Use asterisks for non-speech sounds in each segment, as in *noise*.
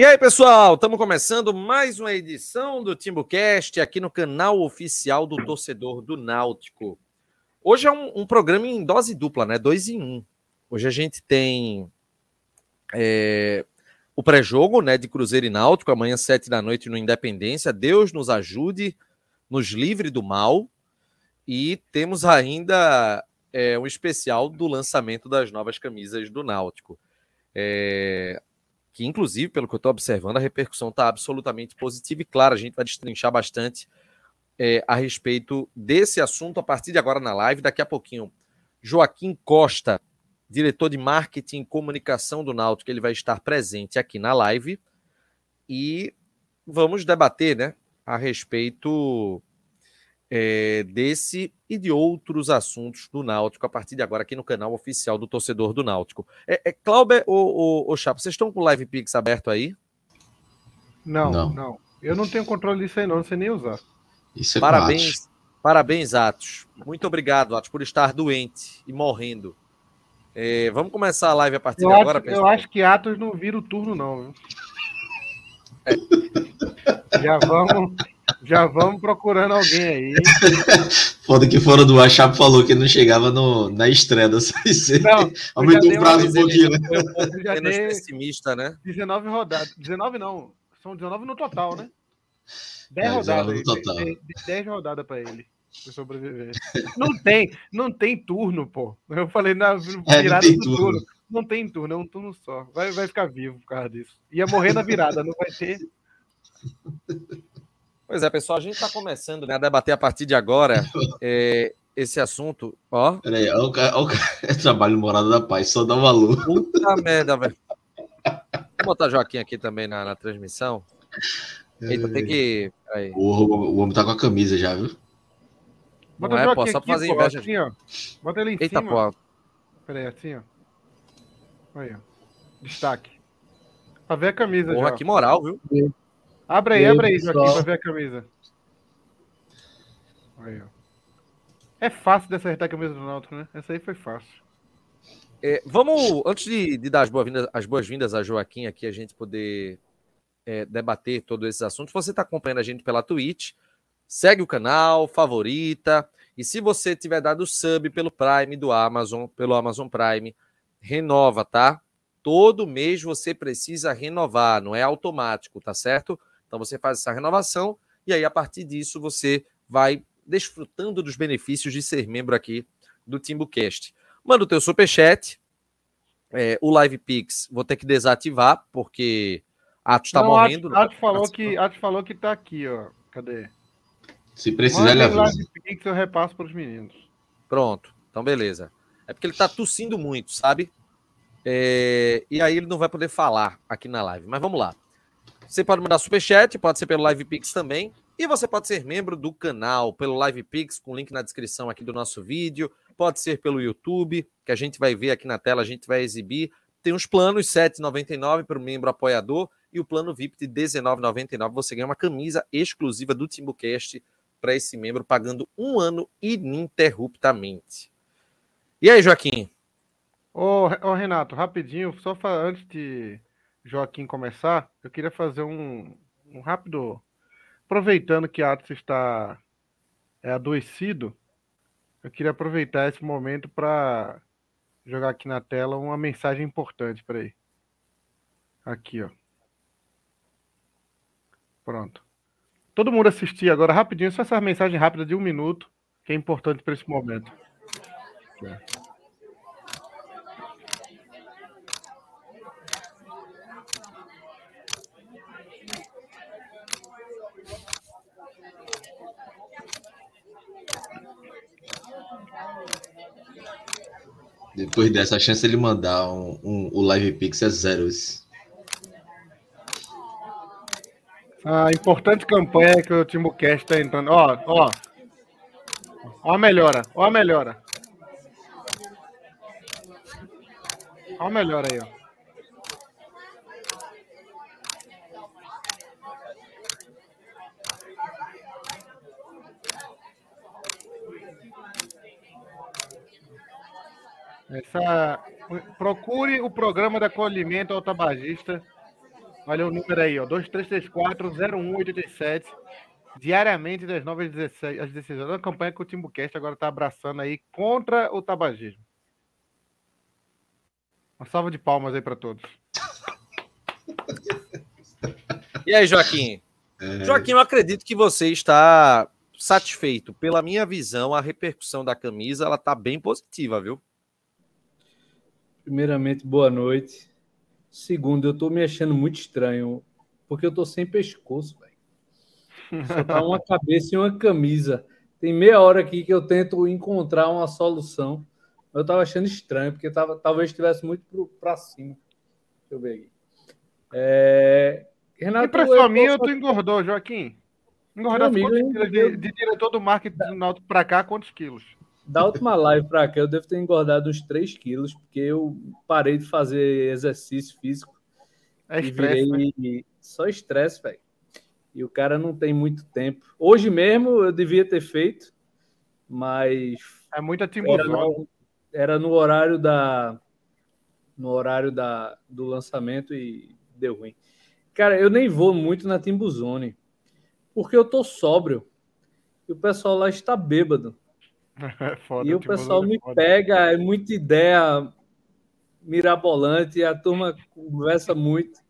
E aí, pessoal, estamos começando mais uma edição do TimbuCast aqui no canal oficial do torcedor do Náutico. Hoje é um, um programa em dose dupla, né? Dois em um. Hoje a gente tem é, o pré-jogo né, de Cruzeiro e Náutico, amanhã, sete da noite, no Independência. Deus nos ajude, nos livre do mal. E temos ainda é, um especial do lançamento das novas camisas do Náutico. É, que inclusive, pelo que eu estou observando, a repercussão está absolutamente positiva e claro, a gente vai destrinchar bastante é, a respeito desse assunto a partir de agora na live. Daqui a pouquinho, Joaquim Costa, diretor de marketing e comunicação do Náutico, ele vai estar presente aqui na live e vamos debater, né, a respeito é, desse e de outros assuntos do Náutico a partir de agora aqui no canal oficial do torcedor do Náutico. É, é Cláudio ou, ou, Chapo, vocês estão com o Live Pix aberto aí? Não, não, não. Eu não tenho controle disso aí, não, não sei nem usar. Isso é parabéns, parabéns, Atos. Muito obrigado, Atos, por estar doente e morrendo. É, vamos começar a live a partir eu de acho, agora, pessoal. Eu acho que Atos não vira o turno, não. É. Já vamos. Já vamos procurando alguém aí. *laughs* Foda que fora do ar, Chapo falou que não chegava no, na estreia da série Não, *laughs* Aumentou o prazo um pouquinho, né? já pessimista, né? 19 rodadas. 19 não. São 19 no total, né? 10 é, rodadas. No total. 10 rodadas pra ele. Pra sobreviver. Não tem, não tem turno, pô. Eu falei na *laughs* é, virada é, do turno. turno. Não tem turno, é um turno só. Vai, vai ficar vivo por causa disso. Ia morrer na virada, não vai ter. Pois é, pessoal, a gente está começando né, a debater a partir de agora *laughs* é, esse assunto. Ó. Peraí, olha o, cara, olha o é *laughs* trabalho Morada da Paz, só dá valor. Puta merda, velho. Vou botar Joaquim aqui também na, na transmissão. Eita, tem que. Aí. O, o, o homem tá com a camisa já, viu? Bota Não é, pô, só pra fazer inveja. Assim, ó. Bota ele em Eita, cima. Pô. Peraí, assim, ó. Aí, ó. Destaque. Pra ver a camisa Porra, já. que moral, viu? Abre aí, abre aí, Joaquim, pra ver a camisa. Aí, ó. É fácil de acertar a camisa do Náutico, né? Essa aí foi fácil. É, vamos, antes de, de dar as boas-vindas as boas a Joaquim aqui, a gente poder é, debater todos esses assuntos, você está acompanhando a gente pela Twitch, segue o canal, favorita, e se você tiver dado sub pelo Prime do Amazon, pelo Amazon Prime, renova, tá? Todo mês você precisa renovar, não é automático, tá certo? Então você faz essa renovação e aí a partir disso você vai desfrutando dos benefícios de ser membro aqui do TimbuCast. Manda o teu superchat. É, o Live Pix vou ter que desativar, porque Atos está morrendo. Atos, Atos falou, que, Atos falou que tá aqui, ó. Cadê? Se precisar, ele avisa. Live Pix eu repasso para os meninos. Pronto, então beleza. É porque ele está tossindo muito, sabe? É, e aí ele não vai poder falar aqui na live. Mas vamos lá. Você pode mandar superchat, pode ser pelo Live Pix também. E você pode ser membro do canal pelo Live Pix, com link na descrição aqui do nosso vídeo. Pode ser pelo YouTube, que a gente vai ver aqui na tela, a gente vai exibir. Tem os planos R$ 7,99 para o membro apoiador e o plano VIP de R$ 19,99. Você ganha uma camisa exclusiva do Timbucast para esse membro, pagando um ano ininterruptamente. E aí, Joaquim? Ô, ô Renato, rapidinho, só antes de Joaquim começar, eu queria fazer um, um rápido. Aproveitando que Atos está é, adoecido, eu queria aproveitar esse momento para jogar aqui na tela uma mensagem importante para ele. Aqui, ó. Pronto. Todo mundo assistir agora rapidinho, só essa mensagem rápida de um minuto, que é importante para esse momento. É. Depois dessa chance ele mandar um, um, o Live Pix é zero. A importante campanha que o TimbuCast está entrando. Ó, ó. Ó a melhora, ó a melhora. Ó a melhora aí, ó. Essa, procure o programa de acolhimento ao tabagista Olha o número aí, ó. 2334-0187. Diariamente, das 9 às 16, às 16 horas. A campanha que o Timbucast agora está abraçando aí contra o tabagismo. Uma salva de palmas aí para todos. *laughs* E aí, Joaquim? É... Joaquim, eu acredito que você está satisfeito. Pela minha visão, a repercussão da camisa ela está bem positiva, viu? Primeiramente, boa noite. Segundo, eu estou me achando muito estranho, porque eu estou sem pescoço, velho. Só tá uma cabeça e uma camisa. Tem meia hora aqui que eu tento encontrar uma solução. Eu estava achando estranho, porque tava, talvez estivesse muito para cima. Deixa eu ver aqui. É... Renato, Impressão minha, tu engordou, Joaquim. Engordou amigo, de, de, diretor do marketing do Náutico para cá, quantos quilos? Da última live para cá, eu devo ter engordado uns 3 quilos, porque eu parei de fazer exercício físico. É estresse, virei... né? Só estresse, velho. E o cara não tem muito tempo. Hoje mesmo eu devia ter feito, mas. É muita era no, era no horário da. No horário da, do lançamento e deu ruim. Cara, eu nem vou muito na Timbuzone, porque eu tô sóbrio. E o pessoal lá está bêbado. *laughs* É foda, e o pessoal me foda. pega, é muita ideia mirabolante, a turma conversa muito.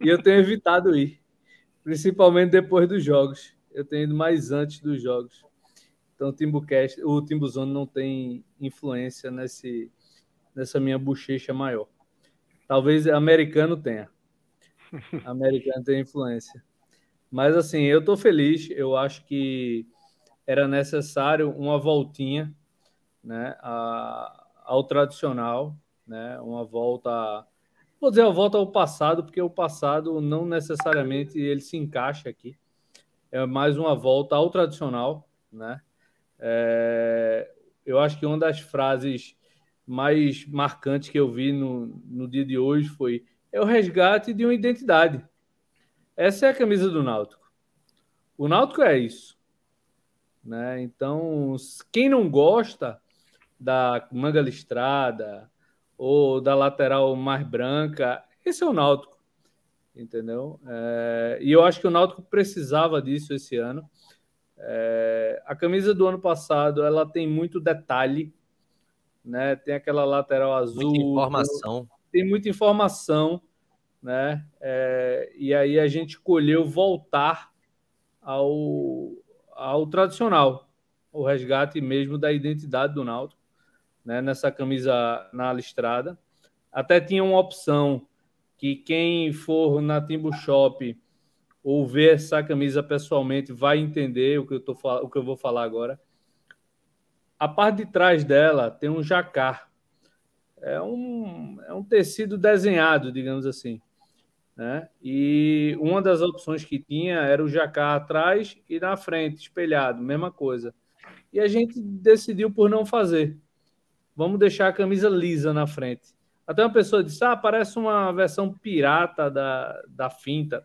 E eu tenho evitado ir, principalmente depois dos jogos. Eu tenho ido mais antes dos jogos. Então o Timbucast, o Timbuzone não tem influência nesse, nessa minha bochecha maior. Talvez americano tenha. *laughs* Americano tem influência. Mas assim, eu estou feliz. Eu acho que era necessário uma voltinha, né, a, ao tradicional, né, uma volta, vou dizer, a volta ao passado, porque o passado não necessariamente ele se encaixa aqui. É mais uma volta ao tradicional, né? É, eu acho que uma das frases mais marcantes que eu vi no, no dia de hoje foi é o resgate de uma identidade. Essa é a camisa do Náutico. O Náutico é isso. Né? Então, quem não gosta da manga listrada ou da lateral mais branca, esse é o Náutico. Entendeu? É, e eu acho que o Náutico precisava disso esse ano. É, a camisa do ano passado ela tem muito detalhe, né? Tem aquela lateral azul. Muita informação tem muita informação, né? É, e aí a gente escolheu voltar ao, ao tradicional, o resgate mesmo da identidade do Náutico, né? Nessa camisa na listrada. Até tinha uma opção que quem for na Timbu Shop ou ver essa camisa pessoalmente vai entender o que eu, tô, o que eu vou falar agora. A parte de trás dela tem um jacar é um, é um tecido desenhado, digamos assim. Né? E uma das opções que tinha era o jacar atrás e na frente, espelhado, mesma coisa. E a gente decidiu por não fazer. Vamos deixar a camisa lisa na frente. Até uma pessoa disse: ah, parece uma versão pirata da, da finta.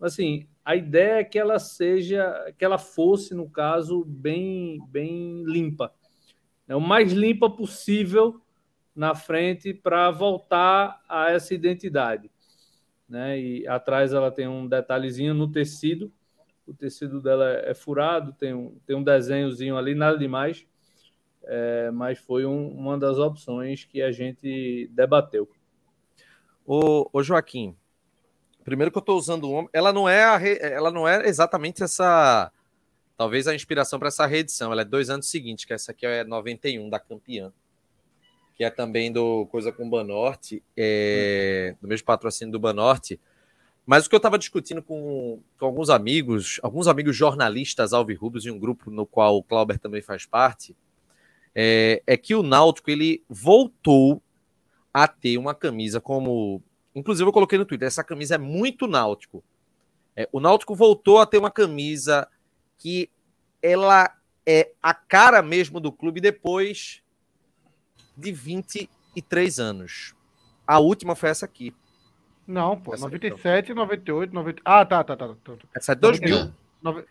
Assim, a ideia é que ela seja, que ela fosse, no caso, bem, bem limpa. É o mais limpa possível na frente para voltar a essa identidade. Né? E atrás ela tem um detalhezinho no tecido. O tecido dela é furado, tem um, tem um desenhozinho ali, nada demais. É, mas foi um, uma das opções que a gente debateu. O, o Joaquim, primeiro que eu estou usando o ela não é re, ela não é exatamente essa talvez a inspiração para essa reedição. Ela é dois anos seguintes, que essa aqui é 91 da campeã que é também do Coisa com o Banorte, é, do mesmo patrocínio do Banorte. Mas o que eu estava discutindo com, com, alguns amigos, alguns amigos jornalistas alvirrubos, em um grupo no qual o Clauber também faz parte, é, é que o Náutico ele voltou a ter uma camisa como. Inclusive, eu coloquei no Twitter, essa camisa é muito náutico. É, o Náutico voltou a ter uma camisa que ela é a cara mesmo do clube depois de 23 anos. A última foi essa aqui. Não, pô, essa 97, então. 98, 90. Ah, tá, tá, tá. tá. tá. Essa é 2000.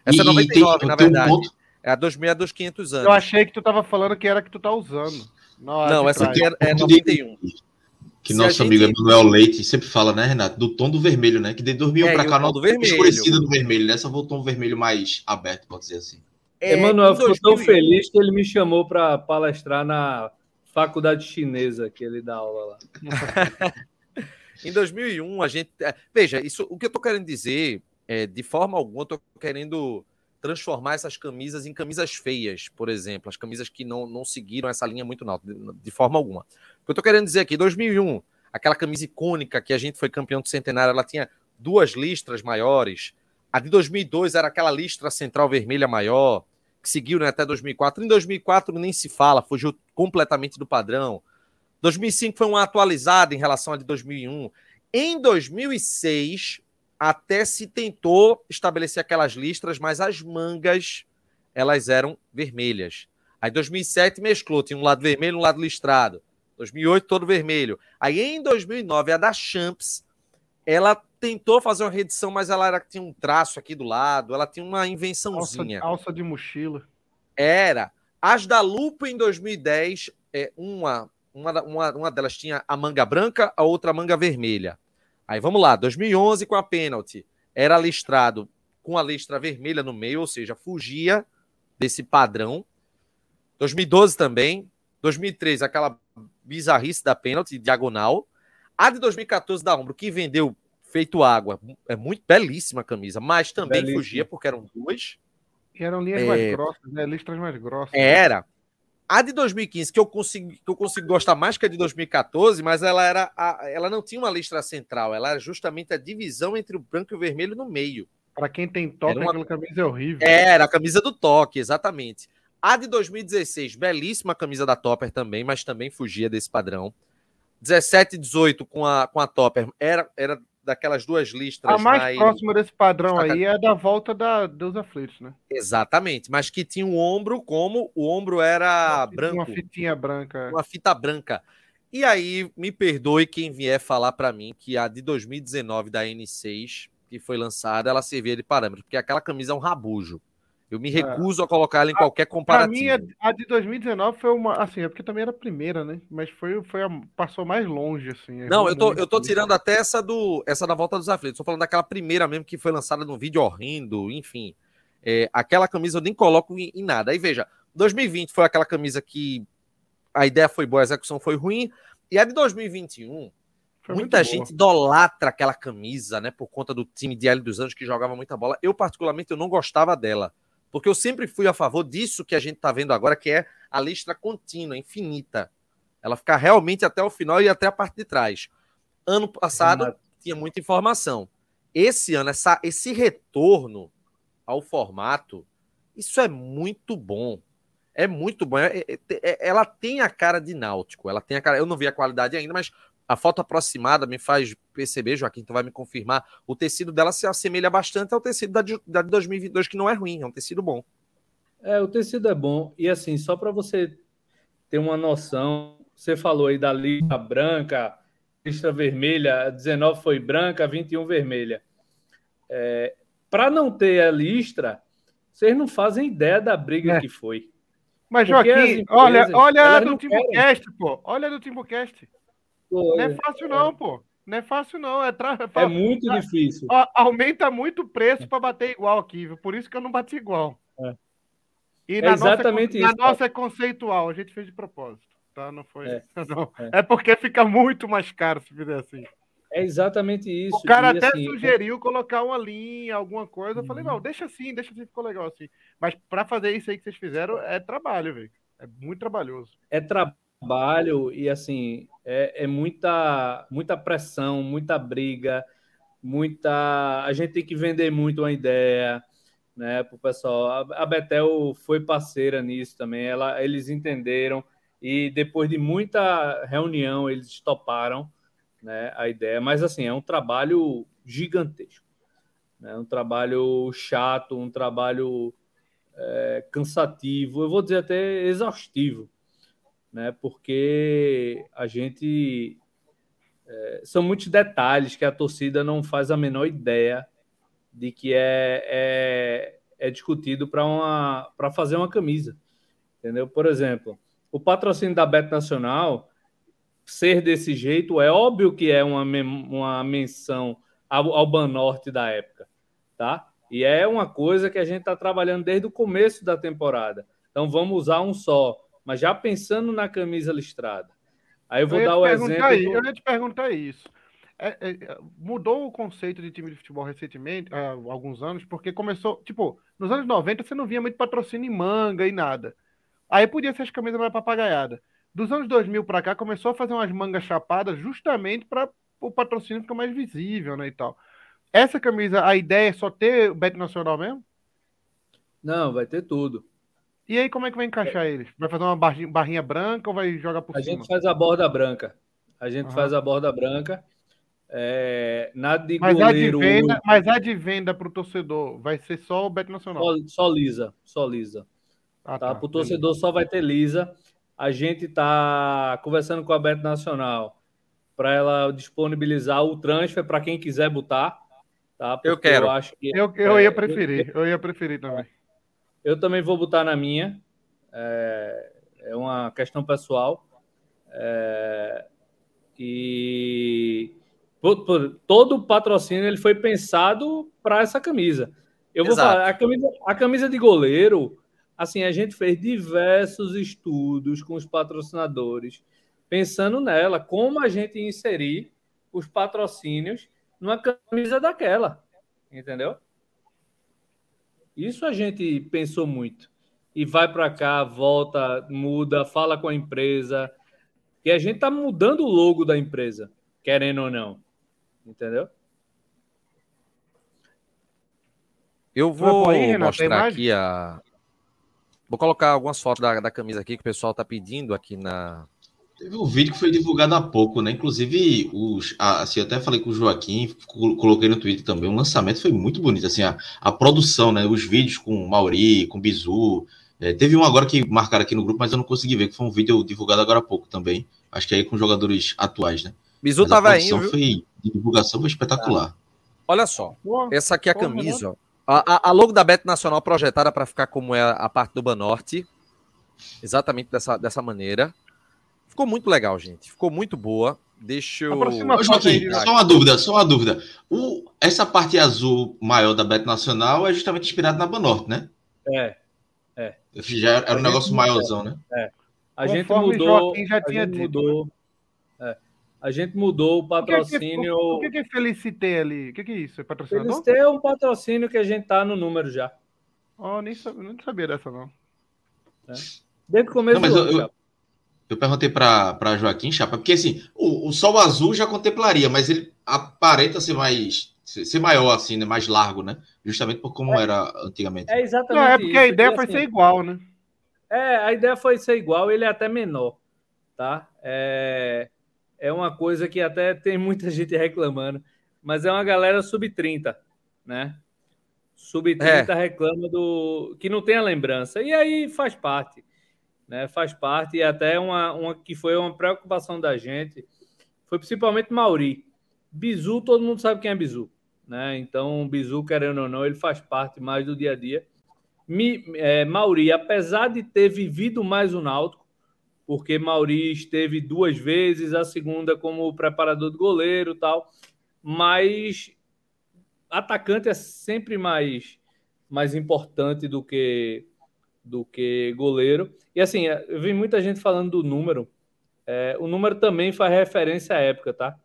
Essa é 99, na verdade. Um é a 2000 é dos 500 anos. Eu achei que tu tava falando que era que tu tá usando. Não, essa aqui é, é 91. Que nosso gente... amigo Emanuel Leite sempre fala, né, Renato? Do tom do vermelho, né? Que de 2001 é, para cá não do vermelho. escurecida do vermelho, né? Só voltou um vermelho mais aberto, pode dizer assim. É, Emanuel ficou tão feliz que ele me chamou para palestrar na faculdade chinesa que ele dá aula lá. *laughs* em 2001, a gente. É, veja, isso, o que eu estou querendo dizer, é, de forma alguma, eu estou querendo transformar essas camisas em camisas feias, por exemplo, as camisas que não, não seguiram essa linha muito alta, de, de forma alguma. O que eu estou querendo dizer aqui, 2001, aquela camisa icônica que a gente foi campeão do centenário, ela tinha duas listras maiores. A de 2002 era aquela listra central vermelha maior, que seguiu né, até 2004. Em 2004 nem se fala, fugiu completamente do padrão. 2005 foi uma atualizada em relação à de 2001. Em 2006, até se tentou estabelecer aquelas listras, mas as mangas elas eram vermelhas. Aí 2007 mesclou, tinha um lado vermelho, um lado listrado. 2008 todo vermelho. Aí em 2009 a da Champs, ela tentou fazer uma reedição, mas ela era, tinha um traço aqui do lado, ela tinha uma invençãozinha. Alça, alça de mochila. Era. As da Lupo em 2010, é, uma, uma, uma, uma delas tinha a manga branca, a outra a manga vermelha. Aí vamos lá, 2011 com a pênalti, era listrado com a listra vermelha no meio, ou seja, fugia desse padrão. 2012 também, 2013 aquela bizarrice da pênalti diagonal. A de 2014 da Ombro, que vendeu feito água, é muito belíssima a camisa, mas também belíssima. fugia porque eram duas. E eram linhas é... mais grossas, né? Listras mais grossas. Era. A de 2015, que eu consigo, que eu consigo gostar mais que a de 2014, mas ela era a, ela não tinha uma listra central, ela era justamente a divisão entre o branco e o vermelho no meio. Para quem tem toque, uma... aquela camisa é horrível. Era a camisa do toque, exatamente. A de 2016, belíssima camisa da Topper também, mas também fugia desse padrão. 17 e 18 com a, com a Topper era, era daquelas duas listras. A mais, mais... próxima desse padrão aí é da volta da, dos aflitos, né? Exatamente, mas que tinha o um ombro como o ombro era uma, branco. Uma fitinha branca. Uma fita branca. E aí, me perdoe quem vier falar para mim que a de 2019 da N6, que foi lançada, ela servia de parâmetro, porque aquela camisa é um rabujo. Eu me é. recuso é. a colocar ela em qualquer comparativo. Mim, a de 2019 foi uma. Assim, é porque também era a primeira, né? Mas foi, foi a, passou mais longe, assim. Não, eu tô, eu tô tirando até essa do essa da volta dos aflitos. Tô falando daquela primeira mesmo que foi lançada num vídeo horrendo, enfim. É, aquela camisa eu nem coloco em, em, nada. Aí veja, 2020 foi aquela camisa que a ideia foi boa, a execução foi ruim. E a de 2021, foi muita gente idolatra aquela camisa, né? Por conta do time de L dos Anjos que jogava muita bola. Eu, particularmente, eu não gostava dela. Porque eu sempre fui a favor disso que a gente está vendo agora, que é a listra contínua, infinita. Ela ficar realmente até o final e até a parte de trás. Ano passado Renato. tinha muita informação. Esse ano, essa, esse retorno ao formato, isso é muito bom. É muito bom. É, é, é, ela tem a cara de náutico. Ela tem a cara. Eu não vi a qualidade ainda, mas a foto aproximada me faz perceber, Joaquim, tu vai me confirmar, o tecido dela se assemelha bastante ao tecido da de, da de 2022, que não é ruim, é um tecido bom. É, o tecido é bom. E assim, só para você ter uma noção, você falou aí da lista branca, lista vermelha, 19 foi branca, 21 vermelha. É, para não ter a listra, vocês não fazem ideia da briga é. que foi. Mas, Joaquim, empresas, olha, olha do TimbuCast, pô. Olha do TimbuCast. Não é fácil, não, pô. Não é fácil, não. É, tra... é muito difícil. Aumenta muito o preço para bater igual aqui, viu? Por isso que eu não bati igual. É. E é na exatamente nossa, isso. Na nossa é conceitual, a gente fez de propósito. Tá? Não foi. É, *laughs* não. é. é porque fica muito mais caro se fizer assim. É exatamente isso. O cara e, até assim, sugeriu colocar uma linha, alguma coisa. Eu falei, não, deixa assim, deixa assim, ficou legal assim. Mas para fazer isso aí que vocês fizeram, é trabalho, velho. É muito trabalhoso. É trabalho e assim é, é, muita muita pressão, muita briga, muita a gente tem que vender muito uma ideia, né, para o pessoal. A, Betel foi parceira nisso também. Ela, eles entenderam e depois de muita reunião eles toparam, né, a ideia. Mas assim é um trabalho gigantesco, né, um trabalho chato, um trabalho é, cansativo, eu vou dizer até exaustivo né? Porque a gente é, são muitos detalhes que a torcida não faz a menor ideia de que é, é, é discutido para fazer uma camisa. Entendeu? Por exemplo, o patrocínio da Bet Nacional ser desse jeito. É óbvio que é uma, uma menção ao, ao Banorte da época, tá? E é uma coisa que a gente está trabalhando desde o começo da temporada. Então vamos usar um só, mas já pensando na camisa listrada. Aí eu vou eu dar o exemplo. Aí, do... Eu ia te perguntar isso. É, é, mudou o conceito de time de futebol recentemente, há alguns anos, porque começou, tipo, nos anos 90 você não via muito patrocínio em manga e nada. Aí podia ser as camisas mais papagaiadas. Dos anos 2000 para cá começou a fazer umas mangas chapadas justamente para o patrocínio ficar mais visível, né, e tal. Essa camisa, a ideia é só ter o Bet Nacional mesmo? Não, vai ter tudo. E aí, como é que vai encaixar é. eles? Vai fazer uma barrinha, barrinha, branca ou vai jogar por a cima? A gente faz a borda branca. A gente uhum. faz a borda branca. É, nada de mas goleiro... A de venda, mas a de venda para o torcedor vai ser só o Bet Nacional? Só, só lisa, só lisa. Ah, tá. tá. Para o torcedor só vai ter lisa. A gente está conversando com a Bet Nacional para ela disponibilizar o transfer para quem quiser botar. Tá? Porque eu quero. Eu, acho que, eu, eu é, ia preferir, eu, eu, ia preferir também. Eu também vou botar na minha. É, é uma questão pessoal. É, e por, por, todo o patrocínio ele foi pensado para essa camisa. Eu vou Exato. falar, a camisa, a camisa de goleiro, assim, a gente fez diversos estudos com os patrocinadores, pensando nela, como a gente inserir os patrocínios numa camisa daquela, entendeu? Isso a gente pensou muito. E vai para cá, volta, muda, fala com a empresa. E a gente está mudando o logo da empresa, querendo ou não. Entendeu? Eu vou aí, mostrar aqui a. Vou colocar algumas fotos da, da camisa aqui que o pessoal está pedindo aqui na, Teve um vídeo que foi divulgado há pouco, né? Inclusive, os, assim, eu até falei com o Joaquim, coloquei no Twitter também. O lançamento foi muito bonito, assim, a, a produção, né? Os vídeos com o Mauri, com o Bizu. É, teve um agora que marcaram aqui no grupo, mas eu não consegui ver, que foi um vídeo divulgado agora há pouco também. Acho que aí com jogadores atuais, né? Bizu mas tava aí. Foi, de divulgação foi espetacular. Olha só, essa aqui é a camisa, ó. A, a, logo da Bet Nacional projetada para ficar como é a parte do Banorte. Exatamente dessa, dessa maneira. Ficou muito legal, gente. Ficou muito boa. Deixa eu. Ô, Joaquim, só uma dúvida, só uma dúvida. O, essa parte azul maior da Bet Nacional é justamente inspirada na Banorte, né? É. É. Já era um negócio maiorzão, né? É. A gente Conforme mudou. Já tinha a gente dito, mudou. Né? É. A gente mudou o patrocínio. O que, que, é Felicité ali? O que, que é isso? É patrocinador? Felicité é um patrocínio que a gente tá no número já. Oh, nem, nem sabia dessa, não. É. Desde o começo não, do ano, eu perguntei para Joaquim Chapa, porque assim, o, o sol azul já contemplaria, mas ele aparenta ser mais ser maior, assim, né? Mais largo, né? Justamente por como é, era antigamente. É exatamente. Não, é porque isso, a ideia foi assim, ser igual, né? É, a ideia foi ser igual, ele é até menor, tá? É, é uma coisa que até tem muita *laughs* gente reclamando, mas é uma galera sub-30, né? Sub-30 é. reclama do que não tem a lembrança, e aí faz parte né? Faz parte e até uma, uma que foi uma preocupação da gente foi principalmente Mauri. Bizu, todo mundo sabe quem é Bizu, né? Então, Bizu, querendo ou não, ele faz parte mais do dia a dia. É, Mauri, apesar de ter vivido mais o Náutico, porque Mauri esteve duas vezes, a segunda como preparador de goleiro tal, mas atacante é sempre mais mais importante do que do que goleiro. E assim, eu vi muita gente falando do número. É, o número também faz referência à época, tá?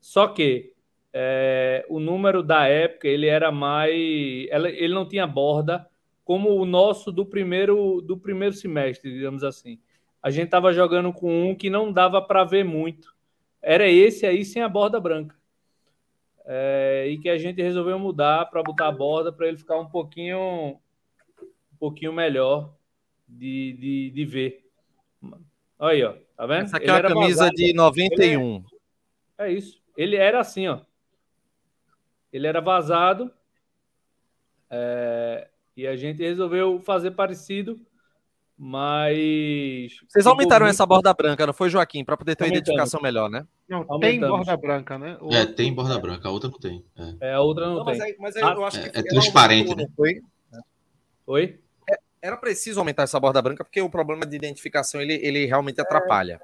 Só que é, o número da época ele era mais. Ele não tinha borda como o nosso do primeiro do primeiro semestre, digamos assim. A gente estava jogando com um que não dava para ver muito. Era esse aí sem a borda branca. É, e que a gente resolveu mudar para botar a borda para ele ficar um pouquinho pouquinho melhor de, de, de ver. Olha aí, ó. Tá vendo? Essa aqui Ele é a camisa vazado. de 91. É, é isso. Ele era assim, ó. Ele era vazado. É, e a gente resolveu fazer parecido, mas. Vocês aumentaram muito... essa borda branca, não foi, Joaquim? Para poder ter uma identificação melhor, né? Não, Aumentamos. tem borda branca, né? O... É, tem borda branca, a outra não tem. É, é a outra não, não tem. Mas, aí, mas aí ah, eu acho é, que é, transparente, né? Foi? Oi? Era preciso aumentar essa borda branca porque o problema de identificação ele, ele realmente atrapalha.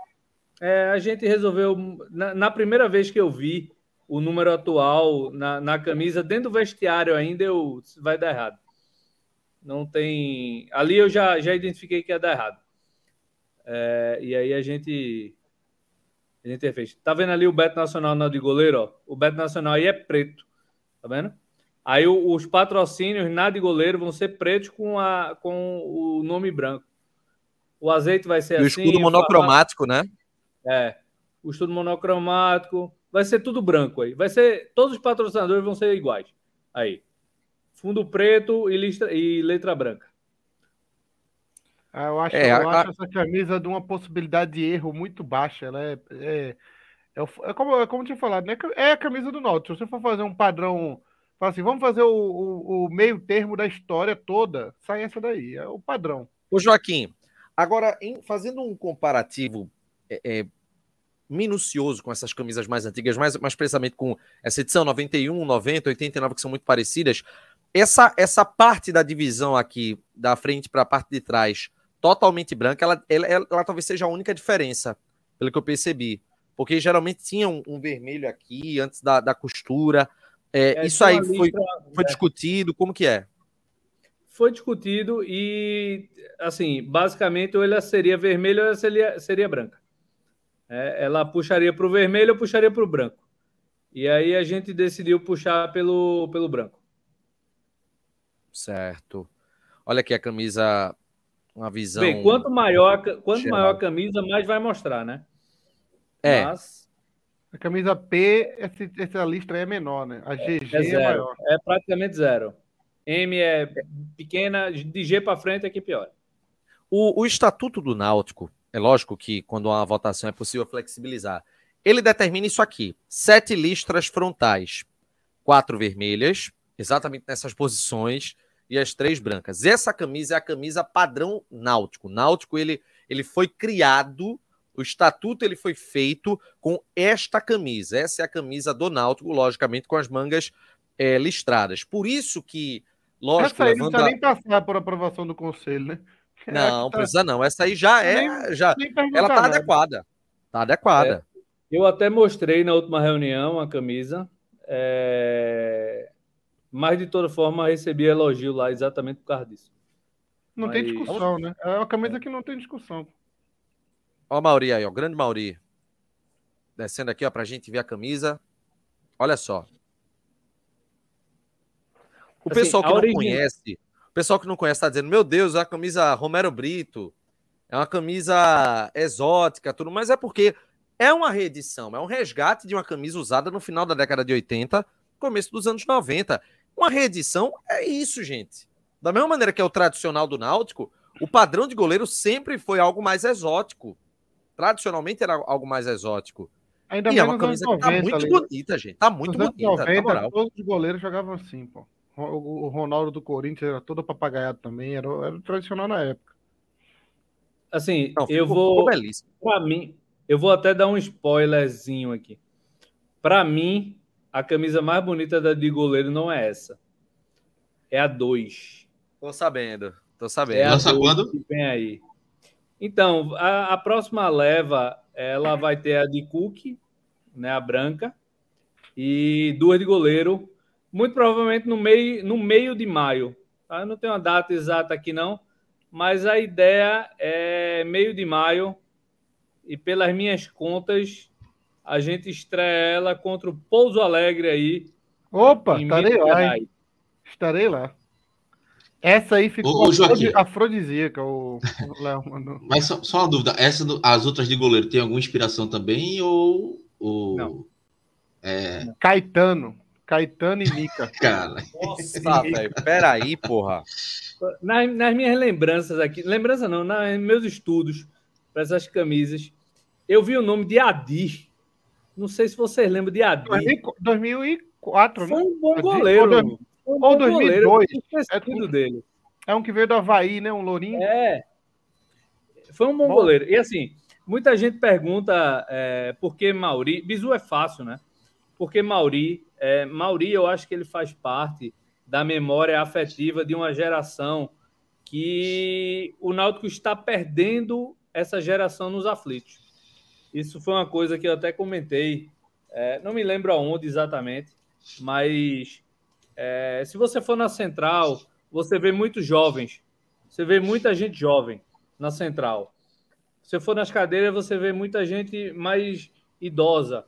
É, a gente resolveu. Na, na, primeira vez que eu vi o número atual na, na camisa, dentro do vestiário ainda, eu, vai dar errado. Não tem. Ali eu já, já identifiquei que ia dar errado. É, e aí a gente. A gente fez. Tá vendo ali o Beto Nacional na de goleiro? Ó? O Beto Nacional aí é preto. Tá vendo? Aí os patrocínios na de goleiro vão ser pretos com, a, com o nome branco. O azeite vai ser e assim. O escudo monocromático, né? É. O escudo monocromático. Vai ser tudo branco aí. Vai ser. Todos os patrocinadores vão ser iguais. Aí. Fundo preto e, listra, e letra branca. Ah, eu acho, é, eu a, acho essa camisa de uma possibilidade de erro muito baixa. Ela é, é, é, é como, é como eu tinha falado, né? É a camisa do Náutico. Se você for fazer um padrão, fala assim, vamos fazer o, o, o, meio termo da história toda, sai essa daí. É o padrão. Ô Joaquim, agora, em, fazendo um comparativo é, é, minucioso com essas camisas mais antigas, mais, mais precisamente com essa edição 91, 90, 89, que são muito parecidas, essa, essa parte da divisão aqui, da frente para a parte de trás, totalmente branca, ela, ela, ela, ela, talvez seja a única diferença, pelo que eu percebi. Porque geralmente tinha um, um vermelho aqui antes da, da costura. É, é, isso aí foi, foi é. discutido, como que é? Foi discutido e, assim, basicamente, ou ela seria vermelha ou ela seria, seria branca. É, ela puxaria para o vermelho ou puxaria para o branco. E aí a gente decidiu puxar pelo, pelo branco. Certo. Olha aqui a camisa, uma visão. Bem, quanto maior, quanto maior a camisa, mais vai mostrar, né? É. Mas... A camisa P, essa lista aí é menor, né? A GG é, é maior. É praticamente zero. M é pequena, de G para frente é que pior. O, o Estatuto do Náutico, é lógico que quando uma votação é possível flexibilizar, ele determina isso aqui: sete listras frontais, quatro vermelhas, exatamente nessas posições, e as três brancas. Essa camisa é a camisa padrão náutico. Náutico, ele, ele foi criado, o estatuto ele foi feito com esta camisa. Essa é a camisa do náutico, logicamente, com as mangas é, listradas. Por isso que, lógico... Essa aí levanta... não precisa nem passar por aprovação do conselho, né? Não, tá... precisa não. Essa aí já é... Nem, já... Nem ela tá nada. adequada. Tá adequada. É, eu até mostrei na última reunião a camisa. É... Mas, de toda forma, recebi elogio lá exatamente por causa disso. Não Mas... tem discussão, né? É uma camisa que não tem discussão. Ó o Mauri aí, ó. Grande Mauri. Descendo aqui, ó, pra gente ver a camisa. Olha só. O assim, pessoal que não origem... conhece, o pessoal que não conhece tá dizendo, meu Deus, a camisa Romero Brito, é uma camisa exótica, tudo, mas é porque é uma reedição, é um resgate de uma camisa usada no final da década de 80, começo dos anos 90. Uma reedição é isso, gente. Da mesma maneira que é o tradicional do Náutico, o padrão de goleiro sempre foi algo mais exótico. Tradicionalmente era algo mais exótico. Ainda e é uma camisa 90, que tá muito ali. bonita, gente. Tá muito bonita. 90, todos os goleiros jogavam assim, pô. O, Ronaldo do Corinthians era todo papagaiado também, era, era tradicional na época. Assim, Não, eu vou. Para mim, eu vou até dar um spoilerzinho aqui. Para mim, a camisa mais bonita da de goleiro não é essa. É a 2. Tô sabendo, tô sabendo. É Lança quando? Que vem aí. Então, a, a, próxima leva, ela vai ter a de Cook, né, a branca, e duas de goleiro, muito provavelmente no meio, no meio de maio. Tá? Eu não tenho uma data exata aqui não, mas a ideia é meio de maio, e pelas minhas contas, a gente estreia ela contra o Pouso Alegre aí. Opa, estarei lá. Estarei lá. Essa aí ficou ô, afrodisíaca, o, o Léo mandou. Mas só, só, uma dúvida, essa do, as outras de goleiro tem alguma inspiração também ou. ou Não. É... Caetano. Caetano e Mica. *laughs* Cara. Nossa, velho. Peraí, porra. Nas, nas, minhas lembranças aqui, lembrança não, nos meus estudos para essas camisas, eu vi o nome de Adir não sei se vocês lembram de Adi. 2004, Foi um bom goleiro. Ou, um bom 2002. Goleiro, é, dele. é um que veio do Havaí, né? Um lourinho. É. Foi um bom, bom. goleiro. E assim, muita gente pergunta é, por que Mauri. Bizu é fácil, né? Porque Mauri, é, Mauri, eu acho que ele faz parte da memória afetiva de uma geração que o Náutico está perdendo essa geração nos aflitos. Isso foi uma coisa que eu até comentei. É, não me lembro aonde exatamente, mas é, se você for na central, você vê muitos jovens. Você vê muita gente jovem na central. Se for nas cadeiras, você vê muita gente mais idosa.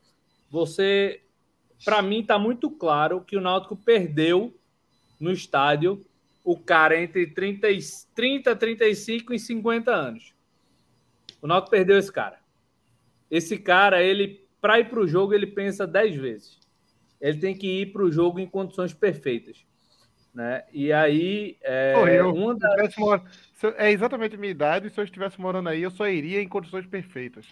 Você, para mim, está muito claro que o Náutico perdeu no estádio o cara entre 30, 30, 35 e 50 anos. O Náutico perdeu esse cara. Esse cara, ele para ir para o jogo, ele pensa 10 vezes. Ele tem que ir para o jogo em condições perfeitas. Né? E aí, é, Pô, eu, uma da... é exatamente a minha idade, e se eu estivesse morando aí, eu só iria em condições perfeitas.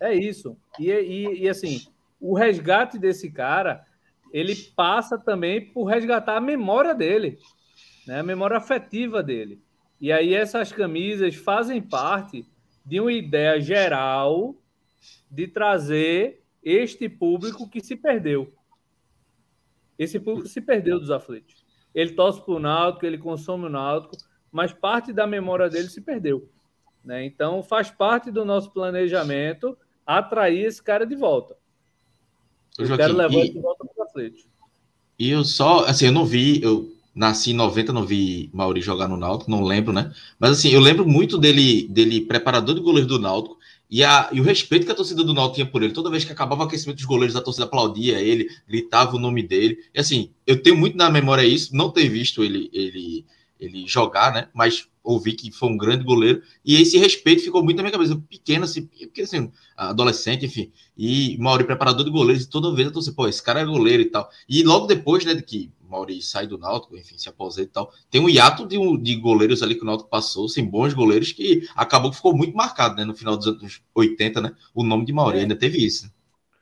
É isso. E, e, e assim, o resgate desse cara, ele passa também por resgatar a memória dele, né? a memória afetiva dele. E aí essas camisas fazem parte de uma ideia geral de trazer este público que se perdeu. Esse público se perdeu dos aflitos. Ele torce para o Náutico, ele consome o Náutico, mas parte da memória dele se perdeu. Né? Então faz parte do nosso planejamento atrair esse cara de volta. Eu Joaquim, quero levar e, ele de volta para o Atlético. E eu só, assim, eu não vi, eu nasci em 90, não vi Mauri jogar no Náutico, não lembro, né? Mas assim, eu lembro muito dele, dele preparador de goleiro do Náutico e, a, e o respeito que a torcida do Náutico tinha por ele. Toda vez que acabava o aquecimento dos goleiros, a torcida aplaudia ele, gritava o nome dele. E assim, eu tenho muito na memória isso, não ter visto ele, ele, ele jogar, né? Mas ouvi que foi um grande goleiro, e esse respeito ficou muito na minha cabeça, pequeno, assim, porque assim, adolescente, enfim, e Mauri, preparador de goleiros, e toda vez eu tô assim, pô, esse cara é goleiro e tal. E logo depois, né, de que Mauri sai do Náutico, enfim, se aposenta e tal, tem um hiato de, de goleiros ali que o Náutico passou, sem assim, bons goleiros, que acabou que ficou muito marcado, né, no final dos anos 80, né, o nome de Mauri, é. ainda teve isso.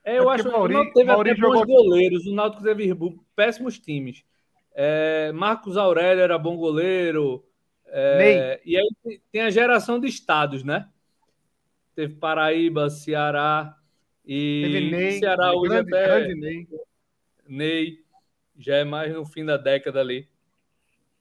É, eu é acho que o Náutico teve Mauri até jogou... bons goleiros, o Náutico teve péssimos times. É, Marcos Aurélio era bom goleiro, é, e aí tem a geração de estados, né? Teve Paraíba, Ceará e Teve Ney, Ceará hoje grande, até grande Ney. Ney já é mais no fim da década ali.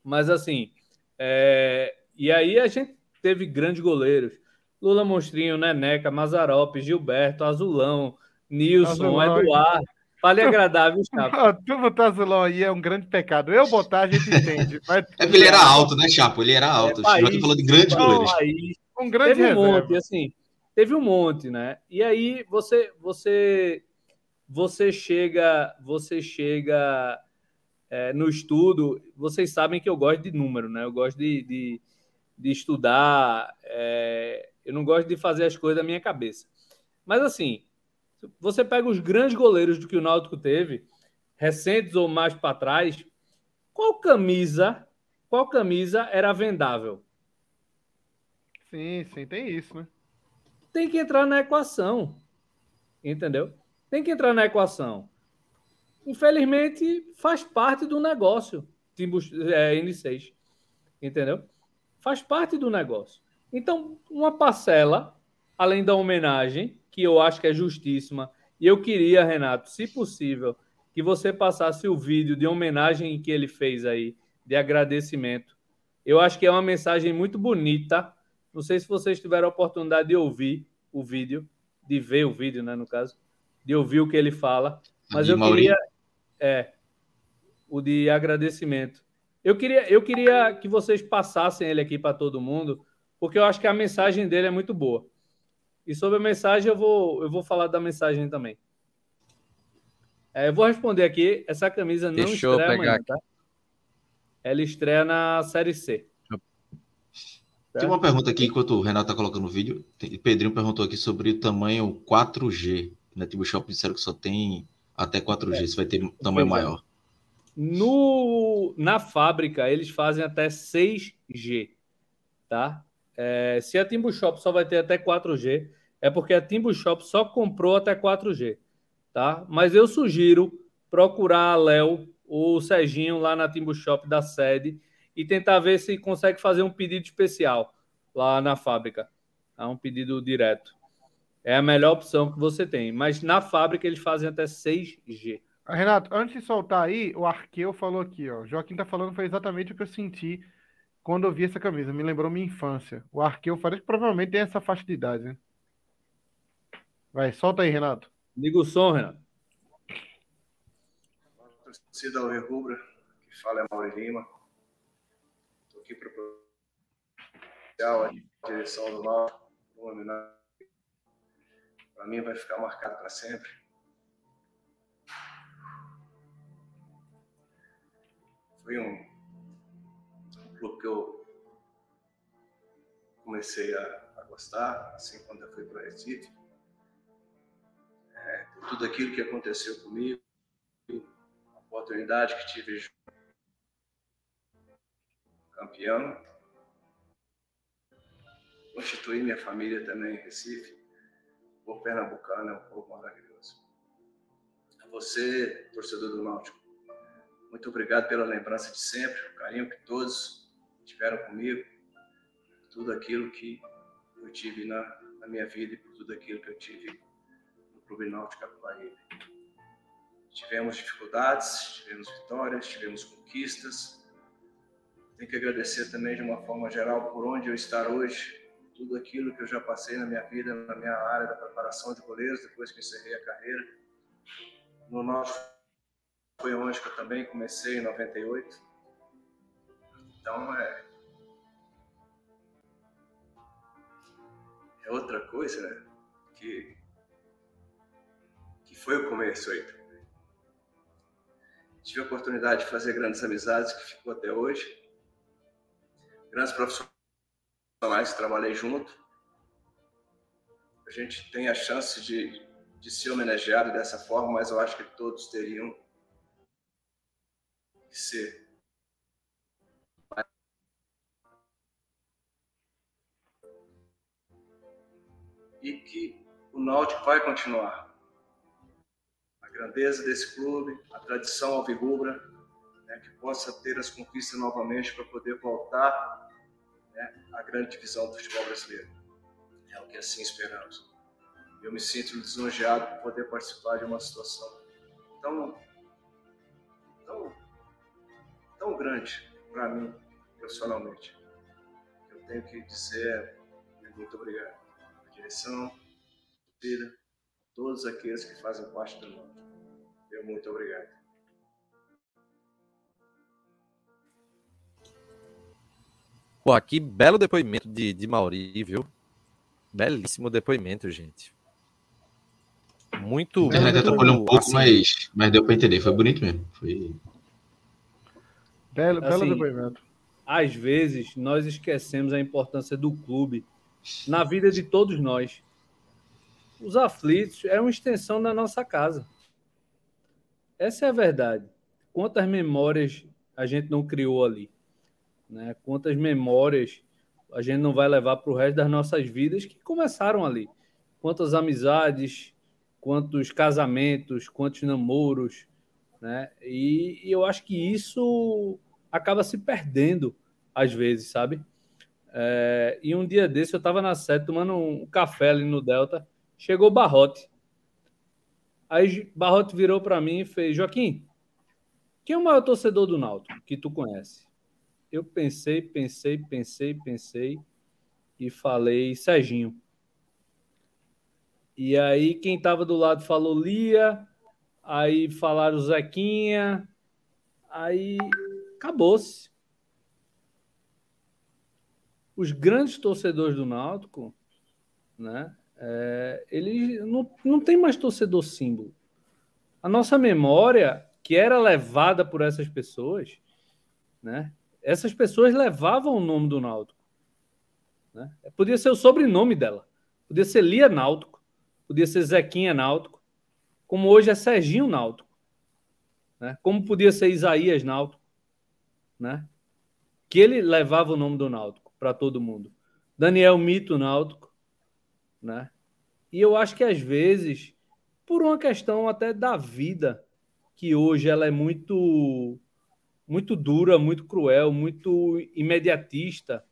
Mas assim, é, e aí a gente teve grandes goleiros. Lula Monstrinho, Neneca, Mazarope, Gilberto, Azulão, Nilson, Azulão. Eduardo. Vale agradável, *laughs* Chapo. Tu botar azulão aí é um grande pecado. Eu botar, a gente entende. Mas... É porque ele era alto, né, Chapo? Ele era alto. É, país, falou de grandes goleiros. Um grande teve um monte, assim. Teve um monte, né? E aí você, você, você chega, você chega é, no estudo. Vocês sabem que eu gosto de número, né? Eu gosto de, de, de estudar. É, eu não gosto de fazer as coisas da minha cabeça. Mas assim, você pega os grandes goleiros do que o Náutico teve, recentes ou mais para trás, qual camisa, qual camisa era vendável? Sim, sim, tem isso, né? Tem que entrar na equação. Entendeu? Tem que entrar na equação. Infelizmente, faz parte do negócio, Timbu, é, N6. Entendeu? Faz parte do negócio. Então, uma parcela, além da homenagem, que eu acho que é justíssima. E eu queria, Renato, se possível, que você passasse o vídeo de homenagem que ele fez aí, de agradecimento. Eu acho que é uma mensagem muito bonita. Não sei se vocês tiveram a oportunidade de ouvir o vídeo, de ver o vídeo, né, no caso, de ouvir o que ele fala. Mas de eu queria. É, o de agradecimento. Eu queria, eu queria que vocês passassem ele aqui para todo mundo, porque eu acho que a mensagem dele é muito boa. E sobre a mensagem, eu vou, eu vou falar da mensagem também. É, eu vou responder aqui. Essa camisa não Deixa estreia amanhã, tá? Ela estreia na Série C. Tem uma pergunta aqui, enquanto o Renato está colocando o vídeo. Pedrinho perguntou aqui sobre o tamanho 4G. Na Tibu Shop disseram que só tem até 4G, é. se vai ter tamanho pois é. maior. No, na fábrica, eles fazem até 6G, tá? É, se a Timbu Shop só vai ter até 4G, é porque a Timbu Shop só comprou até 4G, tá? Mas eu sugiro procurar a Léo ou o Serginho lá na Timbu Shop da sede e tentar ver se consegue fazer um pedido especial lá na fábrica, tá? um pedido direto. É a melhor opção que você tem, mas na fábrica eles fazem até 6G. Ah, Renato, antes de soltar aí, o Arqueu falou aqui, ó. Joaquim tá falando foi exatamente o que eu senti quando eu vi essa camisa. Me lembrou minha infância. O Arqueu parece que provavelmente tem essa faixa de idade, né? Vai, solta aí, Renato. Liga o som, Renato. Torcida Rubra, que fala é Mauro Lima. Estou aqui para a direção do mal, para mim vai ficar marcado para sempre. Foi um, um clube que eu comecei a, a gostar, assim, quando eu fui para Recife. É, tudo aquilo que aconteceu comigo, a oportunidade que tive campeão, constituir minha família também em Recife. O povo pernambucano é um povo maravilhoso. A você, torcedor do Náutico, muito obrigado pela lembrança de sempre, o carinho que todos tiveram comigo, tudo aquilo que eu tive na, na minha vida e por tudo aquilo que eu tive Clube Náutico Capibaribe. Tivemos dificuldades, tivemos vitórias, tivemos conquistas. Tenho que agradecer também de uma forma geral por onde eu estar hoje, tudo aquilo que eu já passei na minha vida, na minha área da preparação de goleiros, depois que encerrei a carreira. No nosso foi onde que eu também comecei em 98. Então é. É outra coisa, né? Que, foi o começo aí. Tive a oportunidade de fazer grandes amizades que ficou até hoje. Grandes profissionais que trabalhei junto. A gente tem a chance de, de ser homenageado dessa forma, mas eu acho que todos teriam que ser. E que o Náutico vai continuar. Grandeza desse clube, a tradição alvirrubra, né, que possa ter as conquistas novamente para poder voltar né, a grande divisão do futebol brasileiro. É o que assim esperamos. Eu me sinto lisonjeado por poder participar de uma situação tão, tão, tão grande para mim, profissionalmente. Eu tenho que dizer muito obrigado à direção, vida, todos aqueles que fazem parte do mundo. Meu muito obrigado. Pô, aqui belo depoimento de, de Mauri, viu? Belíssimo depoimento, gente. Muito. A internet atrapalhou um pouco, assim, mas, mas deu para entender. Foi bonito mesmo. Foi. Belo, belo assim, depoimento. Às vezes, nós esquecemos a importância do clube na vida de todos nós. Os aflitos é uma extensão da nossa casa. Essa é a verdade. Quantas memórias a gente não criou ali? Né? Quantas memórias a gente não vai levar para o resto das nossas vidas que começaram ali? Quantas amizades, quantos casamentos, quantos namoros, né? E, e eu acho que isso acaba se perdendo às vezes, sabe? É, e um dia desse eu estava na sede tomando um café ali no Delta, chegou Barrote. Aí Barrote virou para mim e fez: Joaquim, quem é o maior torcedor do Náutico que tu conhece? eu pensei, pensei, pensei, pensei e falei Serginho. E aí quem estava do lado falou Lia, aí falaram Zequinha, aí acabou-se. Os grandes torcedores do Náutico, né? É, eles não, não tem mais torcedor símbolo. A nossa memória, que era levada por essas pessoas, né? essas pessoas levavam o nome do Náutico. Né? Podia ser o sobrenome dela. Podia ser Lia Náutico. Podia ser Zequinha Náutico. Como hoje é Serginho Náutico. Né? Como podia ser Isaías Náutico. Né? Que ele levava o nome do Náutico para todo mundo. Daniel Mito Náutico. Né? E eu acho que às vezes, por uma questão até da vida, que hoje ela é muito muito dura, muito cruel, muito imediatista,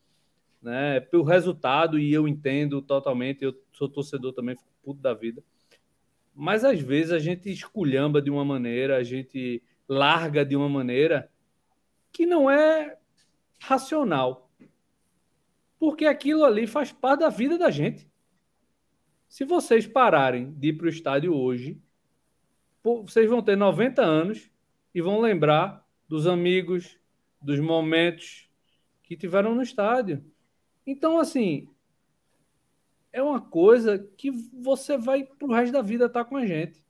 né? Pelo resultado, e eu entendo totalmente, eu sou torcedor também, fico puto da vida. Mas às vezes a gente esculhamba de uma maneira, a gente larga de uma maneira que não é racional. Porque aquilo ali faz parte da vida da gente. Se vocês pararem de ir para o estádio hoje, vocês vão ter 90 anos e vão lembrar dos amigos, dos momentos que tiveram no estádio. Então, assim, é uma coisa que você vai pro resto da vida estar tá com a gente.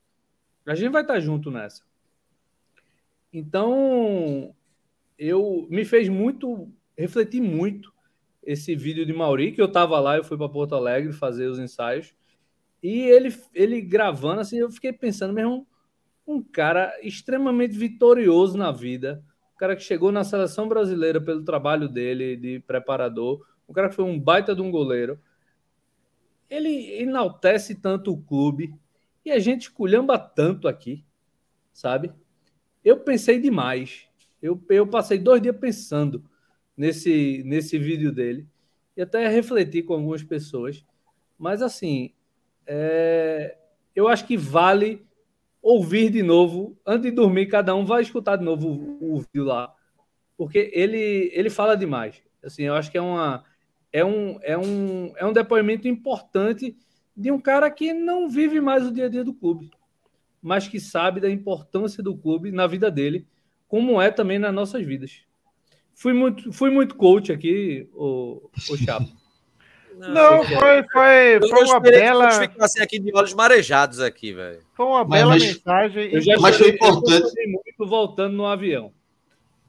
A gente vai estar tá junto nessa. Então, eu me fez muito refletir muito esse vídeo de Mauri, que eu estava lá, eu fui para Porto Alegre fazer os ensaios, e ele, ele gravando, assim, eu fiquei pensando, mesmo, um cara extremamente vitorioso na vida, um cara que chegou na seleção brasileira pelo trabalho dele de preparador, um cara que foi um baita de um goleiro. Ele enaltece tanto o clube e a gente culhamba tanto aqui, sabe? Eu pensei demais. Eu, eu passei dois dias pensando nesse, nesse vídeo dele e até refleti com algumas pessoas. Mas assim, é, eu acho que vale ouvir de novo, antes de dormir, cada um vai escutar de novo o, o vídeo lá, porque ele, ele fala demais. Assim, eu acho que é, uma, é, um, é, um, é um depoimento importante de um cara que não vive mais o dia a dia do clube, mas que sabe da importância do clube na vida dele, como é também nas nossas vidas. Fui muito, fui muito coach aqui, o, o Chapo. *laughs* Não, não foi, foi, foi uma bela. Que ficasse aqui de olhos marejados aqui, velho. Foi uma bela mas, mensagem. Eu já mas foi importante. muito voltando no avião.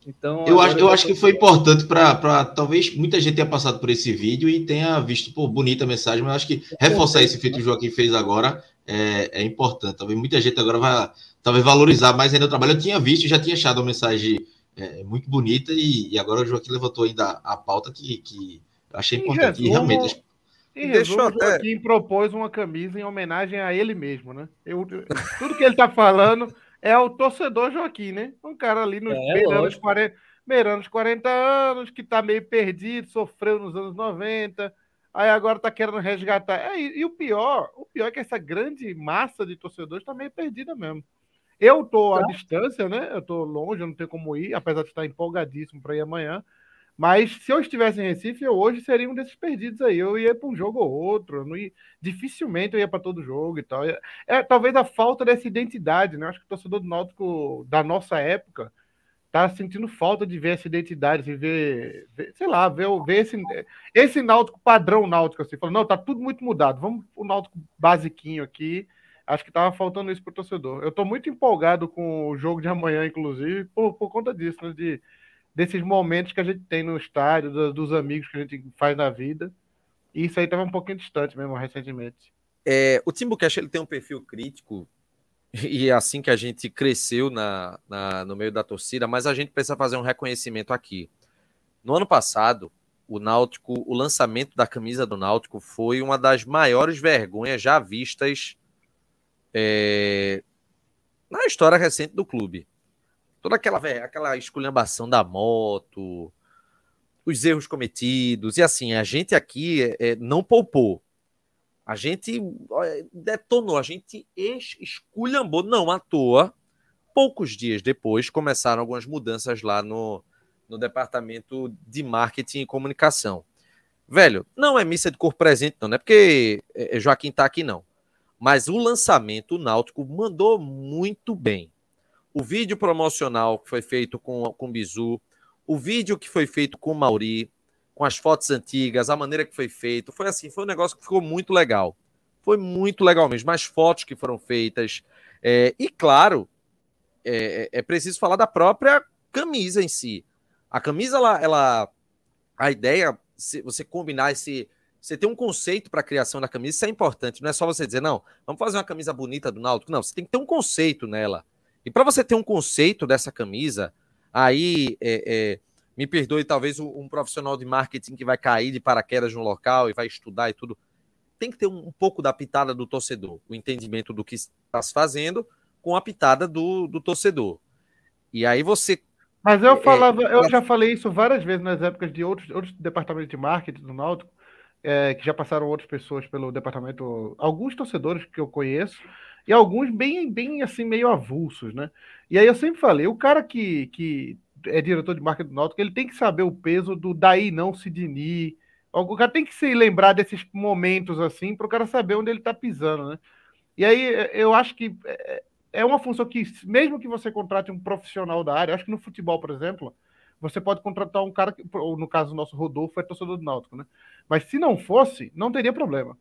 Então, eu acho, eu acho que foi importante para talvez muita gente tenha passado por esse vídeo e tenha visto, pô, bonita mensagem, mas acho que reforçar esse feito que o Joaquim fez agora é, é importante. Talvez muita gente agora vai talvez valorizar mais ainda o trabalho. Eu tinha visto, já tinha achado uma mensagem é, muito bonita e, e, agora o Joaquim levantou ainda a pauta que, que Achei importante. Resumo, e realmente. Em resumo, até... Joaquim propôs uma camisa em homenagem a ele mesmo, né? Eu, tudo que ele tá falando é o torcedor Joaquim, né? Um cara ali nos é, beirando, os 40, beirando os 40 anos, que tá meio perdido, sofreu nos anos 90, aí agora tá querendo resgatar. É, e, e, o pior, o pior é que essa grande massa de torcedores tá meio perdida mesmo. Eu tô à tá. distância, né? Eu tô longe, eu não tenho como ir, apesar de estar empolgadíssimo para ir amanhã. Mas se eu estivesse em Recife, eu hoje seria um desses perdidos aí. Eu ia para um jogo ou outro. Eu ia, dificilmente eu ia para todo jogo e tal. É, é, talvez a falta dessa identidade, né? Acho que o torcedor do Náutico da nossa época tá sentindo falta de ver essa identidade, de ver, ver sei lá, ver, ver esse, esse Náutico padrão Náutico assim. Falando, não, tá tudo muito mudado. Vamos o Náutico basiquinho aqui. Acho que tava faltando isso pro torcedor. Eu tô muito empolgado com o jogo de amanhã, inclusive, por, por conta disso, né? De desses momentos que a gente tem no estádio, do, dos amigos que a gente faz na vida. E isso aí estava um pouquinho distante mesmo, recentemente. É, o Timbucast ele tem um perfil crítico e é assim que a gente cresceu na, na, no meio da torcida, mas a gente precisa fazer um reconhecimento aqui. No ano passado, o Náutico, o lançamento da camisa do Náutico foi uma das maiores vergonhas já vistas é, na história recente do clube toda aquela, aquela esculhambação da moto, os erros cometidos, e assim, a gente aqui é, é não poupou. A gente detonou, a gente esculhambou, não à toa. Poucos dias depois começaram algumas mudanças lá no, no departamento de marketing e comunicação. Velho, não é missa de cor presente, não, não é porque é, é, Joaquim tá aqui, não. Mas o lançamento, o Náutico mandou muito bem o vídeo promocional que foi feito com, com o Bizu, o vídeo que foi feito com o Mauri, com as fotos antigas, a maneira que foi feito, foi assim, foi um negócio que ficou muito legal. Foi muito legal mesmo, as fotos que foram feitas. É, e claro, é, é, preciso falar da própria camisa em si. A camisa, ela, ela a ideia, se você combinar esse, você tem um conceito para a criação da camisa, isso é importante. Não é só você dizer, não, vamos fazer uma camisa bonita do Náutico. Não, você tem que ter um conceito nela. E para você ter um conceito dessa camisa, aí é, é, me perdoe talvez um profissional de marketing que vai cair de paraquedas no local e vai estudar e tudo. Tem que ter um, um pouco da pitada do torcedor, o entendimento do que está se fazendo com a pitada do, do torcedor. E aí você. Mas eu é, falava, é, eu já falei isso várias vezes nas épocas de outros, outros departamentos de marketing do Náutico, é, que já passaram outras pessoas pelo departamento, alguns torcedores que eu conheço, e alguns bem, bem assim, meio avulsos, né? E aí eu sempre falei, o cara que, que é diretor de marketing do Náutico, ele tem que saber o peso do daí não Sidney, O cara tem que se lembrar desses momentos assim para o cara saber onde ele está pisando, né? E aí eu acho que é, é uma função que, mesmo que você contrate um profissional da área, acho que no futebol, por exemplo, você pode contratar um cara, que, ou no caso do nosso Rodolfo, é torcedor do Náutico, né? Mas se não fosse, não teria problema.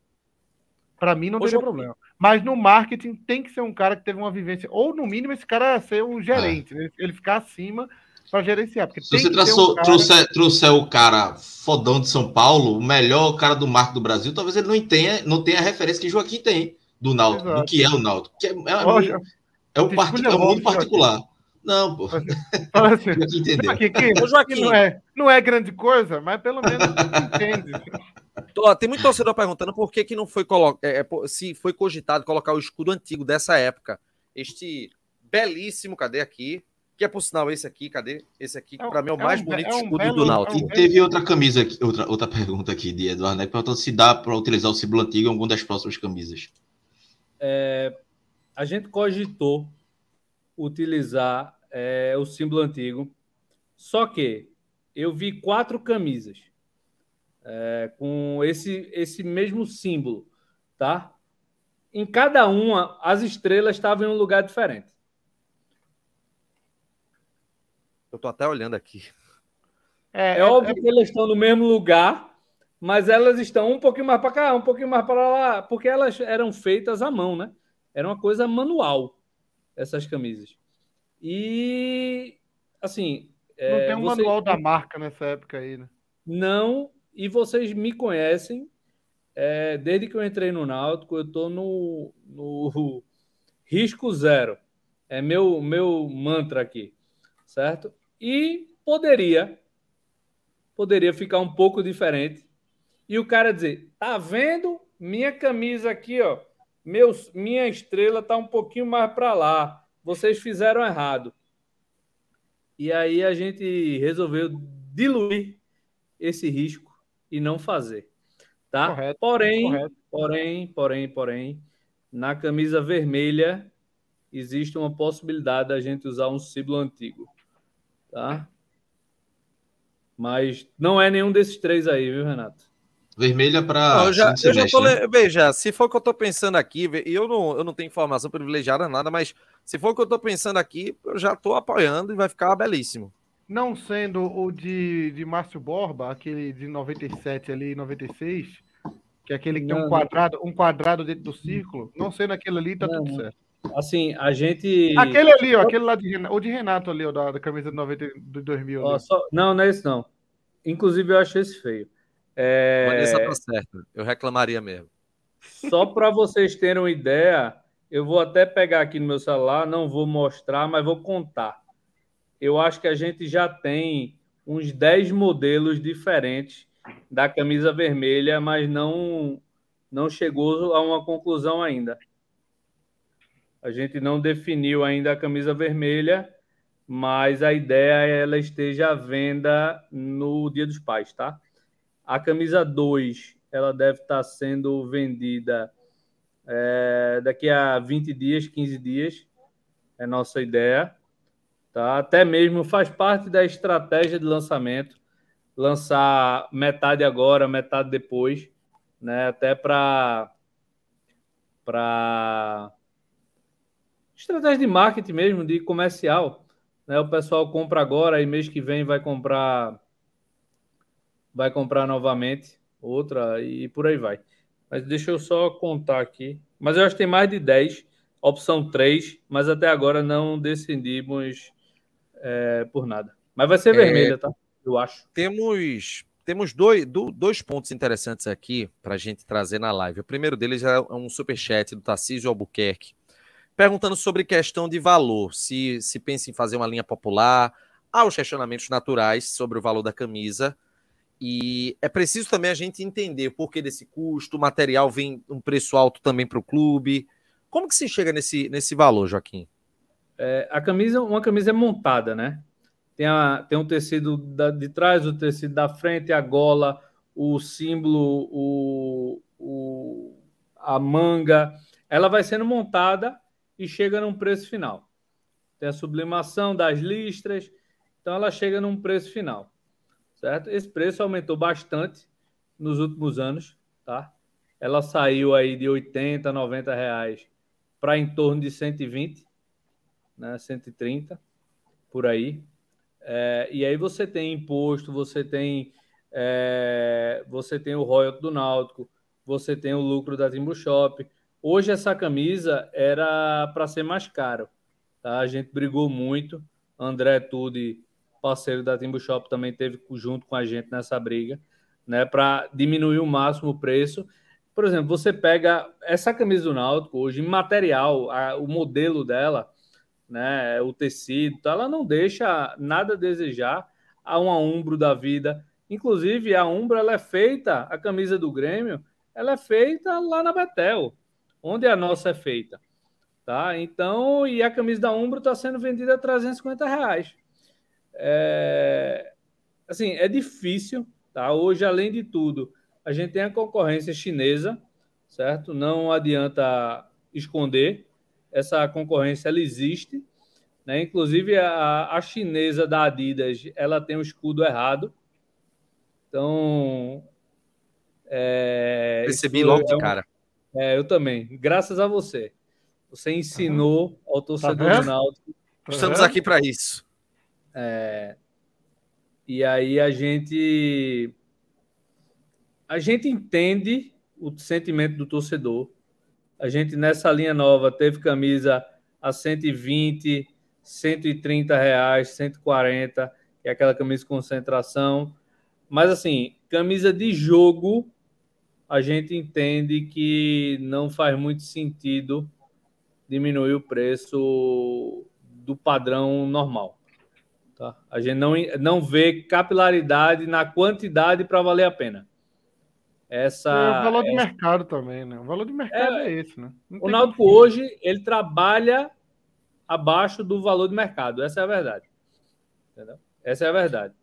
Para mim não Hoje teria eu... problema. Mas no marketing tem que ser um cara que teve uma vivência, ou no mínimo esse cara ser um gerente, é. né? ele ficar acima para gerenciar. Porque Se você traçou, um cara... trouxer, trouxer, o cara fodão de São Paulo, o melhor cara do marketing do Brasil, talvez ele não tenha, não tenha a referência que Joaquim tem do Náutico, do que é o Náutico. Que é, é, Hoje, é, um, part... é um mundo particular. Não, pô. Fala assim, entendeu. Aqui, aqui, Joaquim. Não, é, não é grande coisa, mas pelo menos entende. Tem muito torcedor perguntando por que, que não foi colocado, é, é se foi cogitado colocar o escudo antigo dessa época. Este belíssimo, cadê aqui? Que é por sinal esse aqui, cadê? Esse aqui, é, para mim é o mais é um, bonito é um escudo belo, do Náutico. E teve outra camisa aqui, outra, outra pergunta aqui de Eduardo, né? Perguntando se dá para utilizar o símbolo antigo em alguma das próximas camisas. É, a gente cogitou utilizar é, o símbolo antigo, só que eu vi quatro camisas é, com esse, esse mesmo símbolo, tá? Em cada uma, as estrelas estavam em um lugar diferente. Eu tô até olhando aqui. É, é, é óbvio é... que elas estão no mesmo lugar, mas elas estão um pouquinho mais para cá, um pouquinho mais para lá, porque elas eram feitas à mão, né? Era uma coisa manual, essas camisas. E, assim. Não é, tem um vocês... manual da marca nessa época aí, né? Não, e vocês me conhecem. É, desde que eu entrei no Náutico, eu estou no, no *laughs* risco zero. É meu, meu mantra aqui certo? E poderia, poderia ficar um pouco diferente. E o cara dizer, tá vendo minha camisa aqui, ó, meus, minha estrela tá um pouquinho mais para lá. Vocês fizeram errado. E aí a gente resolveu diluir esse risco e não fazer, tá? Correto, porém, correto. porém, porém, porém, na camisa vermelha existe uma possibilidade da gente usar um símbolo antigo tá? Mas não é nenhum desses três aí, viu, Renato? Vermelha para. Eu já, eu já tô, né? Veja, se for o que eu estou pensando aqui, e eu não, eu não tenho informação privilegiada nada, mas se for o que eu estou pensando aqui, eu já estou apoiando e vai ficar belíssimo. Não sendo o de, de Márcio Borba, aquele de 97 ali, 96, que é aquele que não, tem um quadrado, um quadrado dentro do círculo, não sendo aquele ali, tá não, tudo certo. Assim, a gente. Aquele ali, ó, aquele lá de Renato, o de Renato ali, ó, da, da camisa de 90, de 2000. Ó, só... Não, não é esse não. Inclusive, eu achei esse feio. É... Vanessa tá certo. Eu reclamaria mesmo. Só para vocês terem uma ideia, eu vou até pegar aqui no meu celular, não vou mostrar, mas vou contar. Eu acho que a gente já tem uns 10 modelos diferentes da camisa vermelha, mas não não chegou a uma conclusão ainda. A gente não definiu ainda a camisa vermelha, mas a ideia é ela esteja à venda no Dia dos Pais, tá? A camisa 2, ela deve estar sendo vendida é, daqui a 20 dias, 15 dias, é nossa ideia. Tá? Até mesmo faz parte da estratégia de lançamento, lançar metade agora, metade depois, né? até para para estratégia de marketing mesmo, de comercial. Né? O pessoal compra agora e mês que vem vai comprar vai comprar novamente outra e por aí vai. Mas deixa eu só contar aqui. Mas eu acho que tem mais de 10, opção 3, mas até agora não decidimos é, por nada. Mas vai ser é, vermelha, tá? Eu acho. Temos temos dois, dois pontos interessantes aqui para a gente trazer na live. O primeiro deles é um superchat do Tarcísio Albuquerque perguntando sobre questão de valor, se, se pensa em fazer uma linha popular, há os questionamentos naturais sobre o valor da camisa, e é preciso também a gente entender o porquê desse custo, o material vem um preço alto também para o clube. Como que se chega nesse, nesse valor, Joaquim? É, a camisa, uma camisa é montada, né? Tem, a, tem um tecido da, de trás, o tecido da frente, a gola, o símbolo, o, o, a manga. Ela vai sendo montada e chega num preço final. Tem a sublimação das listras, então ela chega num preço final, certo? Esse preço aumentou bastante nos últimos anos, tá? Ela saiu aí de 80, 90 reais para em torno de 120, né? 130 por aí. É, e aí você tem imposto, você tem é, você tem o royalty do Náutico, você tem o lucro da Timbu Shop. Hoje essa camisa era para ser mais caro, tá? A gente brigou muito. André Tude, parceiro da Timbu Shop, também teve junto com a gente nessa briga, né? Para diminuir o máximo o preço. Por exemplo, você pega essa camisa do Náutico hoje, em material, a, o modelo dela, né? O tecido, ela não deixa nada a desejar a um Umbro da vida. Inclusive, a Umbro ela é feita, a camisa do Grêmio, ela é feita lá na Betel, onde a nossa é feita. Tá? Então, e a camisa da Umbro está sendo vendida a 350 reais. É, assim, é difícil, tá? Hoje, além de tudo, a gente tem a concorrência chinesa, certo? Não adianta esconder, essa concorrência ela existe, né? Inclusive a, a chinesa da Adidas, ela tem o escudo errado. Então, é, Percebi logo de é um, cara. É, eu também. Graças a você. Você ensinou ao torcedor do Náutico. Estamos aqui para isso. É, e aí a gente a gente entende o sentimento do torcedor. A gente nessa linha nova teve camisa a 120, 130 reais, 140, que é aquela camisa de concentração. Mas assim, camisa de jogo, a gente entende que não faz muito sentido diminuir o preço do padrão normal. Tá? A gente não, não vê capilaridade na quantidade para valer a pena. Essa, é o valor de mercado também, né? O valor de mercado é, é esse, né? o Náutico hoje, ele trabalha abaixo do valor de mercado. Essa é a verdade. Entendeu? Essa é a verdade.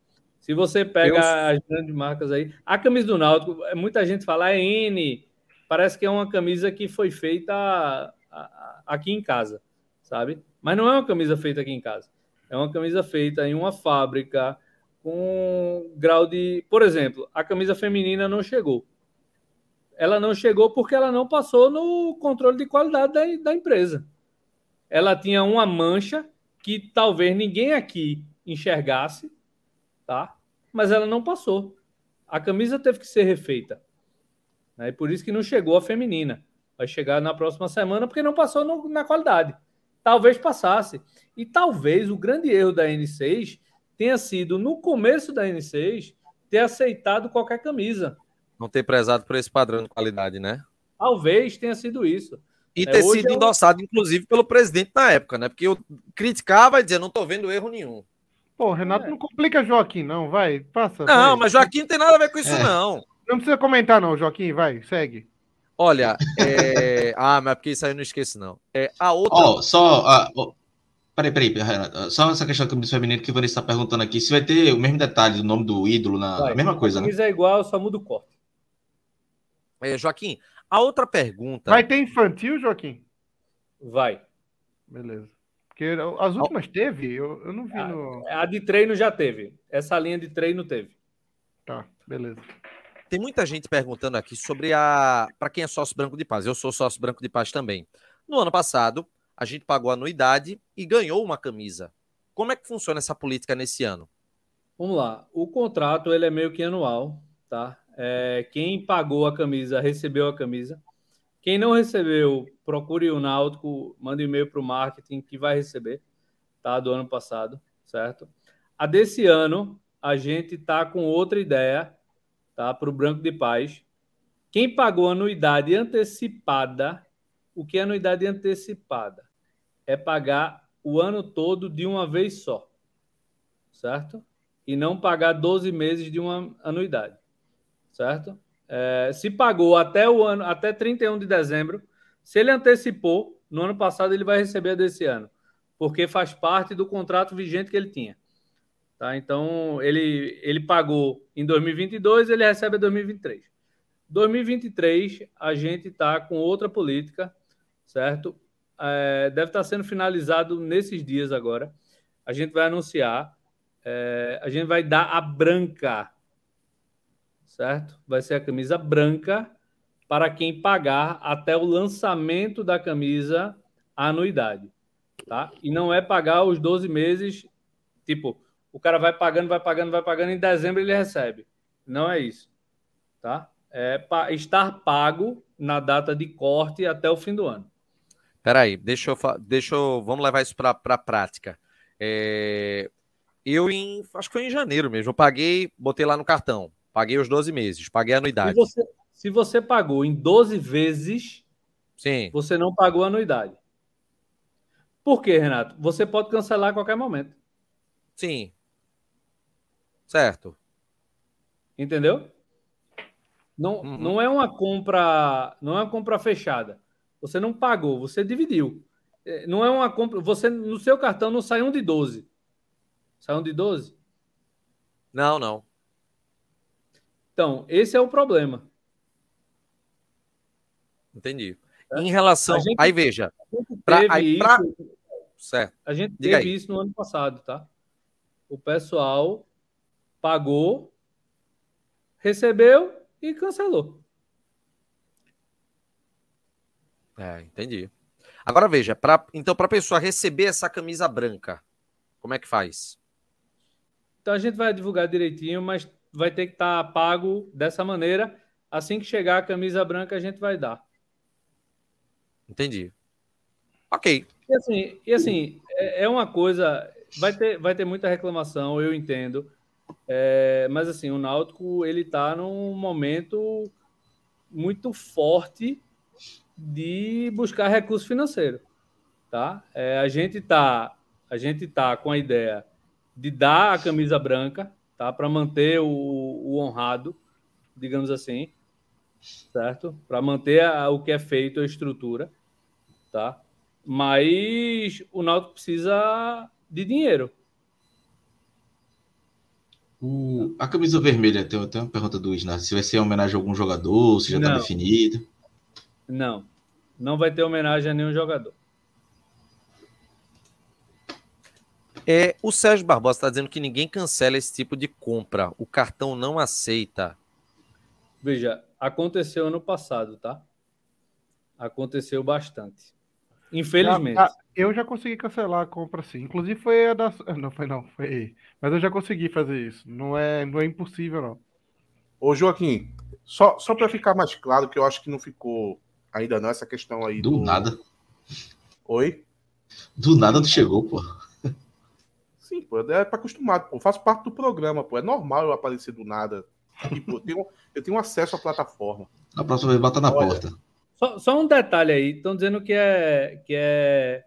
Se você pega Eu... as grandes marcas aí, a camisa do Náutico, muita gente fala é N, parece que é uma camisa que foi feita aqui em casa, sabe? Mas não é uma camisa feita aqui em casa. É uma camisa feita em uma fábrica com grau de, por exemplo, a camisa feminina não chegou. Ela não chegou porque ela não passou no controle de qualidade da, da empresa. Ela tinha uma mancha que talvez ninguém aqui enxergasse, tá? Mas ela não passou. A camisa teve que ser refeita. Né? E por isso que não chegou a feminina. Vai chegar na próxima semana porque não passou no, na qualidade. Talvez passasse. E talvez o grande erro da N6 tenha sido, no começo da N6, ter aceitado qualquer camisa. Não ter prezado por esse padrão de qualidade, né? Talvez tenha sido isso. E é, ter sido é endossado, inclusive, pelo presidente na época, né? Porque eu criticava e dizia, não tô vendo erro nenhum. Pô, Renato, é. não complica Joaquim, não, vai, passa. Não, vai. mas Joaquim não tem nada a ver com isso, é. não. Não precisa comentar, não, Joaquim, vai, segue. Olha, é... *laughs* ah, mas porque isso aí eu não esqueço, não. É, a outra. Oh, só. Uh, Peraí, peraí, Renato. Só essa questão da camisa feminina que o Vanessa está perguntando aqui, se vai ter o mesmo detalhe do nome do ídolo na vai, mesma coisa, né? É igual, só muda o corte. É, Joaquim, a outra pergunta. Vai ter infantil, Joaquim? Vai. Beleza. Porque as últimas teve, eu, eu não vi a, no. A de treino já teve. Essa linha de treino teve. Tá, beleza. Tem muita gente perguntando aqui sobre a. Para quem é sócio branco de paz. Eu sou sócio branco de paz também. No ano passado, a gente pagou anuidade e ganhou uma camisa. Como é que funciona essa política nesse ano? Vamos lá. O contrato ele é meio que anual, tá? É, quem pagou a camisa recebeu a camisa. Quem não recebeu, procure o Náutico, manda um e-mail para o marketing que vai receber, tá? Do ano passado, certo? A desse ano, a gente tá com outra ideia, tá? Para o Branco de Paz. Quem pagou anuidade antecipada o que é anuidade antecipada? É pagar o ano todo de uma vez só, certo? E não pagar 12 meses de uma anuidade, certo? É, se pagou até o ano, até 31 de dezembro, se ele antecipou, no ano passado ele vai receber desse ano, porque faz parte do contrato vigente que ele tinha. Tá? Então, ele, ele pagou em 2022, ele recebe em 2023. 2023, a gente está com outra política, certo? É, deve estar sendo finalizado nesses dias agora. A gente vai anunciar, é, a gente vai dar a branca certo? Vai ser a camisa branca para quem pagar até o lançamento da camisa a anuidade, tá? E não é pagar os 12 meses, tipo, o cara vai pagando, vai pagando, vai pagando, em dezembro ele recebe. Não é isso, tá? É para estar pago na data de corte até o fim do ano. Peraí, deixa eu, deixa eu, vamos levar isso para a prática. É, eu em, acho que foi em janeiro mesmo, eu paguei, botei lá no cartão, paguei os 12 meses, paguei a anuidade. Se você, se você pagou em 12 vezes, Sim. você não pagou a anuidade. Por quê, Renato? Você pode cancelar a qualquer momento. Sim. Certo. Entendeu? Não, uhum. não é uma compra, não é uma compra fechada. Você não pagou, você dividiu. É, não é uma compra, você no seu cartão não sai um de 12. Sai um de 12? Não, não. Então, esse é o problema. Entendi. É. Em relação. Gente, aí veja. Pra, aí, pra... Isso, certo. A gente Diga teve aí. isso no ano passado, tá? O pessoal pagou, recebeu e cancelou. É, entendi. Agora veja, pra, então para a pessoa receber essa camisa branca, como é que faz? Então a gente vai divulgar direitinho, mas vai ter que estar tá pago dessa maneira. Assim que chegar a camisa branca, a gente vai dar. Entendi. Ok. E assim, e assim é, é uma coisa. Vai ter, vai ter muita reclamação, eu entendo. É, mas assim, o Náutico ele está num momento muito forte de buscar recurso financeiro, tá? É, a gente tá a gente tá com a ideia de dar a camisa branca, tá? Para manter o, o, honrado, digamos assim, certo? Para manter a, o que é feito, a estrutura, tá? Mas o Náutico precisa de dinheiro, o, a camisa vermelha, tem, tem uma pergunta do Isnar, se vai ser homenagem a algum jogador, se já está definido. Não, não vai ter homenagem a nenhum jogador. É, o Sérgio Barbosa está dizendo que ninguém cancela esse tipo de compra. O cartão não aceita. Veja, aconteceu ano passado, tá? Aconteceu bastante. Infelizmente. Já, eu já consegui cancelar a compra, sim. Inclusive foi a da. *laughs* Não, foi não, foi. Mas eu já consegui fazer isso. Não é, não é impossível, não. Ô, Joaquim, só, só para ficar mais claro, que eu acho que não ficou ainda não essa questão aí. Do, do... nada. Oi? Do nada tu chegou, pô. Sim, pô, é para acostumado, pô. Eu faço parte do programa, pô. É normal eu aparecer do nada. Tipo, eu, tenho, eu tenho acesso à plataforma. A próxima vez bata na Olha, porta. Só, só, um detalhe aí, estão dizendo que é, que é,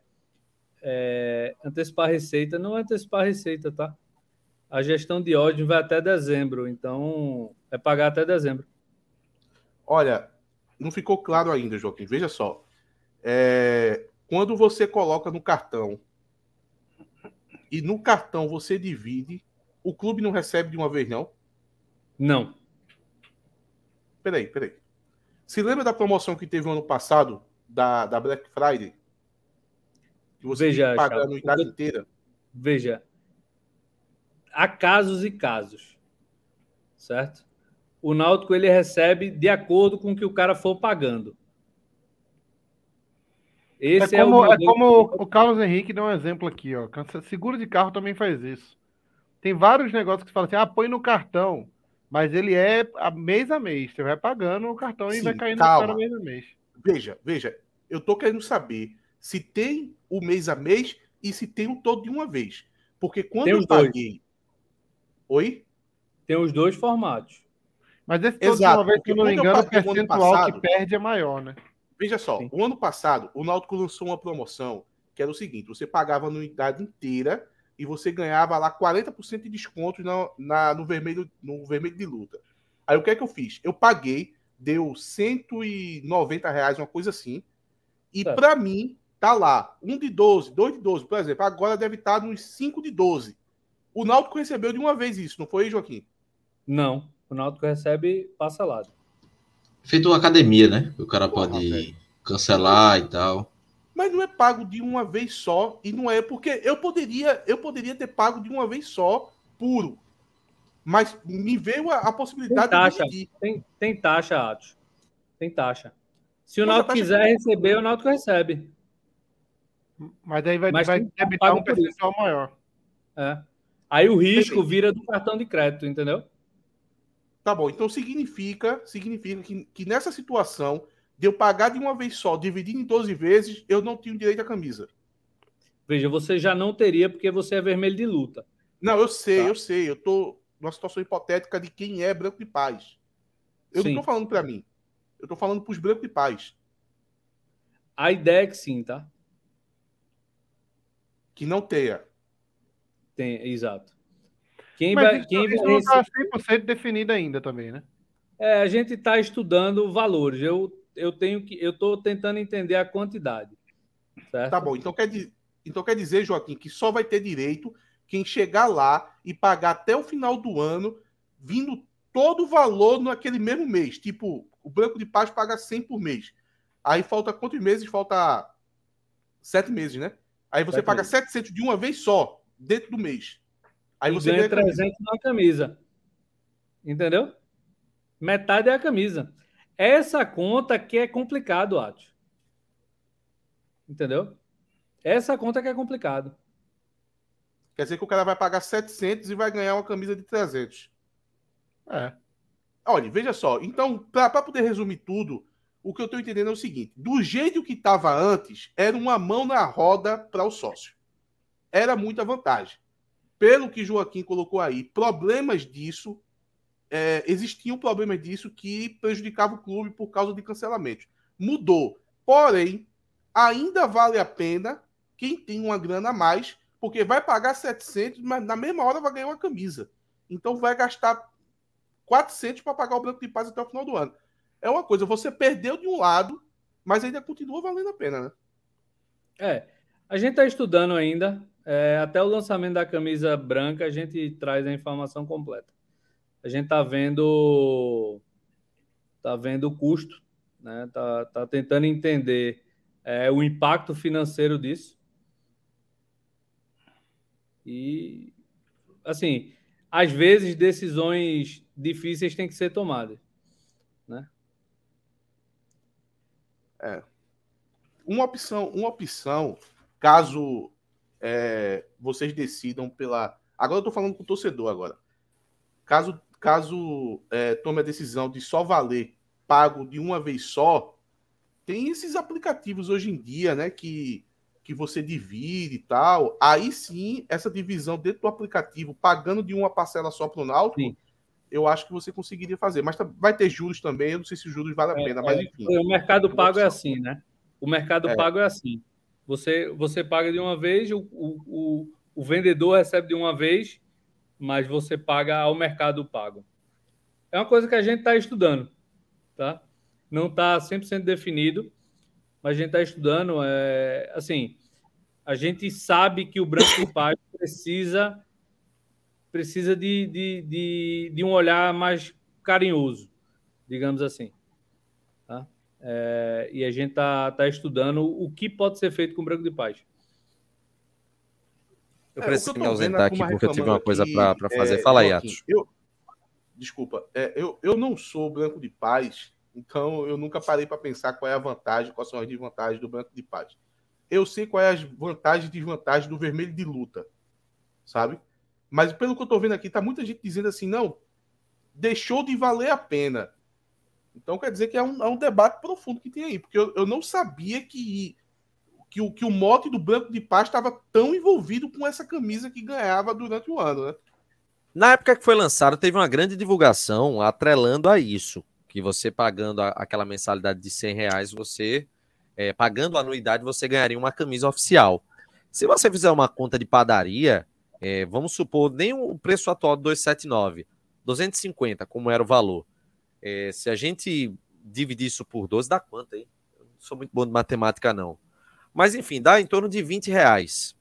é antecipar receita. Não é antecipar receita, tá? A gestão de ódio vai até dezembro, então é pagar até dezembro. Olha, não ficou claro ainda, Joaquim. Veja só. É, quando você coloca no cartão e no cartão você divide, o clube não recebe de uma vez, não? Não. Peraí, peraí. Se lembra da promoção que teve no ano passado, da, da Black Friday? Que você Veja, paga a anuidade inteira? Veja, há casos e casos, certo? O Náutico ele recebe de acordo com o que o cara for pagando. Esse é, como, é, é como o Carlos Henrique deu um exemplo aqui, ó. Seguro de carro também faz isso. Tem vários negócios que falam assim: ah, põe no cartão. Mas ele é a mês a mês. Você vai pagando o cartão Sim, e vai caindo calma. mês a mês. Veja, veja, eu tô querendo saber se tem o mês a mês e se tem o todo de uma vez. Porque quando eu paguei. Dois. Oi? Tem os dois formatos. Mas esse todo Exato, de uma vez, se eu não me engano, o percentual passado, que perde é maior, né? Veja só, Sim. o ano passado, o Náutico lançou uma promoção que era o seguinte: você pagava a anuidade inteira e você ganhava lá 40% de desconto na, na, no, vermelho, no vermelho de luta. Aí o que é que eu fiz? Eu paguei, deu 190 reais, uma coisa assim. E é. para mim, tá lá, um de 12, dois de 12, por exemplo, agora deve estar tá nos 5 de 12. O Náutico recebeu de uma vez isso, não foi, Joaquim? Não, o Náutico recebe parcelado. Feito uma academia, né? O cara Porra, pode velho. cancelar e tal mas não é pago de uma vez só e não é porque eu poderia eu poderia ter pago de uma vez só puro Mas me veio a, a possibilidade Tem taxa. de dividir. Tem, tem taxa, Atos. Tem taxa. Se o Náutico quiser receber, o Náutico recebe. Mas aí vai, Mas vai debitar pagar um isso. percentual maior. É. Aí o risco Perfeito. vira do cartão de crédito, entendeu? Tá bom, então significa, significa que, que nessa situação de eu pagar de uma vez só, dividindo em 12 vezes, eu não tenho direito à camisa. Veja, você já não teria porque você é vermelho de luta. Não, eu sei, Tá. eu sei. Eu tô numa situação hipotética de quem é branco de paz. Eu Sim. não tô falando pra mim. Eu tô falando pros brancos de paz. A ideia é que sim, tá? Que não tenha. Tem, exato. Quem Mas vai, isso, quem isso vai não está receber- 100% definido ainda também, né? É, a gente está estudando valores. Eu, eu tenho que, eu estou tentando entender a quantidade. Certo? Tá bom, então quer, então quer dizer, Joaquim, que só vai ter direito quem chegar lá e pagar até o final do ano, vindo todo o valor naquele mesmo mês. Tipo, o Branco de Paz paga 100 por mês. Aí falta quantos meses? Falta sete meses, né? Aí você Sete paga meses. 700 de uma vez só, dentro do mês. Aí e você ganha ganha a camisa. 300 na camisa. Entendeu? Metade é a camisa. Essa conta que é complicado, Atos. Entendeu? Essa conta que é complicado. Quer dizer que o cara vai pagar 700 e vai ganhar uma camisa de 300. É. Olha, veja só. Então, para poder resumir tudo, o que eu estou entendendo é o seguinte: do jeito que estava antes, era uma mão na roda para o sócio. Era muita vantagem. Pelo que Joaquim colocou aí, problemas disso, é, existiam problemas disso que prejudicavam o clube por causa de cancelamento. Mudou. Porém, ainda vale a pena quem tem uma grana a mais, porque vai pagar 700, mas na mesma hora vai ganhar uma camisa. Então vai gastar 400 para pagar o Branco de Paz até o final do ano. É uma coisa, você perdeu de um lado, mas ainda continua valendo a pena, né? É. A gente está estudando ainda. É, até o lançamento da camisa branca, a gente traz a informação completa. A gente está vendo. Tá vendo o custo, né? Tá, tá tentando entender é, o impacto financeiro disso. E, assim, às vezes decisões difíceis têm que ser tomadas. Uma opção, uma opção, caso é, vocês decidam pela. Agora eu tô falando com o torcedor agora. Caso, caso é, tome a decisão de só valer pago de uma vez só, tem esses aplicativos hoje em dia, né? Que, que você divide e tal. Aí sim, essa divisão dentro do aplicativo, pagando de uma parcela só para o Náutico, Sim. eu acho que você conseguiria fazer. Mas vai ter juros também, eu não sei se os juros vale a pena, mas enfim. O mercado pago é assim, né? O mercado É. pago é assim. Você, você paga de uma vez, o, o, o, o vendedor recebe de uma vez, mas você paga ao mercado pago. É uma coisa que a gente está estudando, tá? Não está 100% definido, mas a gente está estudando. É, assim, a gente sabe que o branco paz precisa precisa de, de, de, de um olhar mais carinhoso, digamos assim. Tá? É, e a gente está tá estudando o que pode ser feito com o branco de paz. Eu É, preciso me ausentar aqui porque eu tive uma coisa para fazer. é, Fala aí, Joaquim, Atos. Eu, desculpa, é, eu, eu não sou branco de paz, então eu nunca parei para pensar qual é a vantagem, quais são as desvantagens do branco de paz. Eu sei quais é as vantagens e desvantagens do vermelho de luta, sabe? Mas pelo que eu tô vendo aqui, tá muita gente dizendo assim, não, deixou de valer a pena. Então quer dizer que é um, é um debate profundo que tem aí, porque eu, eu não sabia que, que, o, que o mote do branco de paz estava tão envolvido com essa camisa que ganhava durante o ano, né? Na época que foi lançado, teve uma grande divulgação atrelando a isso. Que você pagando a- aquela mensalidade de 100 reais, você, é, pagando a anuidade, você ganharia uma camisa oficial. Se você fizer uma conta de padaria, é, vamos supor, nem o preço atual de 279, 250, como era o valor. É, se a gente dividir isso por 12, dá quanto aí? Eu não sou muito bom de matemática, não. Mas enfim, dá em torno de 20 reais.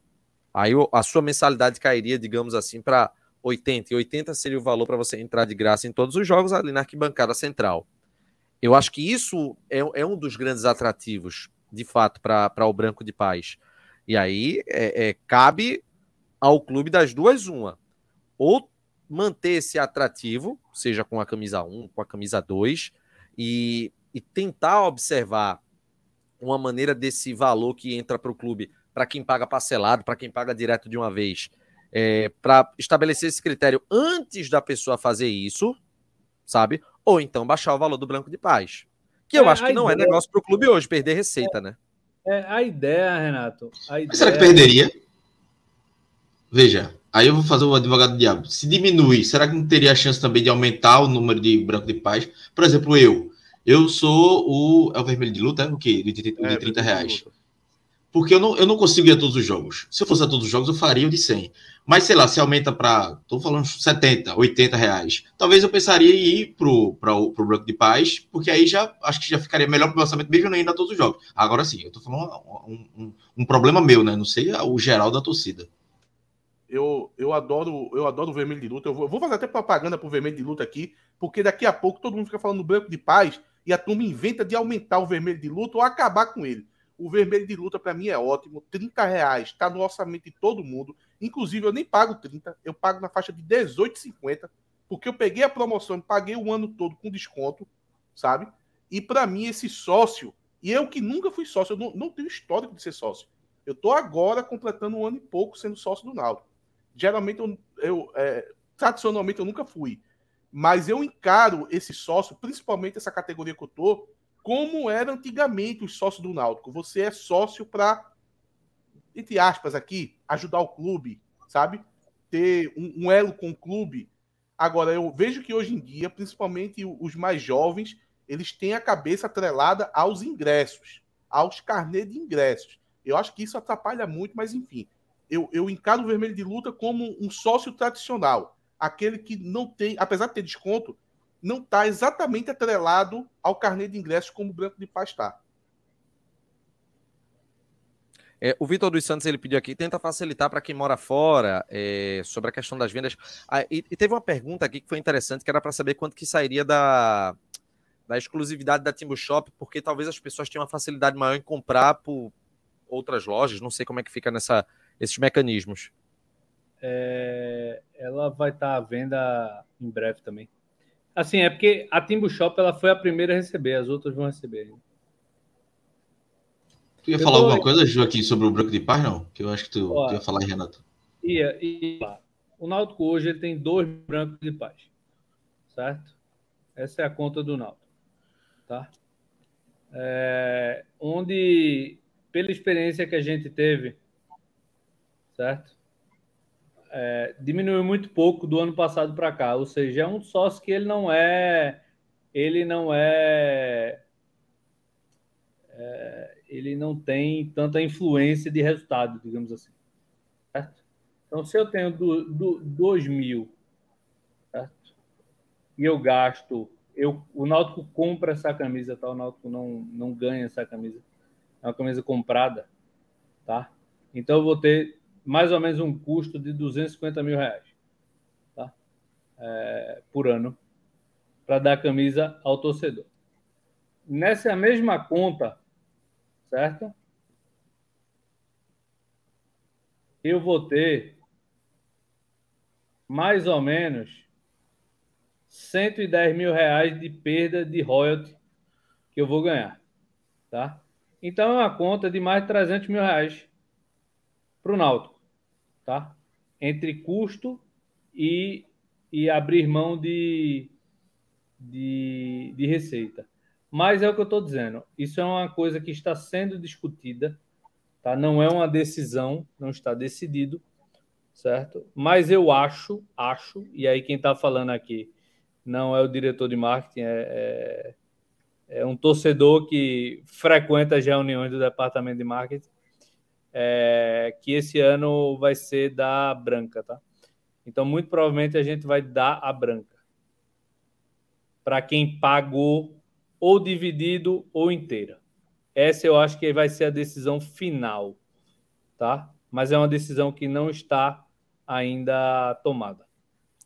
Aí a sua mensalidade cairia, digamos assim, para 80. E 80 seria o valor para você entrar de graça em todos os jogos ali na arquibancada central. Eu acho que isso é, é um dos grandes atrativos, de fato, para o Branco de Paz. E aí é, é, cabe ao clube das duas uma. Ou manter esse atrativo, seja com a camisa 1, com a camisa 2, e, e tentar observar uma maneira desse valor que entra para o clube, para quem paga parcelado, para quem paga direto de uma vez, é, para estabelecer esse critério antes da pessoa fazer isso, sabe? Ou então baixar o valor do Branco de Paz. Que eu é, acho que não é ideia... é negócio para o clube hoje, perder receita, é, né? É, a ideia, Renato. A ideia... Mas será que perderia? Veja, aí eu vou fazer o advogado do diabo. Se diminuir, será que não teria a chance também de aumentar o número de Branco de Paz? Por exemplo, eu. Eu sou o. É o vermelho de luta? É o quê? De, de, de é, 30 reais. Porque eu não, eu não consigo ir a todos os jogos. Se eu fosse a todos os jogos, eu faria o de 100. Mas, sei lá, se aumenta para. Estou falando 70, 80 reais. Talvez eu pensaria em ir pro, pro, pro Branco de Paz, porque aí já acho que já ficaria melhor pro meu orçamento, mesmo não indo a todos os jogos. Agora sim, eu estou falando um, um, um, problema meu, né? Não sei o geral da torcida. Eu, eu adoro eu adoro o vermelho de luta. Eu vou, eu vou fazer até propaganda pro vermelho de luta aqui, porque daqui a pouco todo mundo fica falando do branco de paz e a turma inventa de aumentar o vermelho de luta ou acabar com ele. O vermelho de luta para mim é ótimo, 30 reais, está no orçamento de todo mundo. Inclusive, eu nem pago 30, eu pago na faixa de 18,50, porque eu peguei a promoção, paguei o ano todo com desconto, sabe? E para mim, esse sócio, e eu que nunca fui sócio, eu não, não tenho histórico de ser sócio. Eu tô agora completando um ano e pouco sendo sócio do Naldo. Geralmente, eu, eu é, tradicionalmente, eu nunca fui. Mas eu encaro esse sócio, principalmente essa categoria que eu tô, como era antigamente os sócios do Náutico. Você é sócio para, entre aspas aqui, ajudar o clube, sabe? Ter um, um, elo com o clube. Agora, eu vejo que hoje em dia, principalmente os mais jovens, eles têm a cabeça atrelada aos ingressos, aos carnês de ingressos. Eu acho que isso atrapalha muito, mas enfim. Eu, eu encaro o vermelho de luta como um sócio tradicional aquele que não tem, apesar de ter desconto, não está exatamente atrelado ao carnê de ingressos como o Branco de Paz está. É, o Vitor dos Santos ele pediu aqui, tenta facilitar para quem mora fora é, sobre a questão das vendas. Ah, e, e, teve uma pergunta aqui que foi interessante, que era para saber quanto que sairia da, da exclusividade da Timbu Shop, porque talvez as pessoas tenham uma facilidade maior em comprar por outras lojas. Não sei como é que fica nessa, esses mecanismos é, ela vai estar tá à venda em breve também. Assim, é porque a Timbu Shop ela foi a primeira a receber, as outras vão receber. Tu ia eu falar alguma coisa, Joaquim, sobre o Branco de Paz, não? Que eu acho que tu, Ó, tu ia falar, Renato. Ia, ia. O Náutico hoje ele tem dois brancos de paz. Certo? Essa é a conta do Náutico. Tá? É, onde, pela experiência que a gente teve, certo? É, diminuiu muito pouco do ano passado para cá. Ou seja, é um sócio que ele não é, ele não é, é ele não tem tanta influência de resultado, digamos assim. Certo? Então, se eu tenho do, do 2 mil certo? e eu gasto, eu, o Náutico compra essa camisa, tá? o Náutico não, não ganha essa camisa. É uma camisa comprada. Tá? Então, eu vou ter mais ou menos um custo de 250 mil reais tá? É, por ano para dar camisa ao torcedor. Nessa mesma conta, certo? Eu vou ter mais ou menos 110 mil reais de perda de royalty que eu vou ganhar, tá? Então é uma conta de mais de 300 mil reais para o Náutico tá? Entre custo e, e abrir mão de, de, de receita. Mas é o que eu estou dizendo. Isso é uma coisa que está sendo discutida, tá? Não é uma decisão, não está decidido, certo? Mas eu acho, acho, e aí quem está falando aqui não é o diretor de marketing, é, é, é um torcedor que frequenta as reuniões do departamento de marketing é, que esse ano vai ser da branca, tá? Então, muito provavelmente a gente vai dar a branca para quem pagou ou dividido ou inteira. Essa eu acho que vai ser a decisão final, tá? Mas é uma decisão que não está ainda tomada.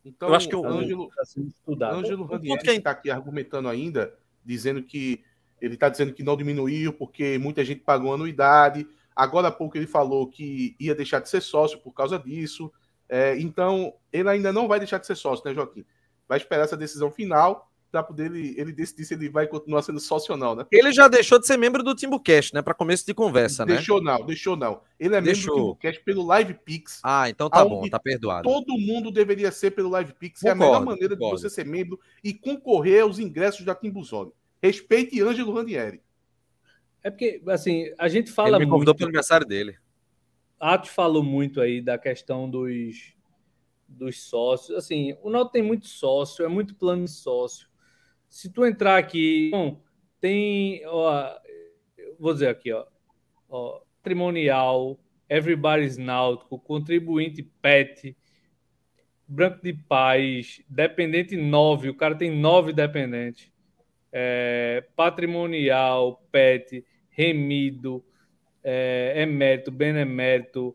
Então, eu acho que o Ângelo, está sendo estudado. Ângelo Ranieri está aqui argumentando ainda, dizendo que ele está dizendo que não diminuiu porque muita gente pagou anuidade Agora há pouco ele falou que ia deixar de ser sócio por causa disso. É, então, ele ainda não vai deixar de ser sócio, né, Joaquim? Vai esperar essa decisão final para poder ele, ele decidir se ele vai continuar sendo sócio ou não, né? Ele já deixou de ser membro do Timbucast, né? Para começo de conversa, né? Deixou não, deixou não. Ele é Deixou. membro do Timbucast pelo Live Pix. Ah, então tá bom, tá perdoado. Todo mundo deveria ser pelo Live Pix. é a Concordo, melhor maneira concordo. de você ser membro e concorrer aos ingressos da Timbuzone. Respeite Ângelo Ranieri. É porque, assim, a gente Ele fala me convidou muito. pro aniversário dele. Atos falou muito aí da questão dos, dos sócios. Assim, o Náutico tem muito sócio, é muito plano de sócio. Se tu entrar aqui, bom, tem, ó, vou dizer aqui, ó, ó, patrimonial, Everybody's Náutico, contribuinte PET, Branco de Paz, dependente 9, o cara tem nove dependentes. É, patrimonial, PET, remido, é, emérito, benemérito,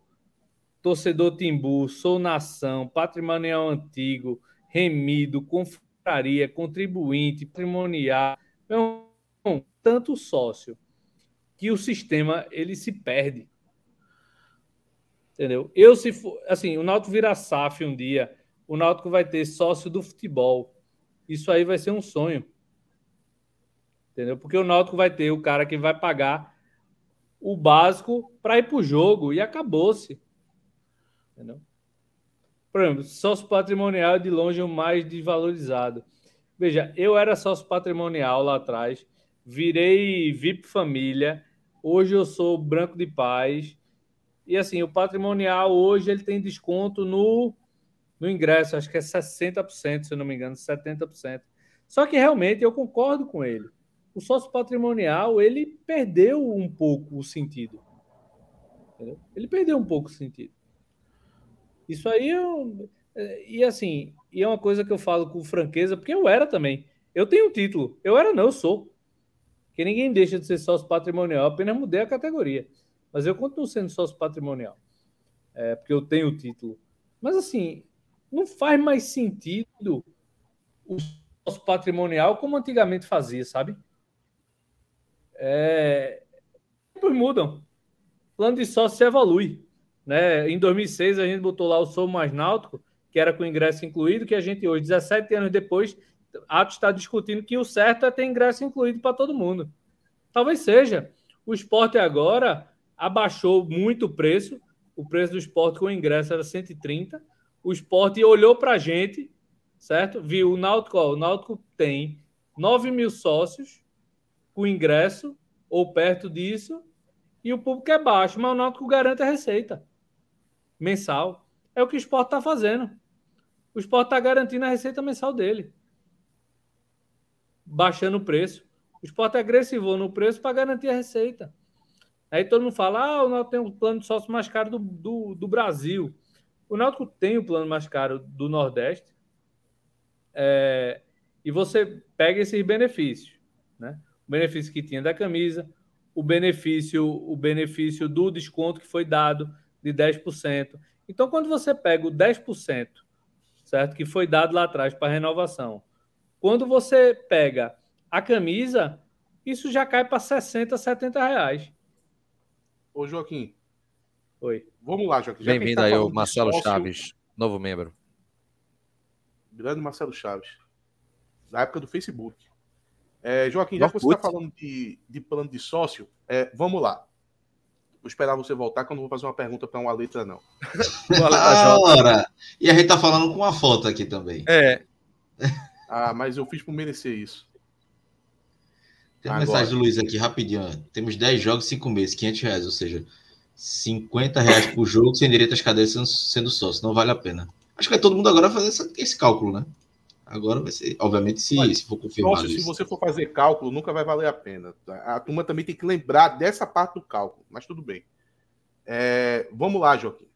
torcedor Timbu, Sou Nação, Patrimonial Antigo, Remido, Confraria, Contribuinte, Patrimonial, Meu irmão, tanto sócio que o sistema ele se perde. Entendeu? Eu se for, assim, o Náutico vira SAF um dia, o Náutico vai ter sócio do futebol. Isso aí vai ser um sonho. Entendeu? Porque o Náutico vai ter o cara que vai pagar o básico para ir para o jogo e acabou-se. Entendeu? Por exemplo, sócio patrimonial é de longe o mais desvalorizado. Veja, eu era sócio patrimonial lá atrás, virei VIP família, hoje eu sou branco de paz. E assim, o patrimonial hoje ele tem desconto no, no ingresso, acho que é 60%, se eu não me engano, 70%. Só que realmente eu concordo com ele o sócio patrimonial ele perdeu um pouco o sentido. Entendeu? Ele perdeu um pouco o sentido. Isso aí eu, e assim, e é uma coisa que eu falo com franqueza, porque eu era também. Eu tenho um título. Eu era não, eu sou. Que ninguém deixa de ser sócio patrimonial, apenas mudei a categoria. Mas eu continuo sendo sócio patrimonial. É, porque eu tenho o título. Mas assim, não faz mais sentido o sócio patrimonial como antigamente fazia, sabe? É... Tempos mudam. Plano de sócio se evolui. Né? Em 2006, a gente botou lá o Sou Mais Náutico, que era com ingresso incluído, que a gente hoje, 17 anos depois, Atos está discutindo que o certo é ter ingresso incluído para todo mundo. Talvez seja. O esporte agora abaixou muito o preço. O preço do esporte com ingresso era 130. O esporte olhou para a gente, certo? Viu o Náutico, ó, o Náutico tem 9 mil sócios com ingresso ou perto disso, e o público é baixo, mas o Náutico garante a receita mensal. É o que o esporte está fazendo. O esporte está garantindo a receita mensal dele, baixando o preço. O esporte é agressivo no preço para garantir a receita. Aí todo mundo fala: ah, o Náutico tem o plano de sócio mais caro do, do, do Brasil. O Náutico tem o plano mais caro do Nordeste. É, e você pega esses benefícios, né? O benefício que tinha da camisa, o benefício, o benefício do desconto que foi dado de 10%. Então, quando você pega o 10%, certo, que foi dado lá atrás para renovação, quando você pega a camisa, isso já cai para 60, 70 reais. Ô, Joaquim, Oi. vamos lá, Joaquim. Bem-vindo tá aí, o Marcelo sócio, Chaves, novo membro. Grande Marcelo Chaves. Da época do Facebook. É, Joaquim, já que você está falando de, de plano de sócio, é, vamos lá. Vou esperar você voltar, que eu não vou fazer uma pergunta para uma letra, não. *laughs* Ah, ora. E a gente tá falando com uma foto aqui também. É, *laughs* Ah, mas eu fiz por merecer isso. Tem uma Agora. mensagem do Luiz aqui, rapidinho. Temos 10 jogos, 5 meses, 500 reais, ou seja, 50 reais por jogo, sem direito às cadeias sendo, sendo sócio. Não vale a pena. Acho que vai todo mundo agora fazer esse cálculo, né? Agora vai ser, obviamente, se, Olha, se for confirmado se isso. você for fazer cálculo, nunca vai valer a pena. A turma também tem que lembrar dessa parte do cálculo, mas tudo bem. É, vamos lá, Joaquim.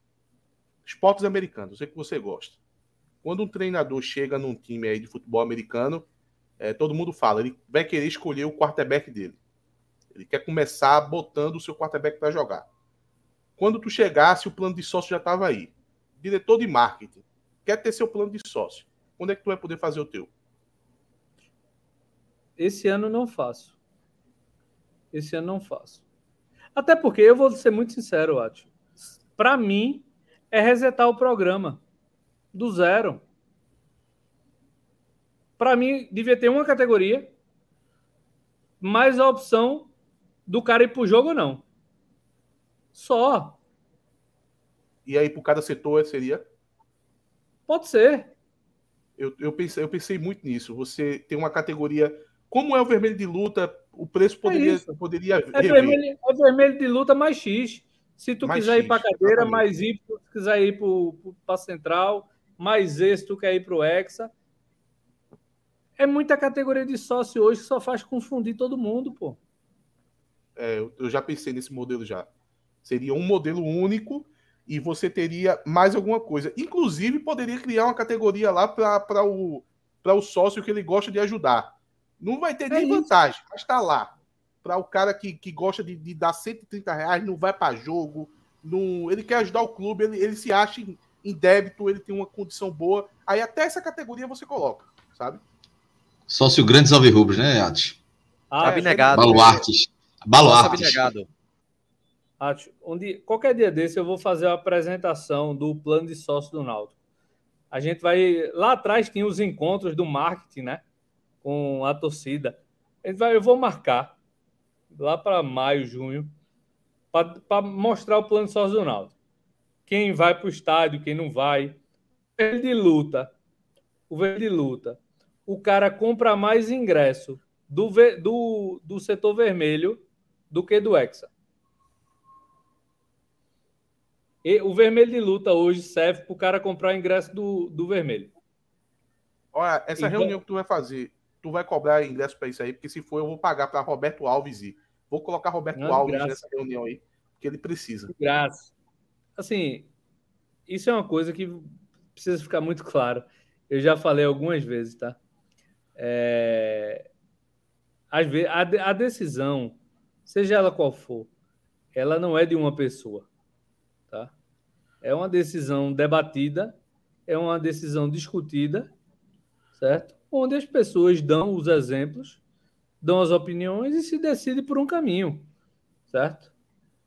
Esportes americanos, eu sei que você gosta. Quando um treinador chega num time aí de futebol americano, é, todo mundo fala, ele vai querer escolher o quarterback dele. Ele quer começar botando o seu quarterback para jogar. Quando tu chegasse, o plano de sócio já estava aí. Diretor de marketing, quer ter seu plano de sócio. Quando é que tu vai poder fazer o teu? Esse ano não faço. Esse ano não faço. Até porque eu vou ser muito sincero, Ati. Para mim, é resetar o programa. Do zero. Para mim, devia ter uma categoria, mais a opção do cara ir pro jogo ou não. Só. E aí, por cada setor, seria? Pode ser. Eu, eu, pensei, eu pensei muito nisso. Você tem uma categoria. Como é o vermelho de luta, o preço poderia, É poderia É vermelho, é vermelho de luta mais X. Se tu Mais quiser X, ir para cadeira, exatamente. mais Y. Se tu quiser ir para central, mais E se tu quer ir para o Hexa. É muita categoria de sócio hoje que só faz confundir todo mundo, pô. É, eu já pensei nesse modelo já. Seria um modelo único e você teria mais alguma coisa. Inclusive, poderia criar uma categoria lá para o, pra o sócio que ele gosta de ajudar. Não vai ter É nem isso. vantagem, mas tá lá. Para o cara que, que gosta de, de dar 130 reais, não vai para jogo, não, ele quer ajudar o clube, ele, ele se acha em, em débito, ele tem uma condição boa. Aí até essa categoria você coloca, sabe? Sócio Grandes Alvirrubros, né, Atos? Ah, Abnegado. Baluartes. Baluartes. abnegado. Acho. Onde, qualquer dia desse eu vou fazer a apresentação do plano de sócio do Náutico. A gente vai. Lá atrás tinha os encontros do marketing, né? Com a torcida. Eu vou marcar lá para maio, junho, para mostrar o plano de sócio do Náutico. Quem vai para o estádio, quem não vai. Verde de luta. O verde de luta. O cara compra mais ingresso do, do, do setor vermelho do que do Hexa. E o vermelho de luta hoje serve para o cara comprar o ingresso do, do vermelho. Olha, essa Então- reunião que tu vai fazer, tu vai cobrar ingresso para isso aí, porque se for, eu vou pagar para Roberto Alves ir. Vou colocar Roberto Não, Alves nessa reunião aí, porque ele precisa. Graças. Assim, isso é uma coisa que precisa ficar muito claro. Eu já falei algumas vezes, tá? É... Às vezes, a, a decisão, seja ela qual for, ela não é de uma pessoa? É uma decisão debatida, é uma decisão discutida, certo? Onde as pessoas dão os exemplos, dão as opiniões e se decide por um caminho, certo?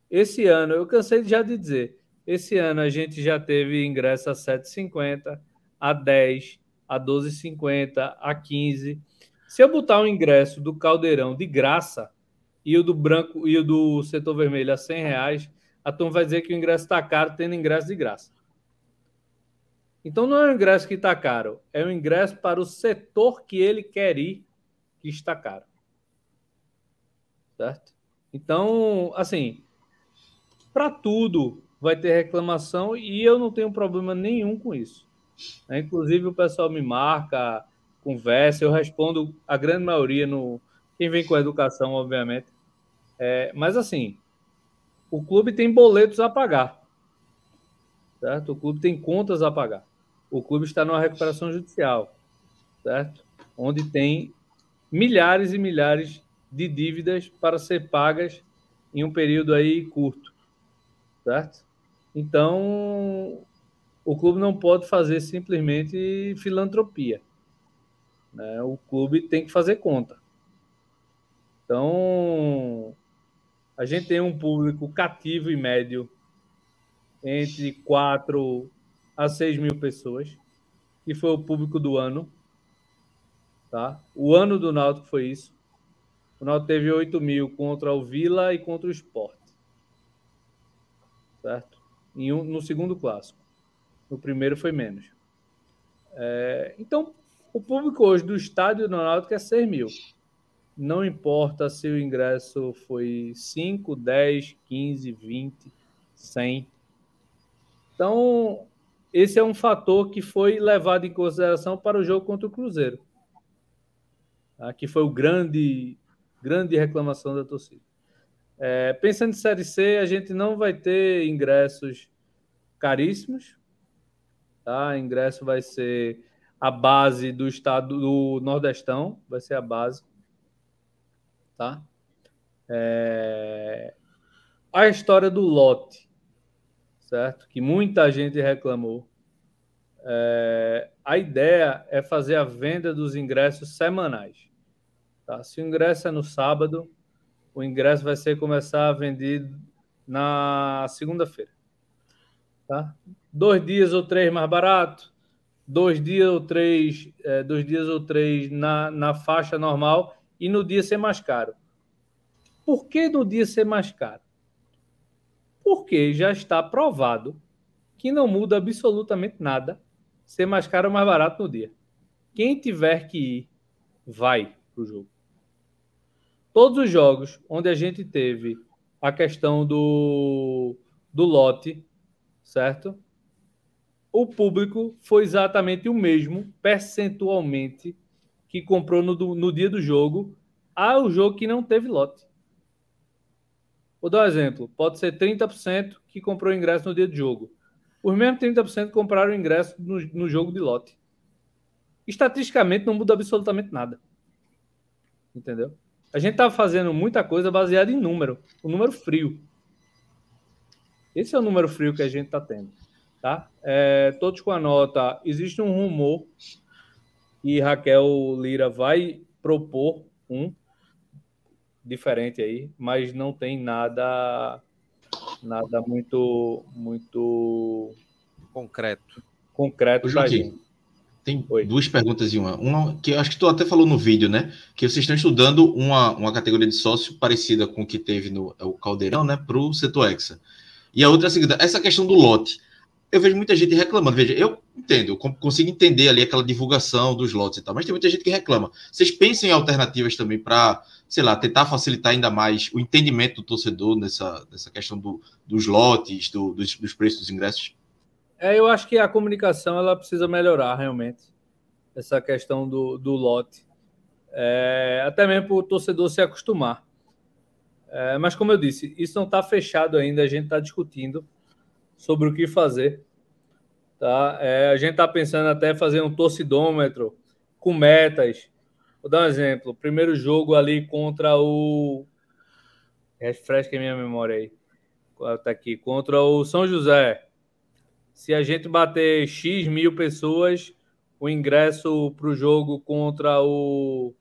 Esse ano, eu cansei já de dizer, esse ano a gente já teve ingresso a 7,50, a 10, a 12,50, a 15. Se eu botar o ingresso do Caldeirão de graça e o do branco e o do setor vermelho a 100 reais, a turma vai dizer que o ingresso está caro tendo ingresso de graça. Então não é o ingresso que está caro, é o ingresso para o setor que ele quer ir que está caro. Certo? Então, assim, para tudo vai ter reclamação e eu não tenho problema nenhum com isso. né? Inclusive o pessoal me marca, conversa, eu respondo a grande maioria no quem vem com a educação, obviamente. É, mas assim, o clube tem boletos a pagar, certo? O clube tem contas a pagar. O clube está numa recuperação judicial, certo? Onde tem milhares e milhares de dívidas para ser pagas em um período aí curto, certo? Então, o clube não pode fazer simplesmente filantropia. Né? O clube tem que fazer conta. Então, a gente tem um público cativo e médio entre 4 a 6 mil pessoas, que foi o público do ano. Tá? O ano do Náutico foi isso. O Náutico teve 8 mil contra o Vila e contra o Sport. Certo? Em um, no segundo clássico. No primeiro foi menos. É, então, o público hoje do estádio do Náutico é 6 mil. Não importa se o ingresso foi 5, 10, 15, 20, 100. Então, esse é um fator que foi levado em consideração para o jogo contra o Cruzeiro. Tá? Que foi o grande, grande reclamação da torcida. É, pensando em Série C, a gente não vai ter ingressos caríssimos. Tá? Ingresso vai ser a base do estado do Nordestão, vai ser a base. Tá? É... A história do lote, certo? Que muita gente reclamou. É... A ideia é fazer a venda dos ingressos semanais. Tá? Se o ingresso é no sábado, o ingresso vai ser começar a vendido na segunda-feira. Tá? Dois dias ou três mais barato, dois dias ou três, é, dois dias ou três na, na faixa normal e no dia ser mais caro. Por que no dia ser mais caro? Porque já está provado que não muda absolutamente nada ser mais caro ou mais barato no dia. Quem tiver que ir, vai para o jogo. Todos os jogos onde a gente teve a questão do, do lote, certo? O público foi exatamente o mesmo, percentualmente, que comprou no, no dia do jogo, ao jogo que não teve lote. Vou dar um exemplo. Pode ser 30% que comprou ingresso no dia do jogo. Os mesmos 30% compraram ingresso no, no jogo de lote. Estatisticamente não muda absolutamente nada. Entendeu? A gente está fazendo muita coisa baseada em número, o número frio. Esse é o número frio que a gente está tendo. Tá? É, todos com a nota. Existe um rumor e Raquel Lira vai propor um diferente aí, mas não tem nada nada muito muito concreto concreto para gente. Tem Oi. duas perguntas e uma. Uma que eu acho que tu até falou no vídeo, né? Que vocês estão estudando uma, uma categoria de sócio parecida com o que teve no é o Caldeirão, né? Para o setor Hexa. E a outra é a seguinte: essa questão do lote. Eu vejo muita gente reclamando. Veja, eu entendo, eu consigo entender ali aquela divulgação dos lotes e tal, mas tem muita gente que reclama. Vocês pensam em alternativas também para, sei lá, tentar facilitar ainda mais o entendimento do torcedor nessa, nessa questão do, dos lotes, do, dos, dos preços dos ingressos? É, eu acho que a comunicação ela precisa melhorar realmente essa questão do, do lote, é, até mesmo para o torcedor se acostumar. É, mas como eu disse, isso não está fechado ainda. A gente está discutindo sobre o que fazer. Tá? É, a gente está pensando até fazer um torcidômetro com metas. Vou dar um exemplo. Primeiro jogo ali contra o. Refresca minha memória aí. Está aqui. Contra o São José se a gente bater X mil pessoas, o ingresso para o jogo contra o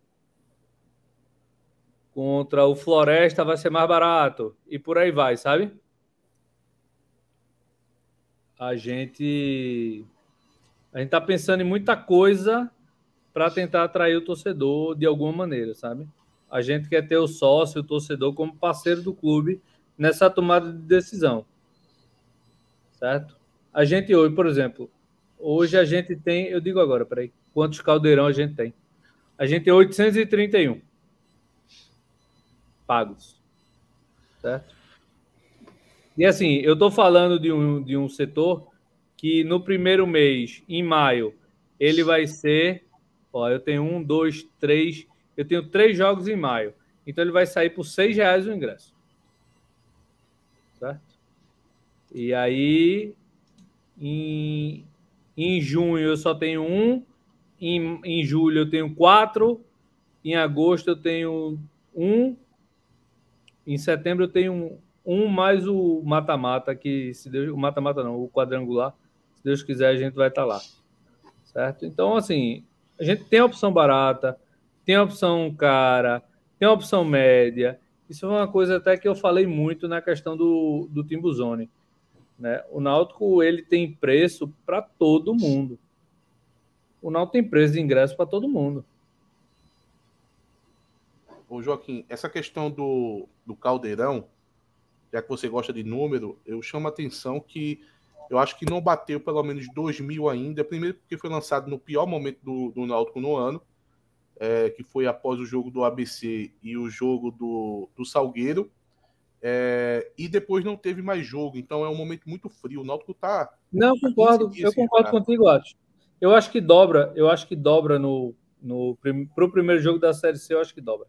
contra o Floresta vai ser mais barato e por aí vai, sabe? A gente a gente tá pensando em muita coisa para tentar atrair o torcedor de alguma maneira, sabe? A gente quer ter o sócio, o torcedor como parceiro do clube nessa tomada de decisão. Certo? A gente hoje, por exemplo, hoje a gente tem, eu digo agora, peraí, quantos caldeirão a gente tem? A gente tem 831 pagos, certo? E assim, eu estou falando de um, de um setor que no primeiro mês, em maio, ele vai ser, ó, eu tenho um, dois, três, eu tenho três jogos em maio, então ele vai sair por seis reais o ingresso, certo? E aí em, em junho eu só tenho um. Em, em julho eu tenho quatro. Em agosto eu tenho um. Em setembro eu tenho um, mais o mata-mata, que se Deus. O mata-mata não, o quadrangular. Se Deus quiser, a gente vai estar tá lá. Certo? Então, assim, a gente tem a opção barata, tem a opção cara, tem a opção média. Isso é uma coisa até que eu falei muito na questão do, do Timbuzone. Né? O Náutico ele tem preço para todo mundo. O Náutico tem preço de ingresso para todo mundo. Ô Joaquim, essa questão do, do caldeirão, já que você gosta de número, eu chamo a atenção que eu acho que não bateu pelo menos 2 mil ainda. Primeiro porque foi lançado no pior momento do, do Náutico no ano, é, que foi após o jogo do ABC e o jogo do, do Salgueiro. É, e depois não teve mais jogo, então é um momento muito frio. O Náutico tá. Não, concordo. Eu concordo contigo, acho. Eu acho que dobra. Eu acho que dobra no, no pro primeiro jogo da Série C. Eu acho que dobra.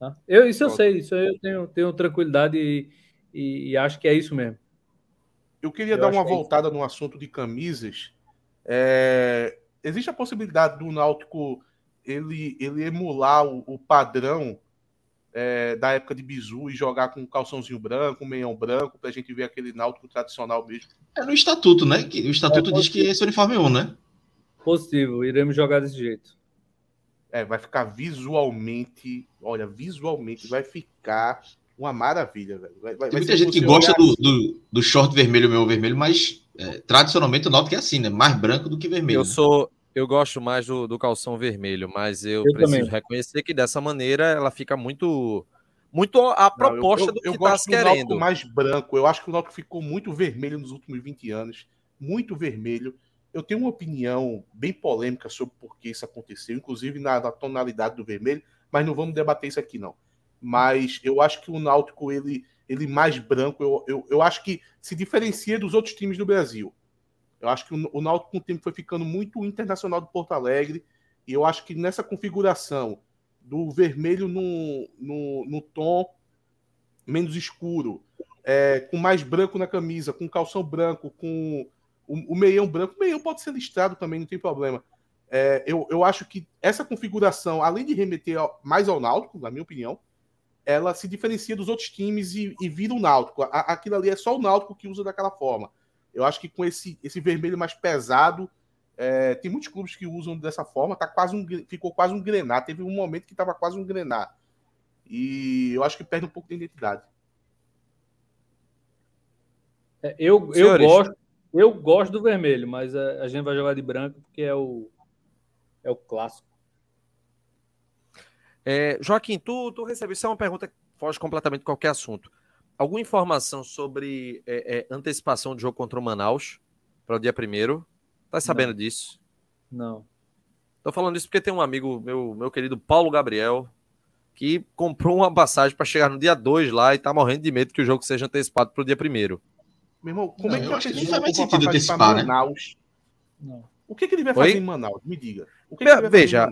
Tá? Eu, isso eu sei. Isso eu tenho, tenho tranquilidade e, e, e acho que é isso mesmo. Eu queria eu dar uma é voltada é no assunto de camisas. É, existe a possibilidade do Náutico ele, ele emular o, o padrão é, da época de Bizu e jogar com um calçãozinho branco, um meião branco, pra gente ver aquele náutico tradicional mesmo. É no estatuto, né? O estatuto é diz que esse uniforme é um, né? Possível, iremos jogar desse jeito. É, vai ficar visualmente, olha, visualmente vai ficar uma maravilha, velho. Vai, vai, Tem muita gente que gosta do, do, do, short vermelho, meu vermelho, mas é, tradicionalmente o Náutico é assim, né? Mais branco do que vermelho. Eu né? sou, eu gosto mais do, do calção vermelho, mas eu, eu preciso também. reconhecer que dessa maneira ela fica muito muito a proposta Não, eu, eu, do que está querendo. mais branco. Eu acho que o Náutico ficou muito vermelho nos últimos 20 anos, muito vermelho. Eu tenho uma opinião bem polêmica sobre por que isso aconteceu, inclusive na, na tonalidade do vermelho, mas não vamos debater isso aqui não. Mas eu acho que o Náutico ele ele mais branco, eu, eu, eu acho que se diferencia dos outros times do Brasil. Eu acho que o, o Náutico com o tempo foi ficando muito internacional do Porto Alegre, e eu acho que nessa configuração do vermelho no, no, no tom menos escuro, é, com mais branco na camisa, com calção branco, com o, o meião branco. O meião pode ser listrado também, não tem problema. É, eu, eu acho que essa configuração, além de remeter mais ao Náutico, na minha opinião, ela se diferencia dos outros times e, e vira o Náutico. A, aquilo ali é só o Náutico que usa daquela forma. Eu acho que com esse, esse vermelho mais pesado, é, tem muitos clubes que usam dessa forma, tá quase um, ficou quase um grenar. Teve um momento que estava quase um grenar. E eu acho que perde um pouco de identidade. É, eu, eu, gosto, eu gosto do vermelho, mas a, a, gente vai jogar de branco porque é o, é o clássico. É, Joaquim, tu, tu recebeu. Isso é uma pergunta que foge completamente de qualquer assunto. Alguma informação sobre é, é, antecipação de jogo contra o Manaus para o dia primeiro? Tá sabendo Não. disso? Não. Tô falando isso porque tem um amigo, meu, meu querido Paulo Gabriel, que comprou uma passagem para chegar no dia 2 lá e tá morrendo de medo que o jogo seja antecipado para o dia primeiro. Meu irmão, como é não, é que eu acho que não faz mais sentido antecipar, né? Manaus? Não. O que, que ele vai fazer Oi? em Manaus? Me diga. O que, que ele vai Veja,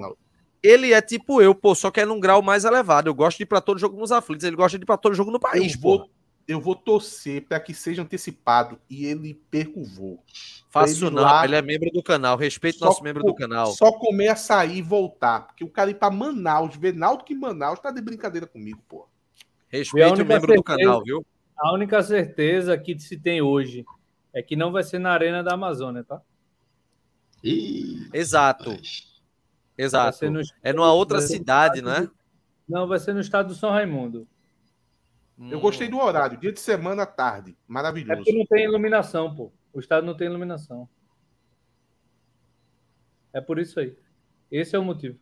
ele é tipo eu, pô, só que é num grau mais elevado. Eu gosto de ir para todo jogo nos aflitos, ele gosta de ir para todo jogo no país, eu vou, eu vou torcer para que seja antecipado e ele perca o voo. Faço ele não, lá, ele é membro do canal, respeito nosso membro do canal. Só comer açaí e voltar, porque o cara ir para Manaus, ver Náutico em Manaus, tá de brincadeira comigo, pô. Respeito o membro certeza, do canal, viu? A única certeza que se tem hoje é que não vai ser na Arena da Amazônia, tá? Ih, Exato. Exato. No... É numa outra cidade, né? Não, vai ser no estado do São Raimundo. Eu gostei do horário, dia de semana à tarde. Maravilhoso. É porque não tem iluminação, pô. O estado não tem iluminação. É por isso aí. Esse é o motivo.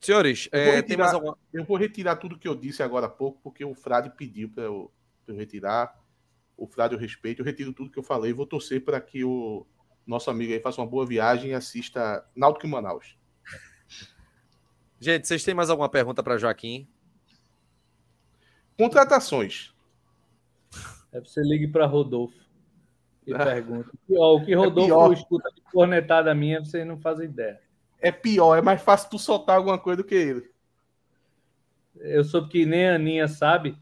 Senhores, eu, vou, é, retirar, alguma... eu vou retirar tudo que eu disse agora há pouco, porque o Frade pediu para eu, eu, retirar. O Frade eu respeito, eu retiro tudo que eu falei. Vou torcer para que o nosso amigo aí faça uma boa viagem e assista Náutico em Manaus. Gente, vocês têm mais alguma pergunta para Joaquim? Contratações. É você ligue para Rodolfo e ah. pergunta. o que é Rodolfo é escuta de cornetada minha, vocês não fazem ideia. É pior, é mais fácil tu soltar alguma coisa do que ele. Eu soube que nem a Aninha sabe.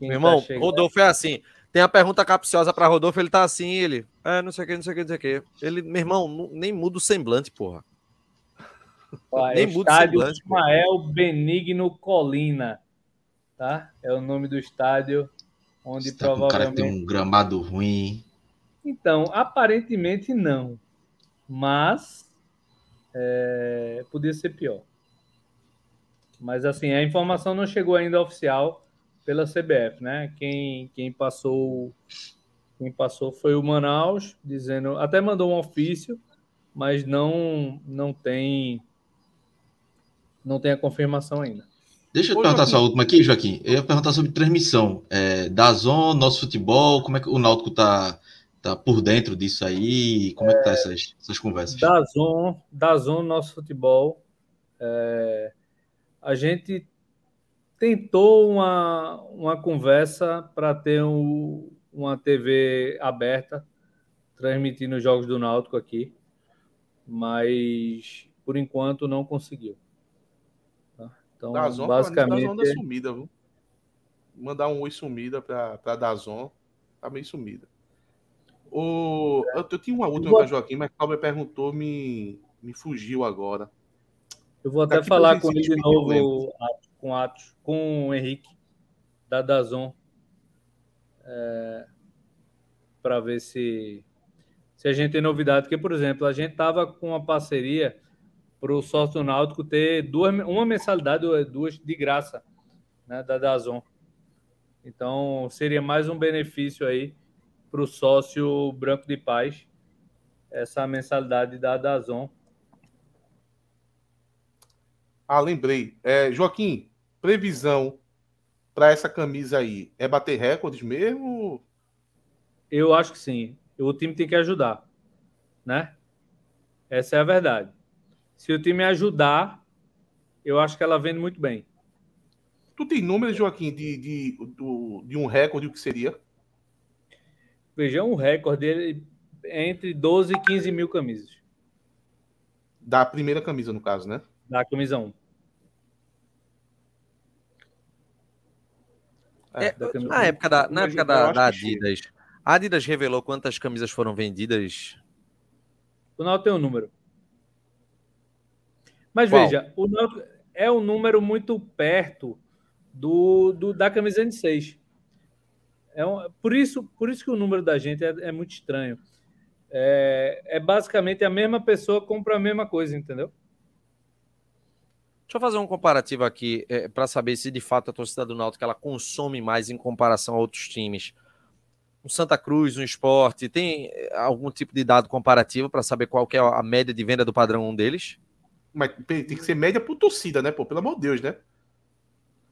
Meu irmão, tá Rodolfo é assim. Tem a pergunta capciosa para Rodolfo, ele tá assim, ele. É, não sei o que, não sei o que, não sei o que. Ele, meu irmão, nem muda o semblante, porra. Ó, nem é muda o semblante. Ismael Benigno Colina tá? É o nome do estádio onde Você provavelmente. O cara tem um gramado ruim. Então, aparentemente não, mas é, podia ser pior. Mas assim, a informação não chegou ainda oficial pela CBF, né? Quem, quem passou quem passou foi o Manaus, dizendo, até mandou um ofício, mas não não tem não tem a confirmação ainda. Deixa eu Ô, perguntar Joaquim. só a última aqui, Joaquim. Eu ia perguntar sobre transmissão. É, da Zona, nosso futebol, como é que o Náutico tá, tá por dentro disso aí? Como é, é que tá essas, essas conversas? Da Zona, da Zona, nosso futebol. É, a gente tentou uma, uma conversa para ter um, uma TV aberta transmitindo os jogos do Náutico aqui, mas por enquanto não conseguiu. Então, Dazon, basicamente. Dazon é sumida, viu? Mandar um oi sumida para Dazon, tá meio sumida. O... Eu, eu tinha uma última vou... para Joaquim, mas Cláudio perguntou, me, me fugiu agora. Eu vou até falar com ele de novo, com Atos, com o Henrique, da Dazon, é, para ver se, se a gente tem novidade. Porque, por exemplo, a gente tava com uma parceria para o sócio náutico ter duas, uma mensalidade ou duas de graça né, da Dazon. Então, seria mais um benefício aí para o sócio Branco de Paz, essa mensalidade da Dazon. Ah, lembrei. É, Joaquim, previsão para essa camisa aí é bater recordes mesmo? Eu acho que sim. O time tem que ajudar, né? Essa é a verdade. Se o time ajudar, eu acho que ela vende muito bem. Tu tem números, Joaquim, de, de, de, de um recorde, o que seria? Veja, um recorde entre 12 e 15 mil camisas. Da primeira camisa, no caso, né? Da camisa 1. É, é na época da, na época da, da Adidas, a Adidas revelou quantas camisas foram vendidas? O Náutico tem um número. Mas Qual? veja, o Náutico é um número muito perto do, do da camisa N6. É um, por, isso, por isso que o número da gente é, é muito estranho. É, é, basicamente a mesma pessoa compra a mesma coisa, entendeu? Deixa eu fazer um comparativo aqui é, para saber se de fato a torcida do Náutico ela consome mais em comparação a outros times. O Santa Cruz, no esporte, tem é, algum tipo de dado comparativo para saber qual que é a média de venda do padrão um deles? Mas tem que ser média por torcida, né? Pô, pelo amor de Deus, né?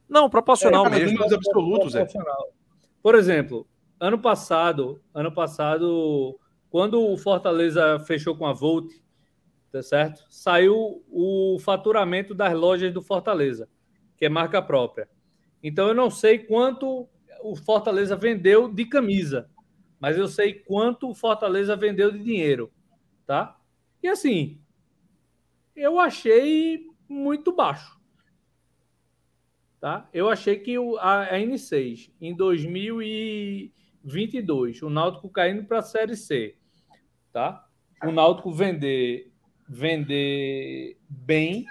Não, proporcional é, mesmo. Números absolutos, é. Por exemplo, ano passado, ano passado, quando o Fortaleza fechou com a Volt, tá certo? Saiu o faturamento das lojas do Fortaleza, que é marca própria. Então eu não sei quanto o Fortaleza vendeu de camisa, mas eu sei quanto o Fortaleza vendeu de dinheiro, tá? E assim, eu achei muito baixo. Tá? Eu achei que a N6 em 2022, o Náutico caindo para a Série C, tá? O Náutico vender vender bem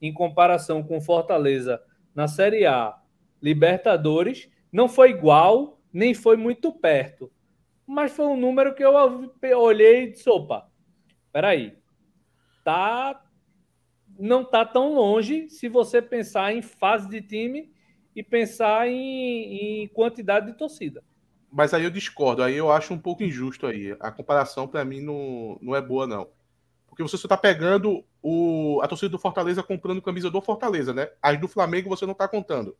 em comparação com Fortaleza na Série A, Libertadores, não foi igual, nem foi muito perto. Mas foi um número que eu olhei e disse: opa, peraí, tá, não tá tão longe se você pensar em fase de time e pensar em, em quantidade de torcida. Mas aí eu discordo, aí eu acho um pouco injusto aí. A comparação para mim não, não é boa, não. Porque você só tá pegando o, a torcida do Fortaleza comprando camisa do Fortaleza, né? As do Flamengo você não tá contando.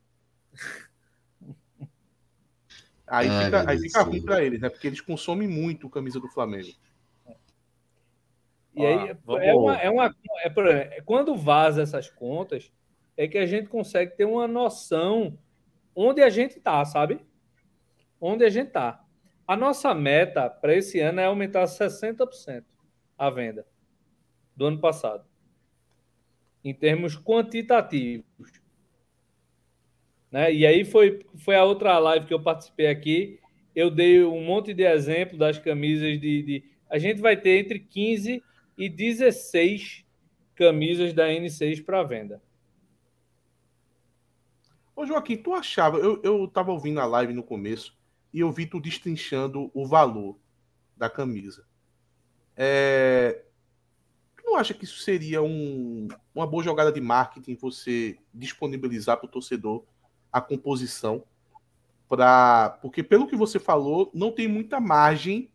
Aí Ai, fica, aí fica ruim para eles, né? Porque eles consomem muito camisa do Flamengo. E aí ah, é uma, é uma é, quando vaza essas contas é que a gente consegue ter uma noção onde a gente tá, sabe? Onde a gente tá. A nossa meta para esse ano é aumentar 60% a venda do ano passado, em termos quantitativos. Né? E aí foi, foi a outra live que eu participei aqui. Eu dei um monte de exemplo das camisas de, de. A gente vai ter entre 15 e 16 camisas da N6 para venda. Ô Joaquim, tu achava, eu, eu tava ouvindo a live no começo e eu vi tu destrinchando o valor da camisa. É, não acha que isso seria um, uma boa jogada de marketing você disponibilizar para o torcedor a composição? Pra, porque, pelo que você falou, não tem muita margem.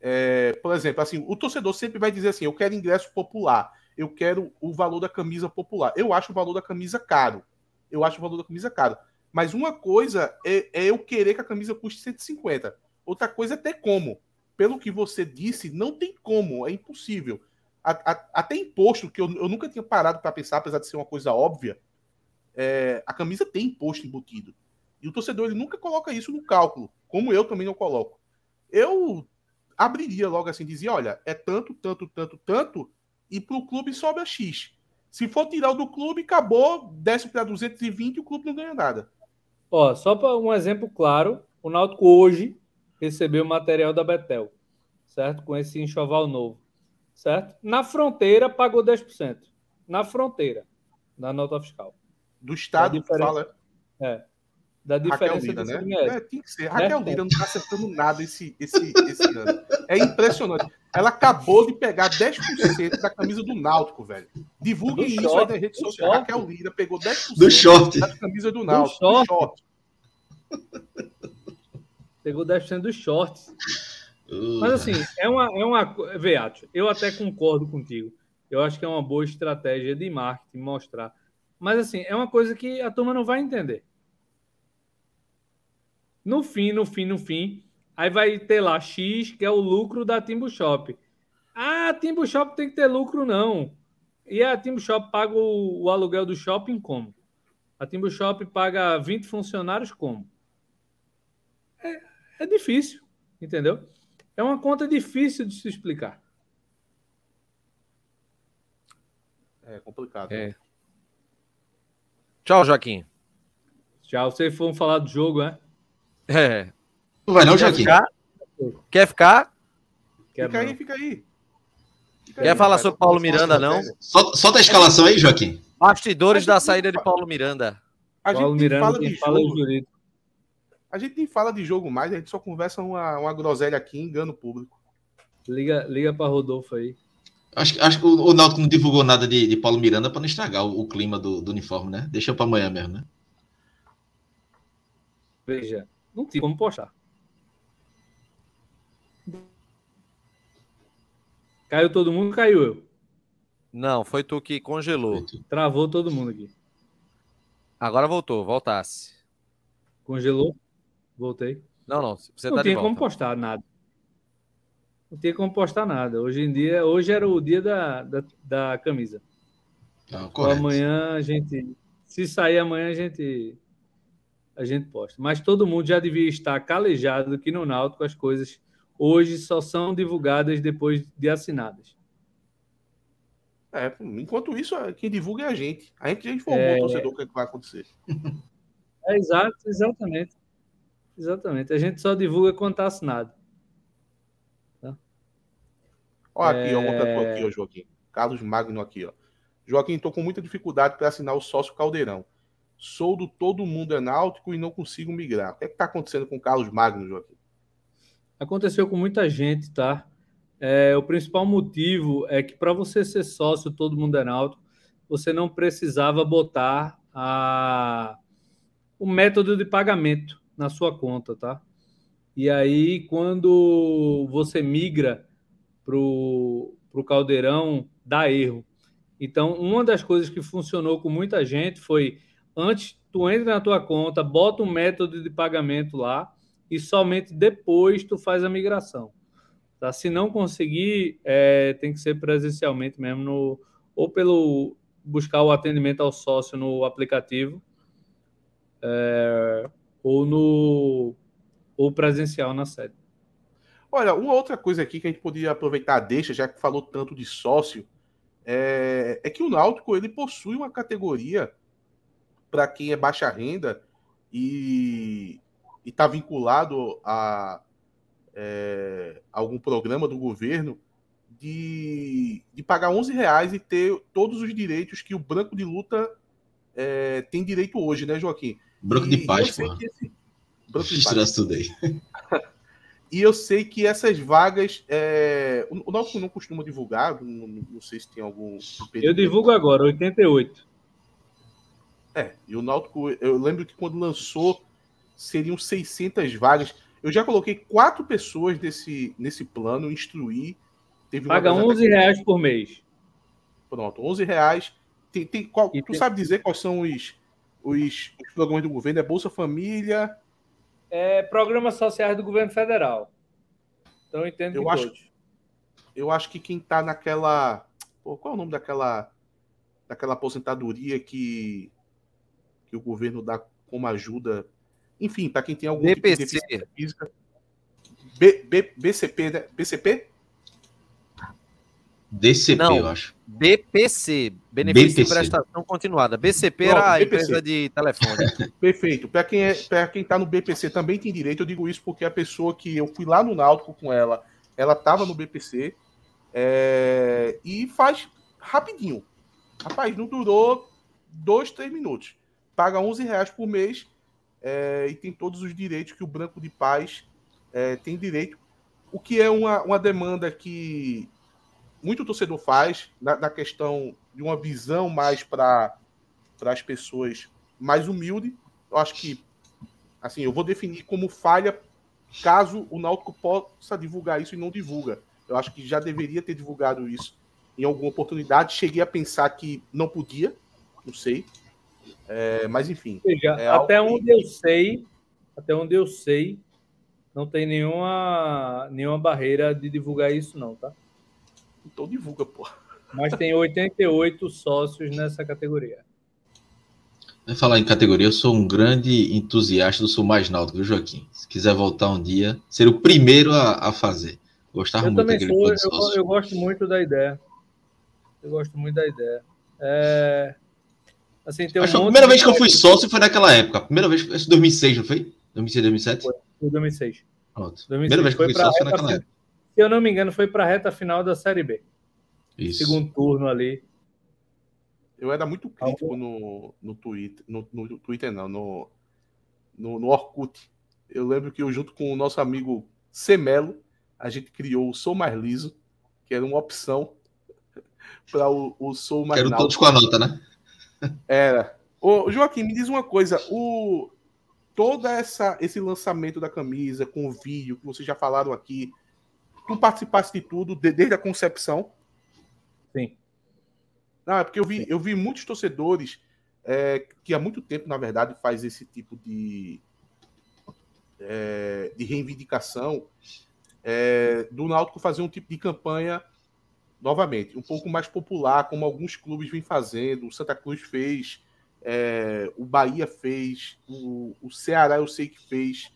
É, por exemplo, assim, o torcedor sempre vai dizer assim: eu quero ingresso popular, eu quero o valor da camisa popular. Eu acho o valor da camisa caro. Eu acho o valor da camisa caro. Mas uma coisa é, é eu querer que a camisa custe 150. Outra coisa é ter como. Pelo que você disse, não tem como, é impossível a, a, até imposto, que eu, eu nunca tinha parado para pensar, apesar de ser uma coisa óbvia, é, a camisa tem imposto embutido. E o torcedor ele nunca coloca isso no cálculo, como eu também não coloco. Eu abriria logo assim, dizia, olha, é tanto, tanto, tanto, tanto, e para o clube sobe a X. Se for tirar do clube, acabou, desce para 220 e o clube não ganha nada. Ó, só para um exemplo claro, o Náutico hoje recebeu o material da Betel, certo? Com esse enxoval novo certo? Na fronteira pagou 10%. Na fronteira, na nota fiscal. Do Estado, diferença... fala. É. Da diferença Raquel Lira, né? É, tem que ser. Raquel né? Lira não está acertando nada esse, esse, esse ano. É impressionante. Ela acabou de pegar 10% da camisa do Náutico, velho. Divulgue isso aí nas redes sociais. Raquel Lira pegou 10% do short. da camisa do Náutico. Do short. Do short. Pegou 10% dos shorts. Mas assim, é uma. É uma Veato, eu até concordo contigo. Eu acho que é uma boa estratégia de marketing mostrar. Mas assim, é uma coisa que a turma não vai entender. No fim, no fim, no fim, aí vai ter lá X, que é o lucro da Timbu Shop. Ah, a Timbu Shop tem que ter lucro, não. E a Timbu Shop paga o, o aluguel do shopping como? A Timbu Shop paga 20 funcionários como? É, é difícil, entendeu? É uma conta difícil de se explicar. É complicado. É. Tchau, Joaquim. Tchau. Vocês foram falar do jogo, né? É. Não vai não, Quer Joaquim? ficar? Quer ficar? Quero Fica aí, não. fica aí. Fica Quer aí, falar sobre Paulo Miranda, não? Só- Solta a escalação aí, Joaquim. Bastidores da saída de Paulo Miranda. A gente Paulo Miranda, fala quem de fala é o jogo. jurídico. A gente nem fala de jogo mais, a gente só conversa uma, uma groselha aqui, engana o público. Liga, liga para Rodolfo aí. Acho, que- acho que o, o Náutico não divulgou nada de, de Paulo Miranda para não estragar o, o clima do, do uniforme, né? Deixa para amanhã mesmo, né? Veja, não tinha como postar. Caiu todo mundo, caiu eu. Não, foi tu que congelou. Travou todo mundo aqui. Agora voltou, voltasse. Congelou. Voltei. Não, não, você não tá de tinha como postar nada. Não tinha como postar nada. Hoje em dia, hoje era o dia da, da, da camisa. Não, Então, correto. amanhã a gente. Se sair amanhã, a gente. A gente posta. Mas todo mundo já devia estar calejado que no Náutico as coisas hoje só são divulgadas depois de assinadas. É, enquanto isso, quem divulga é a gente. A gente já informou É. o torcedor o que, é que vai acontecer. É exato, exatamente. Exatamente. A gente só divulga quando está assinado. Ó, aqui, ó, É. contratou aqui, ó, Joaquim. Carlos Magno aqui, ó. Joaquim, tô com muita dificuldade para assinar o sócio Caldeirão. Sou do Todo Mundo é Náutico e não consigo migrar. O que é que tá acontecendo com o Carlos Magno, Joaquim? Aconteceu com muita gente, tá? É, o principal motivo é que para você ser sócio todo mundo é náutico, você não precisava botar a... o método de pagamento na sua conta, tá? E aí, quando você migra para o caldeirão, dá erro. Então, uma das coisas que funcionou com muita gente foi antes tu entra na tua conta, bota um método de pagamento lá e somente depois tu faz a migração. Tá? Se não conseguir, é, tem que ser presencialmente mesmo, no, ou pelo buscar o atendimento ao sócio no aplicativo, é, ou no ou presencial na sede. Olha, uma outra coisa aqui que a gente poderia aproveitar deixa, já que falou tanto de sócio, é, é que o Náutico ele possui uma categoria para quem é baixa renda e está vinculado a é, algum programa do governo de, de pagar 11 reais e ter todos os direitos que o branco de luta é, tem direito hoje, né, Joaquim? Branco E de que esse- de *laughs* tudo aí. *laughs* E eu sei que essas vagas. é, O o Náutico não costuma divulgar, não, não- sei se tem algum. Eu divulgo agora, 88. É, e o Náutico, eu lembro que quando lançou, seriam 600 vagas. Eu já coloquei quatro pessoas nesse, nesse plano, instruí. Teve Paga delas até 11 reais por mês. Pronto, 11 reais. Tem, tem, qual, E tu tem- sabe dizer quais são os, os, os programas do governo? É Bolsa Família. É programas sociais do governo federal. Então eu entendo Eu acho- todos. Eu acho que quem tá naquela. Pô, qual é o nome daquela. Daquela aposentadoria que, que o governo dá como ajuda. Enfim, para quem tem algum tipo de BPC. física. B, B, BCP, né? BCP? DCP, Não. eu acho. BPC, Benefício de BPC. Prestação Continuada. BCP Pronto, era a BPC. empresa de telefone. *laughs* Perfeito. Para quem, é, pra quem tá no BPC também tem direito. Eu digo isso porque a pessoa que eu fui lá no Náutico com ela, ela tava no BPC. é, e faz rapidinho. Rapaz, não durou dois, três minutos. Paga 11 reais por mês é, e tem todos os direitos que o Branco de Paz é, tem direito. O que é uma, uma demanda que muito torcedor faz na, na questão de uma visão mais para as pessoas mais humilde. Eu acho que Assim, eu vou definir como falha caso o Náutico possa divulgar isso e não divulga. Eu acho que já deveria ter divulgado isso em alguma oportunidade. Cheguei a pensar que não podia, não sei. É, mas enfim. Seja, é até onde eu sei, até onde eu sei, não tem nenhuma, nenhuma barreira de divulgar isso, não, tá? Então divulga, pô. Mas tem 88 sócios nessa categoria. Vai falar em categoria, eu sou um grande entusiasta do Sul Mais Náutico, viu, Joaquim? Se quiser voltar um dia, ser o primeiro a, a fazer. Gostava Eu muito também daquele sou, eu, eu gosto muito da ideia. Eu gosto muito da ideia. É, assim, tem um Acho que a primeira vez que eu fui sócio foi naquela época. A primeira vez, esse 2006, não foi? 2006, 2007? Foi. Em 2006. Pronto. 2006 Primeira vez que eu foi fui pra sócio foi naquela fin- época. Se eu não me engano, foi para a reta final da Série B. Isso. Segundo turno ali. Eu era muito crítico no, no Twitter. No, no Twitter, não, no, no, no Orkut. Eu lembro que eu, junto com o nosso amigo Semelo, a gente criou o Sou Mais Liso, que era uma opção *laughs* para o, o Sou Mais Quero todos com a nota, né? Era. Ô, Joaquim, me diz uma coisa. O toda essa esse lançamento da camisa com o vídeo que vocês já falaram aqui, tu participasse de tudo de- desde a concepção? Sim. Não, é porque eu vi, eu vi muitos torcedores é, que há muito tempo, na verdade, faz esse tipo de, é, de reivindicação é, do Náutico fazer um tipo de campanha novamente, um pouco mais popular, como alguns clubes vêm fazendo. O Santa Cruz fez, é, o Bahia fez, o, o Ceará eu sei que fez.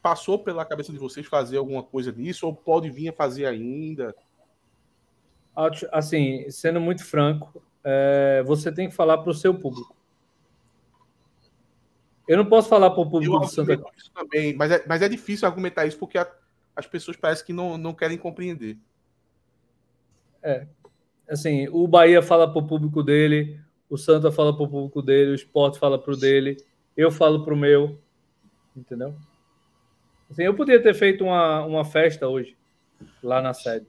É, passou pela cabeça de vocês fazer alguma coisa nisso, ou pode vir a fazer ainda? Assim, sendo muito franco, é, você tem que falar para o seu público. Eu não posso falar para o público do Santa isso também, mas é, mas é difícil argumentar isso porque a- as pessoas parecem que não, não querem compreender. assim, o Bahia fala para o público dele, o Santa fala para o público dele, o Sport fala para o dele, eu falo para o meu, entendeu? Assim, eu podia ter feito uma, uma festa hoje, lá na sede.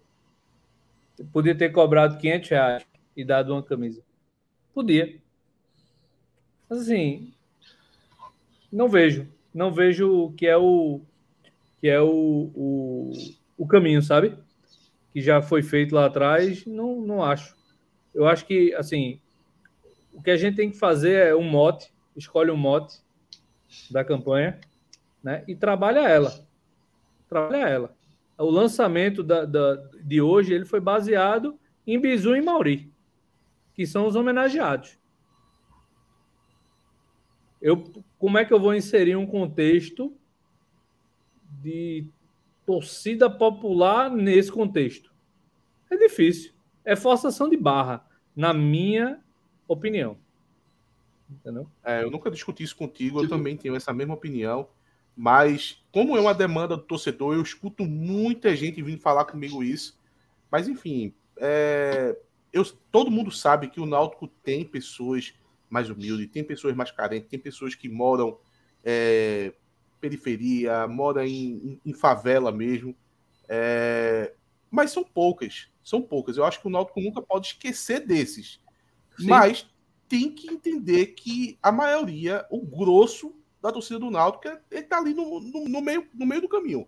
Eu podia ter cobrado 500 reais e dado uma camisa. Podia. Mas assim, não vejo. Não vejo que é o que é o, o, o caminho, sabe? que já foi feito lá atrás, não, não acho. Eu acho que, assim, o que a gente tem que fazer é um mote, escolhe um mote da campanha, né? E trabalha ela. Trabalha ela. O lançamento da, da- de hoje, ele foi baseado em Bizu e Mauri, que são os homenageados. Eu, como é que eu vou inserir um contexto de torcida popular nesse contexto? É difícil. É forçação de barra, na minha opinião. Entendeu? É, eu nunca discuti isso contigo, eu Tipo- também tenho essa mesma opinião. Mas, como é uma demanda do torcedor, eu escuto muita gente vindo falar comigo isso. Mas, enfim, é, eu, todo mundo sabe que o Náutico tem pessoas mais humildes, tem pessoas mais carentes, tem pessoas que moram é, periferia, moram em, em- em favela mesmo. É, mas são poucas, são poucas. Eu acho que o Náutico nunca pode esquecer desses. Sim. Mas tem que entender que a maioria, o grosso da torcida do Náutico, é- ele tá ali no, no, no meio, no meio do caminho.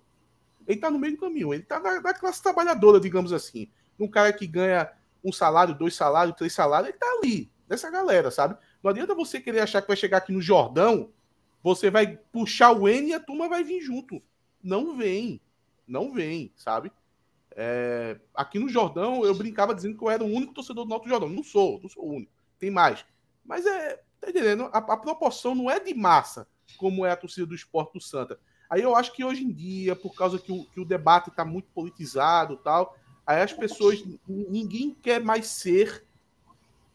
Ele tá no meio do caminho. Ele tá na, na classe trabalhadora, digamos assim. Um cara que ganha um salário, dois salários, três salários, ele tá ali, nessa galera, sabe? Não adianta você querer achar que vai chegar aqui no Jordão, você vai puxar o N e a turma vai vir junto. Não vem. Não vem, sabe? É, aqui no Jordão, eu brincava dizendo que eu era o único torcedor do Náutico Jordão. Não sou, não sou o único. Tem mais. Mas é, tá entendendo? A, a proporção não é de massa, como é a torcida do esporte do Santa. Aí eu acho que hoje em dia, por causa que o, que o debate está muito politizado tal, aí as pessoas, ninguém quer mais ser.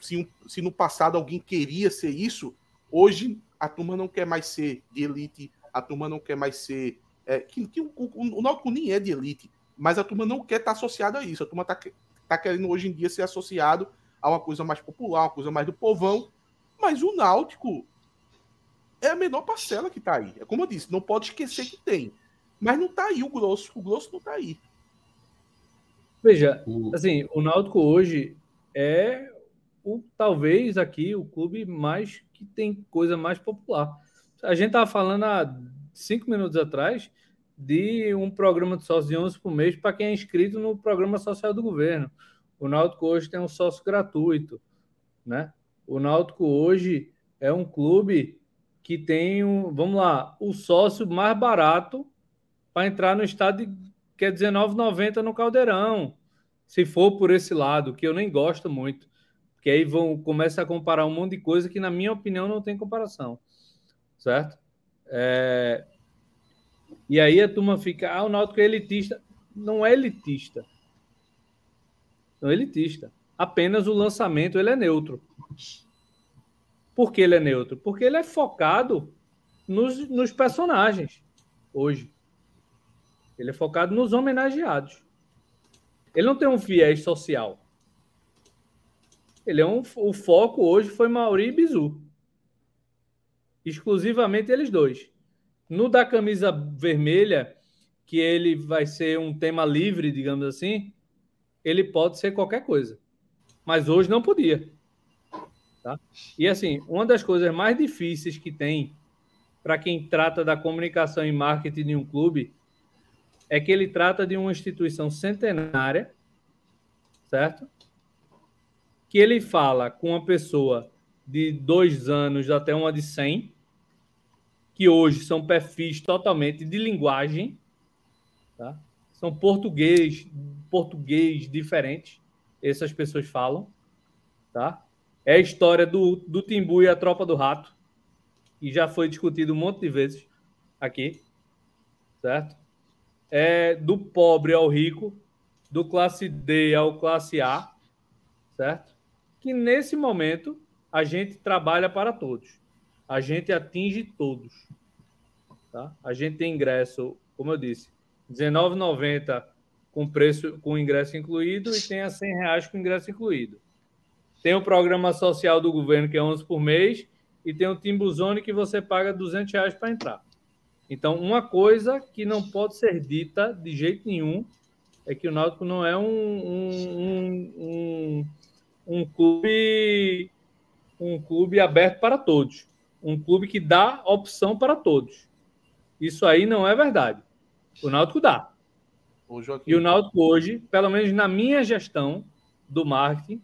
Se, se no passado alguém queria ser isso, hoje a turma não quer mais ser de elite, a turma não quer mais ser. é, que, que o, o, o Náutico nem é de elite, mas a turma não quer estar associada a isso. A turma está tá querendo hoje em dia ser associado a uma coisa mais popular, uma coisa mais do povão. Mas o Náutico é a menor parcela que tá aí. É como eu disse, não pode esquecer que tem. Mas não tá aí o grosso. O grosso não tá aí. Veja, assim, o Náutico hoje é o, talvez aqui o clube mais que tem coisa mais popular. A gente estava falando há cinco minutos atrás de um programa de sócio de 11 por mês para quem é inscrito no programa social do governo. O Náutico hoje tem um sócio gratuito, né? O Náutico hoje é um clube que tem um, vamos lá, o sócio mais barato para entrar no estádio que é R$19,90 no Caldeirão. Se for por esse lado, que eu nem gosto muito, porque aí vão começa a comparar um monte de coisa que na minha opinião não tem comparação, certo? É... E aí a turma fica, ah, o Náutico é elitista. Não é elitista. Não é elitista. Apenas o lançamento ele é neutro. Por que ele é neutro? Porque ele é focado nos, nos personagens hoje. Ele é focado nos homenageados. Ele não tem um viés social. Ele é um, o foco hoje foi Mauri e Bizu. Exclusivamente eles dois. No da camisa vermelha, que ele vai ser um tema livre, digamos assim, ele pode ser qualquer coisa. Mas hoje não podia. Tá? E assim, uma das coisas mais difíceis que tem para quem trata da comunicação e marketing de um clube é que ele trata de uma instituição centenária, certo? Que ele fala com uma pessoa de dois anos até uma de cem, que hoje são perfis totalmente de linguagem, tá? São português, português diferentes, essas pessoas falam, tá? É a história do, do Timbu e a Tropa do Rato, e já foi discutido um monte de vezes aqui, certo? É do pobre ao rico, do classe D ao classe A, certo? Que nesse momento a gente trabalha para todos. A gente atinge todos. Tá? A gente tem ingresso, como eu disse, R$19,90 com preço com ingresso incluído e tem a 100 reais com ingresso incluído. Tem o programa social do governo, que é 11 por mês, e tem o Timbuzone, que você paga 200 reais para entrar. Então, uma coisa que não pode ser dita de jeito nenhum é que o Náutico não é um, um, um, um, clube um clube aberto para todos. Um clube que dá opção para todos. Isso aí não é verdade. O Náutico dá. E o Náutico hoje, pelo menos na minha gestão do marketing,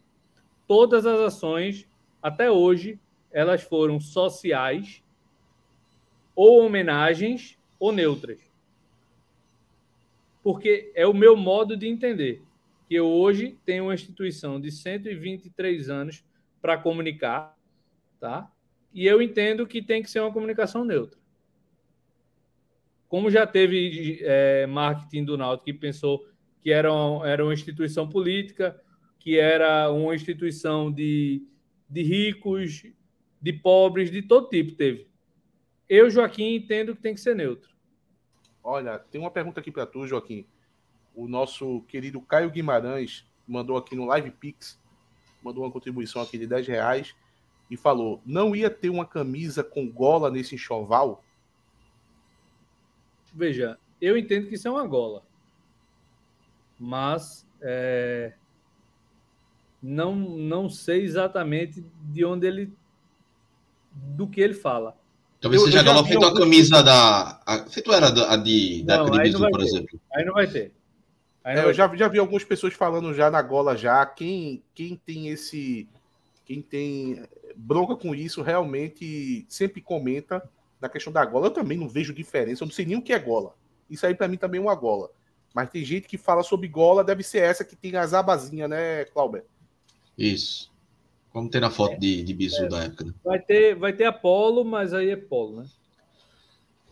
todas as ações, até hoje, elas foram sociais, ou homenagens, ou neutras. Porque é o meu modo de entender que eu hoje tenho uma instituição de 123 anos para comunicar, tá? E eu entendo que tem que ser uma comunicação neutra. Como já teve é, marketing do Náutico que pensou que era uma, era uma instituição política, que era uma instituição de, de ricos, de pobres, de todo tipo teve. Eu, Joaquim, entendo que tem que ser neutro. Olha, tem uma pergunta aqui para tu, Joaquim. O nosso querido Caio Guimarães mandou aqui no Live Pix, mandou uma contribuição aqui de 10 reais e falou: não ia ter uma camisa com gola nesse enxoval? Veja, eu entendo que isso é uma gola. Mas é, não, não sei exatamente de onde ele. do que ele fala. Talvez eu, seja agora feito a camisa da. A, feito era a de, da não, por ter. exemplo. Aí não vai ter. É, eu já, já vi algumas pessoas falando já na gola já. Quem, quem tem esse. Quem tem bronca com isso realmente sempre comenta na questão da gola. Eu também não vejo diferença. Eu não sei nem o que é gola. Isso aí para mim também é uma gola. Mas tem gente que fala sobre gola, deve ser essa que tem as abazinhas, né, Clauber? Isso. Como tem na foto é, de, de bisu é, da época. Né? Vai, ter, vai ter Apolo, mas aí é Polo, né?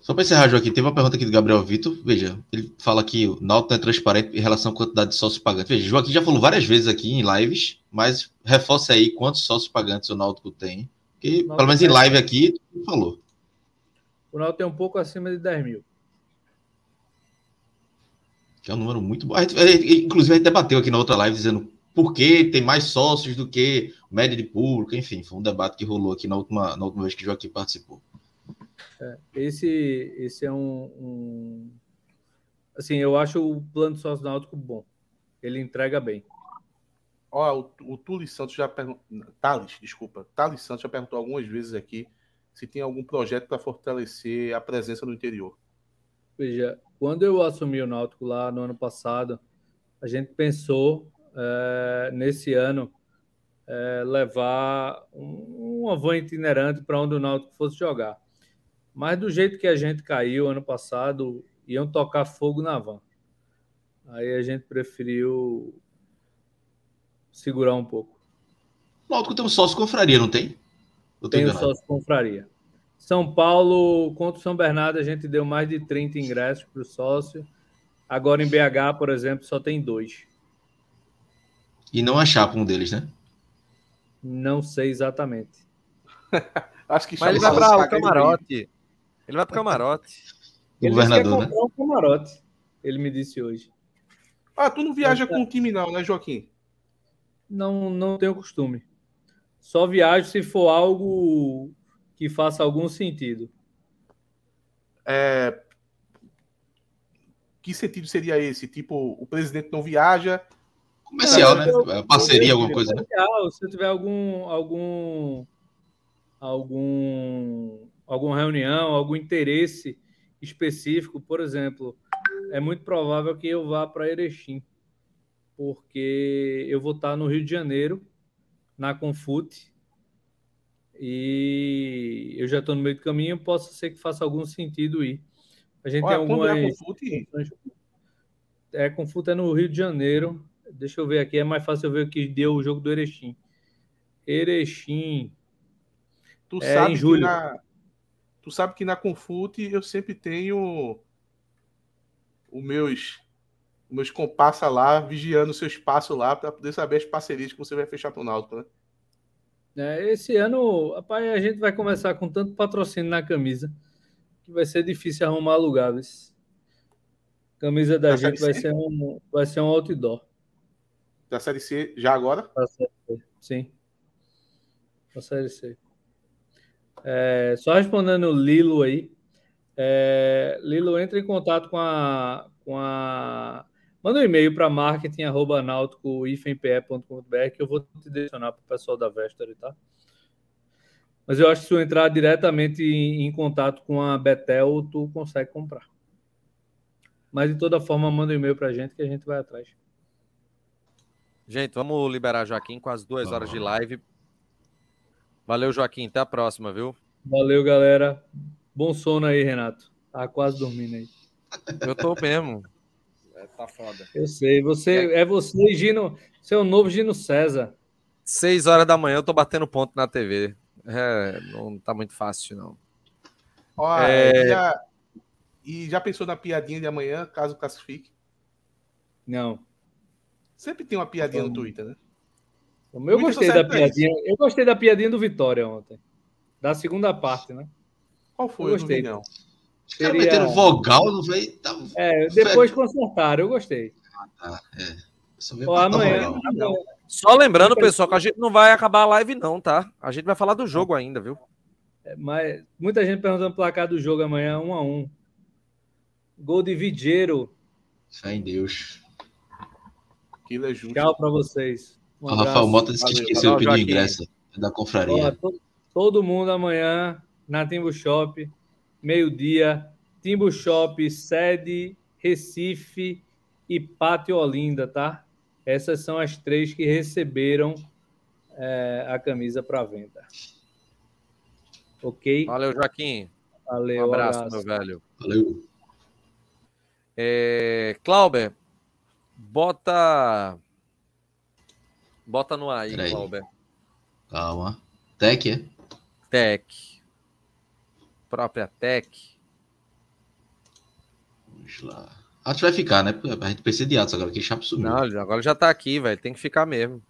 Só para encerrar, Joaquim, teve uma pergunta aqui do Gabriel Vitor. Veja, ele fala que o Náutico é transparente em relação à quantidade de sócios pagantes. Veja, Joaquim já falou várias vezes aqui em lives, mas reforce aí quantos sócios pagantes o Náutico tem. Que, pelo menos em live aqui, falou. O Náutico tem um pouco acima de 10 mil. Que é um número muito bom. A gente, inclusive, a gente debateu aqui na outra live dizendo porque tem mais sócios do que média de público, enfim, foi um debate que rolou aqui na última, na última vez que o Joaquim participou. É, esse, esse é um, um, Assim, eu acho o plano de sócio náutico bom. Ele entrega bem. Ó, o, o Tuli Santos já perguntou. Thales, desculpa. Thales Santos já perguntou algumas vezes aqui se tem algum projeto para fortalecer a presença no interior. Veja, quando eu assumi o Náutico lá no ano passado, a gente pensou é, nesse ano é, levar um, uma van itinerante para onde o Náutico fosse jogar. Mas do jeito que a gente caiu ano passado, iam tocar fogo na van. Aí a gente preferiu segurar um pouco. O Náutico tem um sócio confraria, não tem? tem um sócio confraria. São Paulo contra o São Bernardo, a gente deu mais de 30 ingressos para o sócio. Agora em BH, por exemplo, só tem dois. E não achar para um deles, né? Não sei exatamente. *laughs* Acho que Mas ele vai para o camarote. Ele vai para o camarote. O ele governador, né? um camarote. Ele me disse hoje. Ah, tu não viaja com o time não, né, Joaquim? Não, não tenho costume. Só viajo se for algo que faça algum sentido. É... Que sentido seria esse? Tipo, o presidente não viaja, Comercial, né? Eu, Parceria, alguma coisa. Né? Se tiver algum, algum, algum, alguma reunião, algum interesse específico, por exemplo, é muito provável que eu vá para Erechim, porque eu vou estar no Rio de Janeiro, na Confute, e eu já estou no meio do caminho, possa ser que faça algum sentido ir. A gente Olha, tem algumas. É Confute? É, Confute é no Rio de Janeiro, Deixa eu ver aqui, é mais fácil eu ver o que deu o jogo do Erechim. Erechim. Tu é, sabe em julho. Que na, tu sabe que na Confute eu sempre tenho os meus os meus compassa lá, vigiando o seu espaço lá, para poder saber as parcerias que você vai fechar para o Náutico, né? É, esse ano, rapaz, a gente vai começar com tanto patrocínio na camisa que vai ser difícil arrumar lugares. Camisa da gente vai ser, um, vai ser um outdoor da Série C já agora? Da Série C, sim. Da Série C. É, só respondendo o Lilo aí. É, Lilo, entra em contato com a. Com a manda um e-mail para marketing.nautico.ifempe.com.br que eu vou te direcionar para o pessoal da Vester, tá? Mas eu acho que se eu entrar diretamente em, em contato com a Betel, tu consegue comprar. Mas de toda forma, manda um e-mail para a gente que a gente vai atrás. Gente, vamos liberar Joaquim com as duas horas de live. Valeu, Joaquim. Até a próxima, viu? Valeu, galera. Bom sono aí, Renato. Tá quase dormindo aí. Eu tô mesmo. É, tá foda. Eu sei. Você é, é você, Gino. Seu é novo Gino César. Seis horas da manhã eu tô batendo ponto na TV. É, não tá muito fácil, não. Ó, é... já... E já pensou na piadinha de amanhã, caso classifique? Não. Sempre tem uma piadinha então, no Twitter, né? Eu gostei da piadinha. Eu gostei da piadinha do Vitória ontem. Da segunda parte, né? Qual foi? Eu gostei. não. Os caras meteram vogal, não foi? Tá... É, depois consertaram, eu gostei. Ah, tá. É. Só, Ó, amanhã, amanhã, Só lembrando, pessoal, que a gente não vai acabar a live, não, tá? A gente vai falar do jogo ainda, viu? É, mas muita gente perguntando o placar do jogo amanhã, um a um. Gol de Vigeiro. Fé em Deus. Aquilo é justo. Tchau para vocês. Um o Rafael Mota disse que esqueceu de pedir ingresso da confraria. Ó, todo, todo, mundo amanhã na Timbu Shop, meio-dia. Timbu Shop, sede Recife e Pátio Olinda, tá? Essas são as três que receberam é, a camisa para venda. Ok? Valeu, Joaquim. Valeu, um abraço, abraço. meu velho. Valeu. É, Clauber, Bota. Bota no ar aí, Clauber. Calma. Tech, é? Tech. Própria Tech. Vamos lá. Atos vai ficar, né? A gente precisa de Atos agora, que Chapo sumiu. Não, agora já tá aqui, velho. Tem que ficar mesmo.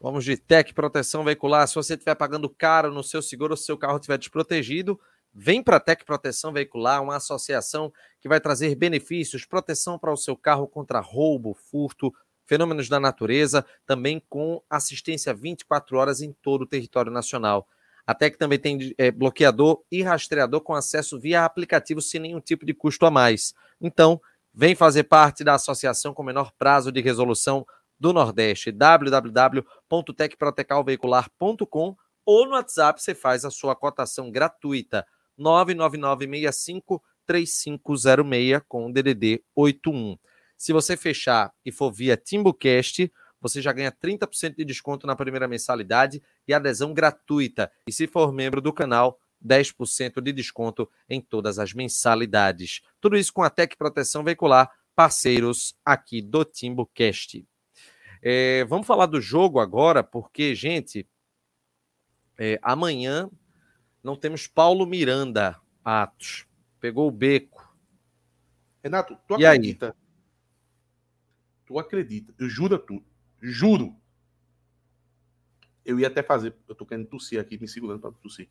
Vamos de Tech Proteção Veicular. Se você estiver pagando caro no seu seguro, se seu carro estiver desprotegido, Vem para a Tec Proteção Veicular, uma associação que vai trazer benefícios, proteção para o seu carro contra roubo, furto, fenômenos da natureza, também com assistência 24 horas em todo o território nacional. A Tec também tem é, bloqueador e rastreador com acesso via aplicativo sem nenhum tipo de custo a mais. Então, vem fazer parte da associação com menor prazo de resolução do Nordeste. www.tecprotecalveicular.com ou no WhatsApp você faz a sua cotação gratuita 99965 3506 com o DDD 81. Se você fechar e for via Timbucast, você já ganha 30% de desconto na primeira mensalidade e adesão gratuita. E se for membro do canal, 10% de desconto em todas as mensalidades. Tudo isso com a Tec Proteção Veicular, parceiros aqui do TimbuCast. É, vamos falar do jogo agora, porque, gente, é, amanhã não temos Paulo Miranda Atos. Pegou o beco. Renato, tu E aí? acredita? Tu acredita? Eu juro tu. Juro. Eu ia até fazer. Eu tô querendo tossir aqui, me segurando pra tossir.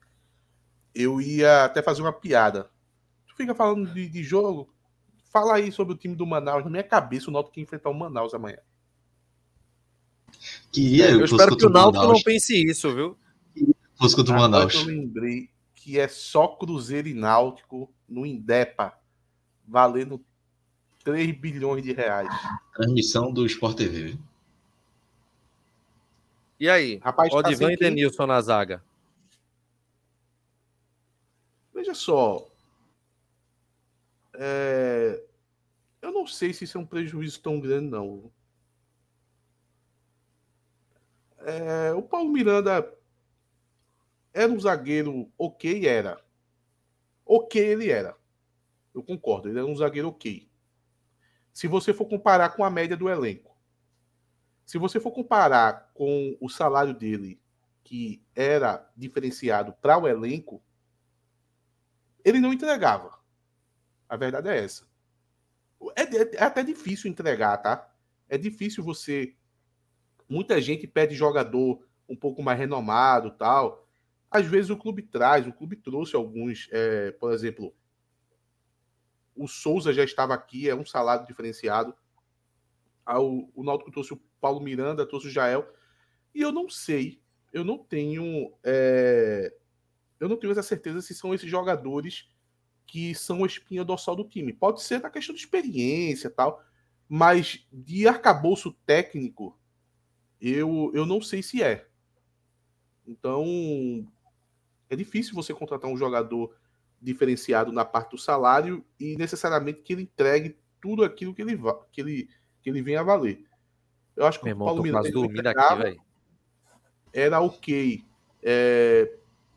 Eu ia até fazer uma piada. Tu fica falando de, de jogo. Fala aí sobre o time do Manaus. Na minha cabeça, o Náutico que enfrentar o Manaus amanhã. Queria Eu fosse espero que o Náutico não pense isso, viu? Fosse contra o Agora Manaus. eu lembrei que é só Cruzeiro e Náutico no Indepa, valendo 3 bilhões de reais. Transmissão do Sport TV. E aí? Rapaz, tá Odivan sem e? Denilson na zaga. Veja só. É, Eu não sei se isso é um prejuízo tão grande, não. É, O Paulo Miranda era um zagueiro ok, era. Ok, ele era. Eu concordo, ele era um zagueiro ok. Se você for comparar com a média do elenco. Se você for comparar com o salário dele, que era diferenciado para o elenco, ele não entregava. A verdade é essa. É, é- é até difícil entregar, tá? É difícil você. Muita gente pede jogador um pouco mais renomado tal. Às vezes o clube traz, o clube trouxe alguns. é, por exemplo, o Souza já estava aqui, é um salário diferenciado. Ah, O, o Náutico trouxe o Paulo Miranda, trouxe o Jael. E eu não sei, eu não tenho. é, eu não tenho essa certeza se são esses jogadores que são a espinha dorsal do time. Pode ser na questão de experiência tal, mas de arcabouço técnico, eu, eu não sei se é. Então, é difícil você contratar um jogador diferenciado na parte do salário e necessariamente que ele entregue tudo aquilo que ele, va- que ele, que ele vem a valer. Eu acho que Meu o irmão, Paulo Miranda era ok, é,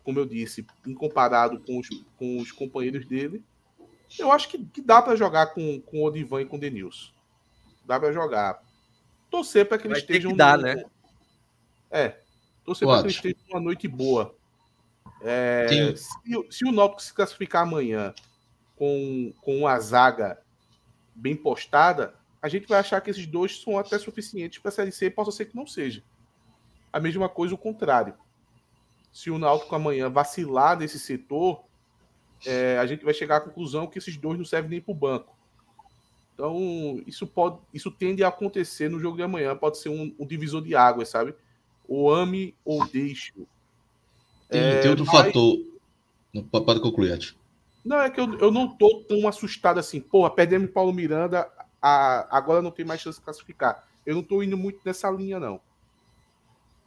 como eu disse, em comparado com os, com os companheiros dele. Eu acho que, que dá para jogar com, com o Odivan e com o Denilson. Dá para jogar. Torcer para que eles Vai ter que estejam. dar, num- né? É. Torcer para que eles estejam numa noite boa. É, se, o- se o Náutico se classificar amanhã com, com uma zaga bem postada, a gente vai achar que esses dois são até suficientes para a Série C e possa ser que não seja. A mesma coisa o contrário. Se o Náutico amanhã vacilar nesse setor, é, a gente vai chegar à conclusão que esses dois não servem nem para o banco. Então, isso pode, isso tende a acontecer no jogo de amanhã. Pode ser um, um divisor de águas, sabe? Ou ame ou deixe. Tem, É, tem outro mas- fator. Pode concluir, Ati. Não, é que eu, eu não tô tão assustado assim. Porra, perdemos o Paulo Miranda, a- agora não tem mais chance de classificar. Eu não tô indo muito nessa linha, não.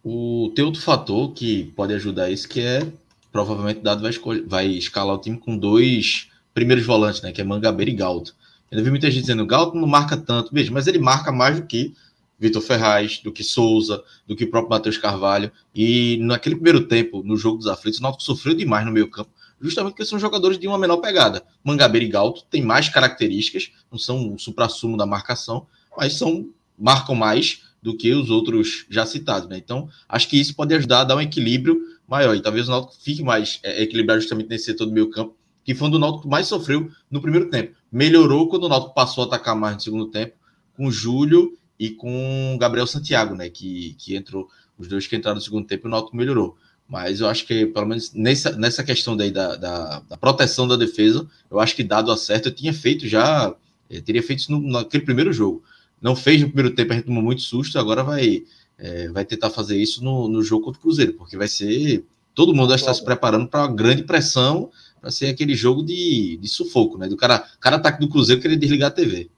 O, tem outro fator que pode ajudar isso, que é provavelmente Dado vai, escolher, vai escalar o time com dois primeiros volantes, né? Que é Mangabeira e Galto. Ainda vi muita gente dizendo Galto não marca tanto, veja, mas ele marca mais do que Vitor Ferraz, do que Souza, do que o próprio Matheus Carvalho. E naquele primeiro tempo, no jogo dos aflitos, o Náutico sofreu demais no meio campo, justamente porque são jogadores de uma menor pegada. Mangabeira e Galto têm mais características, não são o supra-sumo da marcação, mas são marcam mais do que os outros já citados, né? Então, acho que isso pode ajudar a dar um equilíbrio maior. E talvez o Náutico fique mais é, equilibrado justamente nesse setor do meio campo, que foi onde o Náutico mais sofreu no primeiro tempo. Melhorou quando o Náutico passou a atacar mais no segundo tempo, com o Júlio e com Gabriel Santiago, né? Que, que entrou, os dois que entraram no segundo tempo, o Náutico melhorou. Mas eu acho que, pelo menos nessa, nessa questão daí da, da, da proteção da defesa, eu acho que dado a certo, eu tinha feito já, eu teria feito isso no, naquele primeiro jogo. Não fez no primeiro tempo, a gente tomou muito susto, agora vai, é, vai tentar fazer isso no, no jogo contra o Cruzeiro, porque vai ser. Todo mundo vai estar se preparando para uma grande pressão, para ser aquele jogo de, de sufoco, né? Do cara, cara ataque do Cruzeiro querer desligar a TV.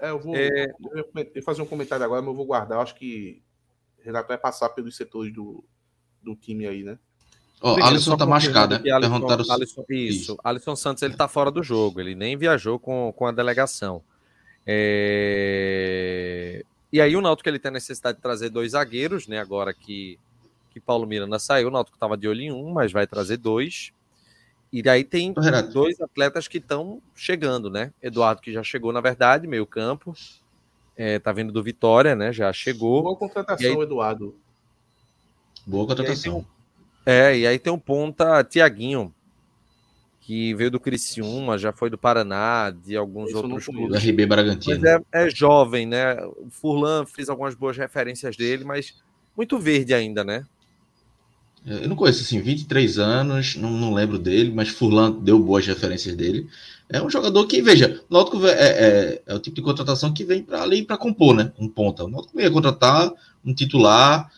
É, eu vou é... Eu ia fazer um comentário agora, mas eu vou guardar. Eu acho que Renato vai passar pelos setores do, do time aí, né? Ó, oh, Alisson tá machucado, né? Alisson, Perguntaram... Alisson, isso. isso. Alisson Santos, ele tá fora do jogo. Ele nem viajou com, com a delegação. É... E aí o Náutico ele tem a necessidade de trazer dois zagueiros, né? Agora que, que Paulo Miranda saiu, o Náutico estava de olho em um, mas vai trazer dois. E aí tem Renato. dois atletas que estão chegando, né? Eduardo, que já chegou, na verdade, meio campo. É, tá vindo do Vitória, né? Já chegou. Boa contratação, aí... Eduardo. Boa contratação. E um... É, e aí tem um ponta Tiaguinho, que veio do Criciúma, já foi do Paraná, de alguns outros clubes. RB Bragantino. Mas é, é, jovem, né? O Furlan fez algumas boas referências dele, mas muito verde ainda, né? Eu não conheço, assim, 23 anos, não, não lembro dele, mas Furlan deu boas referências dele. É um jogador que, veja, o Náutico é, é, é o tipo de contratação que vem para ali para compor, né? Um ponta. O Náutico ia contratar um titular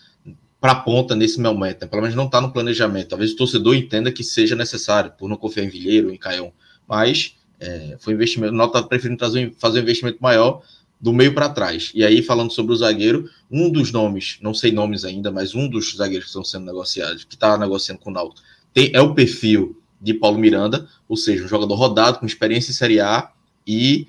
para ponta nesse momento, né? pelo menos não está no planejamento. Talvez o torcedor entenda que seja necessário, por não confiar em Vilheiro em Caion. Mas é, foi investimento, o Náutico está preferindo trazer, fazer um investimento maior do meio para trás. E aí, falando sobre o zagueiro, um dos nomes, não sei nomes ainda, mas um dos zagueiros que estão sendo negociados, que está negociando com o Náutico, tem, é o perfil de Paulo Miranda, ou seja, um jogador rodado, com experiência em Série A e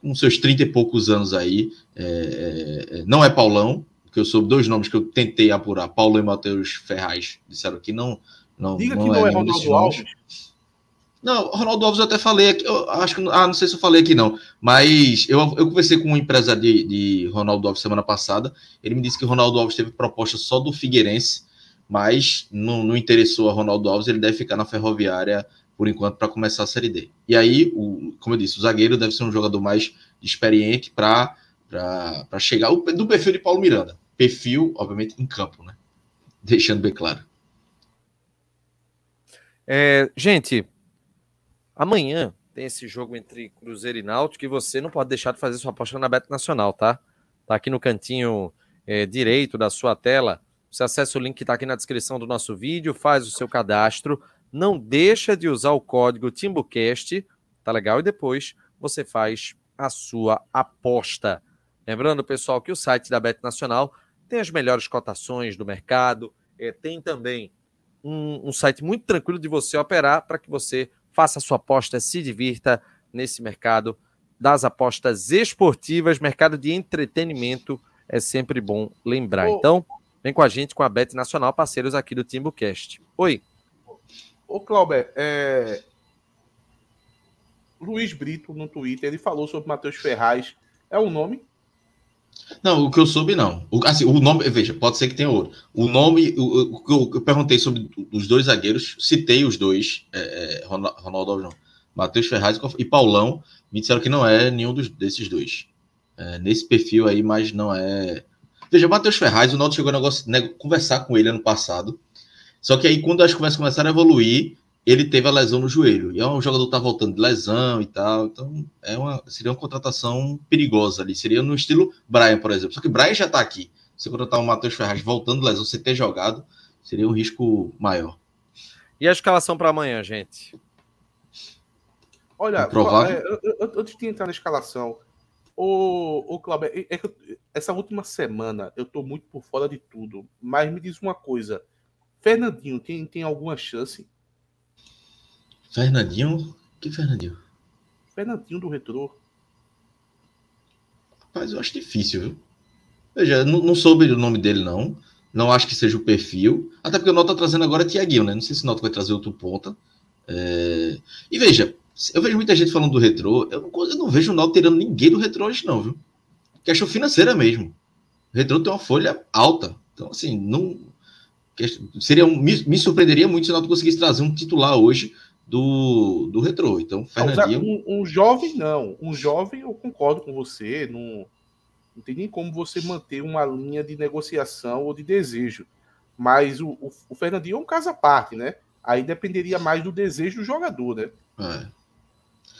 com seus 30 e poucos anos aí. É, é, não é Paulão, que eu soube dois nomes que eu tentei apurar, Paulo e Matheus Ferraz, disseram que não. não Diga não que não é, é Ronaldo Alves. Não, Ronaldo Alves eu até falei eu acho que, ah, não sei se eu falei aqui não, mas eu, eu conversei com um empresário de, de Ronaldo Alves semana passada, ele me disse que Ronaldo Alves teve proposta só do Figueirense, mas não, não interessou a Ronaldo Alves, ele deve ficar na Ferroviária por enquanto para começar a Série D. E aí, o, como eu disse, o zagueiro deve ser um jogador mais experiente para chegar, do perfil de Paulo Miranda, perfil, obviamente, em campo, né? Deixando bem claro. É, gente, Amanhã tem esse jogo entre Cruzeiro e Náutico que você não pode deixar de fazer sua aposta na Beto Nacional, tá? Tá aqui no cantinho é, direito da sua tela. Você acessa o link que está aqui na descrição do nosso vídeo, faz o seu cadastro, não deixa de usar o código TimbuCast, tá legal? E depois você faz a sua aposta. Lembrando, pessoal, que o site da Bet Nacional tem as melhores cotações do mercado, é, tem também um, um site muito tranquilo de você operar para que você faça sua aposta, se divirta nesse mercado das apostas esportivas, mercado de entretenimento, é sempre bom lembrar. Ô, então, vem com a gente com a Bet Nacional, parceiros aqui do TimbuCast. Oi. Ô, Clauber, é... Luiz Brito no Twitter, ele falou sobre Matheus Ferraz. É o um nome? Não, o que eu soube, não. O, assim, o nome, veja, pode ser que tenha outro. O nome, o, o, eu, perguntei sobre os dois zagueiros, citei os dois, é, é, Ronaldo não, Matheus Ferraz e Paulão, me disseram que não é nenhum dos, desses dois. É, nesse perfil aí, mas não é. Veja, Matheus Ferraz, o Naldo chegou a negócio, né, conversar com ele ano passado. Só que aí, quando as conversas começaram a evoluir, ele teve a lesão no joelho. E é um jogador que tá voltando de lesão e tal. Então, é uma, seria uma contratação perigosa ali. Seria no estilo Brian, por exemplo. Só que Brian já tá aqui. Se contratar o Matheus Ferraz voltando de lesão, você ter jogado, seria um risco maior. E a escalação para amanhã, gente? Olha, Provável. É, antes de entrar na escalação, o, o Cláudio, é, é essa última semana eu tô muito por fora de tudo. Mas me diz uma coisa: Fernandinho tem, tem alguma chance? Fernandinho? Que Fernandinho? Fernandinho do Retrô. Rapaz, eu acho difícil, viu? Veja, não, não soube o nome dele, não. Não acho que seja o perfil. Até porque o Nota tá trazendo agora é Tiaguinho, né? Não sei se o Nota vai trazer outro ponta. É... E veja, eu vejo muita gente falando do retrô. Eu não, eu não vejo o Nota tirando ninguém do retrô hoje, não, viu? Questão financeira mesmo. O retrô tem uma folha alta. Então, assim, não. Seria um... me, me surpreenderia muito se o Nota conseguisse trazer um titular hoje do, do retrô. Então, Fernandinho. Um, um, jovem, não. Um jovem, eu concordo com você. Não, não tem nem como você manter uma linha de negociação ou de desejo. Mas o, o, o Fernandinho é um caso à parte, né? Aí dependeria mais do desejo do jogador, né? É.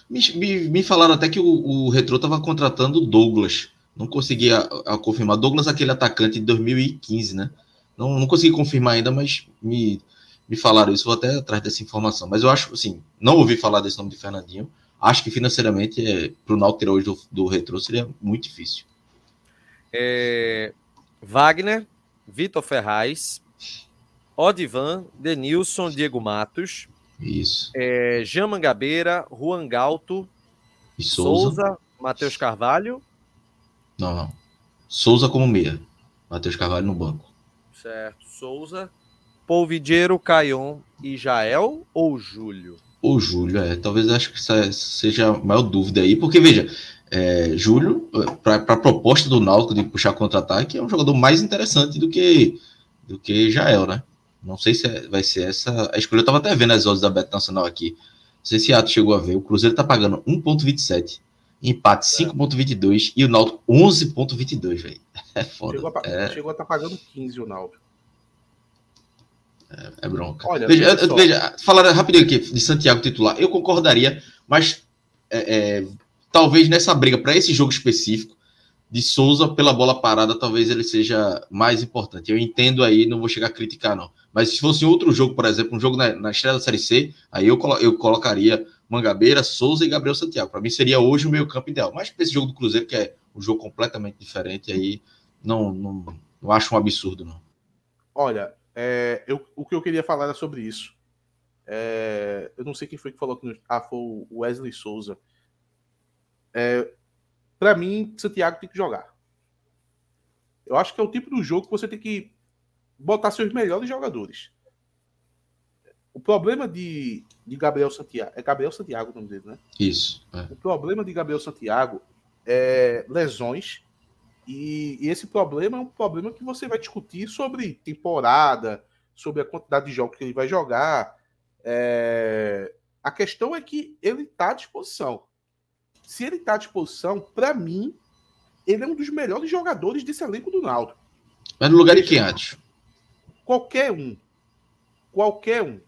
Me, me, me, falaram até que o, o Retrô estava contratando Douglas. Não conseguia a, a confirmar. Douglas, aquele atacante de 2015, né? Não, não consegui confirmar ainda, mas me, me falaram isso, vou até atrás dessa informação. Mas eu acho, assim, não ouvi falar desse nome de Fernandinho, acho que financeiramente é, para o Náutico hoje do, do Retro seria muito difícil. É, Wagner, Vitor Ferraz, Odivan, Denilson, Diego Matos, Isso. é, Jean Mangabeira, Juan Galto, E Souza? Souza, Matheus Carvalho, Não, não. Souza como meia. Matheus Carvalho no banco. certo, Souza, Polvidiero, Caion e Jael ou Júlio? Ou Júlio, é. Talvez acho que seja a maior dúvida aí, porque veja, é, Júlio, para a proposta do Náutico de puxar contra-ataque, é um jogador mais interessante do que do que Jael, né? Não sei se é- vai ser essa a escolha. Eu tava até vendo as odds da Bet Nacional aqui. Não sei se Ato chegou a ver. O Cruzeiro tá pagando 1,27, empate 5,22 e o Náutico 11,22, velho. *laughs* É foda. Chegou a, É, chegou a estar pagando 15 o Naldo. É bronca. Olha, veja, veja veja, falar rapidinho aqui de Santiago titular, eu concordaria, mas é, é, talvez nessa briga para esse jogo específico de Souza pela bola parada, talvez ele seja mais importante. Eu entendo aí, não vou chegar a criticar não. Mas se fosse outro jogo, por exemplo, um jogo na, na estreia da Série C, aí eu, colo- eu colocaria Mangabeira, Souza e Gabriel Santiago. Para mim seria hoje o meio campo ideal. Mas para esse jogo do Cruzeiro, que é um jogo completamente diferente, aí não, não, não acho um absurdo não. Olha, é, eu- o que eu queria falar era sobre isso. É, eu não sei quem foi que falou que. Ah, foi o Wesley Souza. É, para mim, Santiago tem que jogar. Eu acho que é o tipo do jogo que você tem que botar seus melhores jogadores. O problema de, de Gabriel Santiago. É Gabriel Santiago o nome dele, né? Isso. é. O problema de Gabriel Santiago é lesões. E, e esse problema é um problema que você vai discutir sobre temporada, sobre a quantidade de jogos que ele vai jogar. É, A questão é que ele está à disposição. Se ele está à disposição, para mim, ele é um dos melhores jogadores desse elenco do Náutico. Mas no lugar de quem antes? Qualquer um. Qualquer um.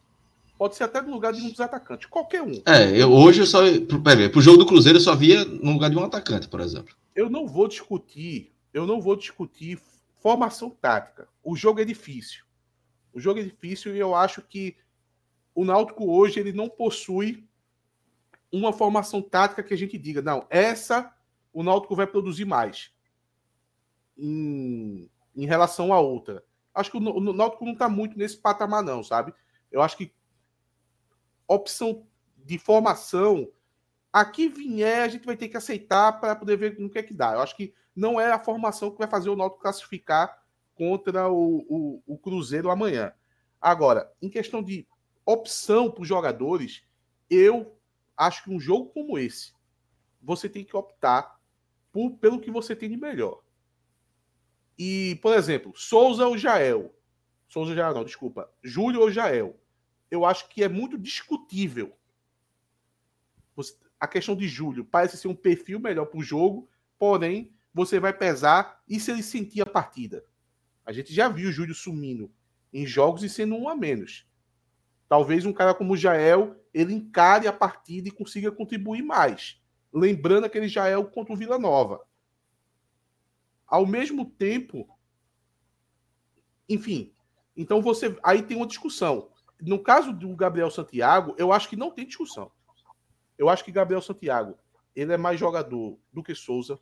Pode ser até no lugar de um dos atacantes. Qualquer um. É, eu, hoje eu só. Pera, pro jogo do Cruzeiro eu só via no lugar de um atacante, por exemplo. Eu não vou discutir, eu não vou discutir formação tática. O jogo é difícil. O jogo é difícil e eu acho que o Náutico hoje ele não possui uma formação tática que a gente diga, não, essa o Náutico vai produzir mais em, em relação à outra. Acho que o, o Náutico não está muito nesse patamar não, sabe? Eu acho que opção de formação aqui vier, a gente vai ter que aceitar para poder ver no que é que dá. Eu acho que não é a formação que vai fazer o Náutico classificar contra o, o, o Cruzeiro amanhã. Agora, em questão de opção para os jogadores, eu acho que um jogo como esse, você tem que optar por, pelo que você tem de melhor. E, por exemplo, Souza ou Jael. Souza ou Jael, não, desculpa. Júlio ou Jael. Eu acho que é muito discutível você- a questão de Júlio parece ser um perfil melhor para o jogo, porém, você vai pesar e se ele sentir a partida. A gente já viu o Júlio sumindo em jogos e sendo um a menos. Talvez um cara como o Jael, ele encare a partida e consiga contribuir mais. Lembrando aquele Jael contra o Vila Nova. Ao mesmo tempo, enfim, então você aí tem uma discussão. No caso do Gabriel Santiago, eu acho que não tem discussão. Eu acho que Gabriel Santiago, ele é mais jogador do que Souza,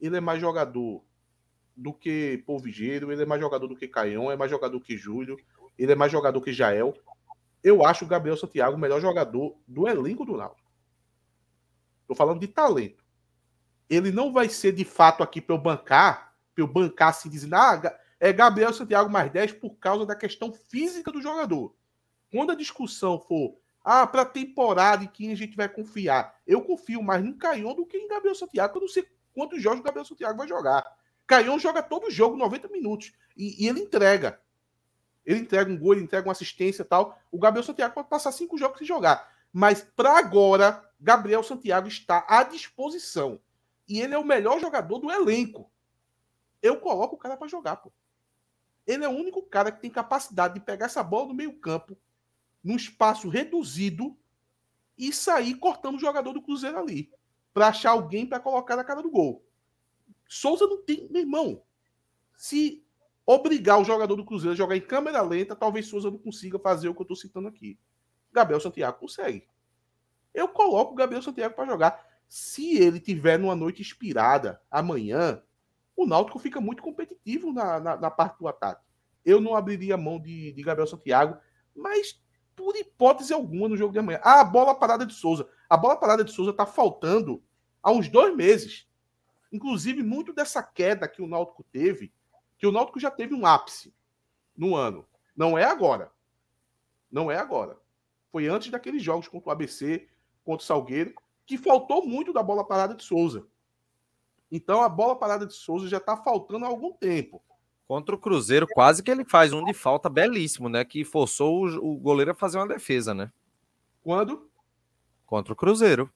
ele é mais jogador do que Polvigeiro, ele é mais jogador do que Caião, é mais jogador que Júlio, ele é mais jogador que Jael. Eu acho o Gabriel Santiago o melhor jogador do elenco do Náutico. Tô falando de talento. Ele não vai ser de fato aqui para eu bancar, para eu bancar assim dizendo, ah, é Gabriel Santiago mais 10 por causa da questão física do jogador. Quando a discussão for ah, para temporada em quem a gente vai confiar. Eu confio mais no Caion do que em Gabriel Santiago, eu não sei quantos jogos o Gabriel Santiago vai jogar. Caion joga todo jogo, 90 minutos. E, e ele entrega. Ele entrega um gol, ele entrega uma assistência e tal. O Gabriel Santiago pode passar cinco jogos sem jogar. Mas para agora, Gabriel Santiago está à disposição. E ele é o melhor jogador do elenco. Eu coloco o cara para jogar, pô. Ele é o único cara que tem capacidade de pegar essa bola no meio-campo, num espaço reduzido, e sair cortando o jogador do Cruzeiro ali. Para achar alguém para colocar na cara do gol. Souza não tem. Meu irmão, se obrigar o jogador do Cruzeiro a jogar em câmera lenta, talvez Souza não consiga fazer o que eu estou citando aqui. Gabriel Santiago consegue. eu coloco o Gabriel Santiago para jogar. Se ele tiver numa noite inspirada amanhã, o Náutico fica muito competitivo na, na, na parte do ataque. Eu não abriria mão de, de Gabriel Santiago, mas por hipótese alguma no jogo de amanhã. Ah, a bola parada de Souza. A bola parada de Souza está faltando há uns dois meses. Inclusive, muito dessa queda que o Náutico teve, que o Náutico já teve um ápice no ano. Não é agora. Não é agora. Foi antes daqueles jogos contra o ABC, contra o Salgueiro, que faltou muito da bola parada de Souza. Então a bola parada de Souza já está faltando há algum tempo. Contra o Cruzeiro, quase que ele faz um de falta belíssimo, né? Que forçou o, o goleiro a fazer uma defesa, né? Quando? Contra o Cruzeiro.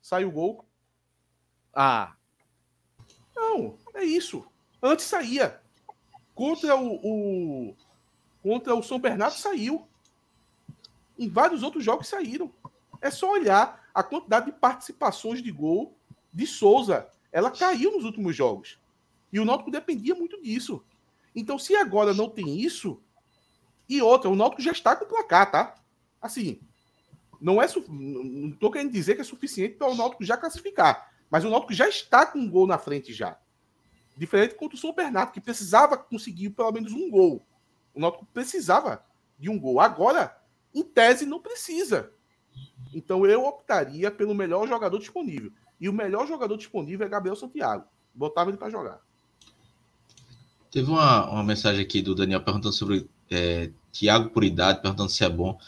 Sai o gol. Ah. Não, é isso. Antes saía. Contra o, o contra o São Bernardo saiu. Em vários outros jogos saíram. É só olhar a quantidade de participações de gol de Souza. Ela caiu nos últimos jogos. E o Náutico dependia muito disso. Então, se agora não tem isso, e outra, o Náutico já está com o placar, tá? Assim, não é não estou querendo dizer que é suficiente para o Náutico já classificar, mas o Náutico já está com um gol na frente já. Diferente contra o São Bernardo, que precisava conseguir pelo menos um gol. O Náutico precisava de um gol. Agora, em tese, não precisa. Então eu optaria pelo melhor jogador disponível. E o melhor jogador disponível é Gabriel Santiago. Botava ele para jogar. Teve uma, uma mensagem aqui do Daniel perguntando sobre é, Thiago por idade, perguntando se é bom.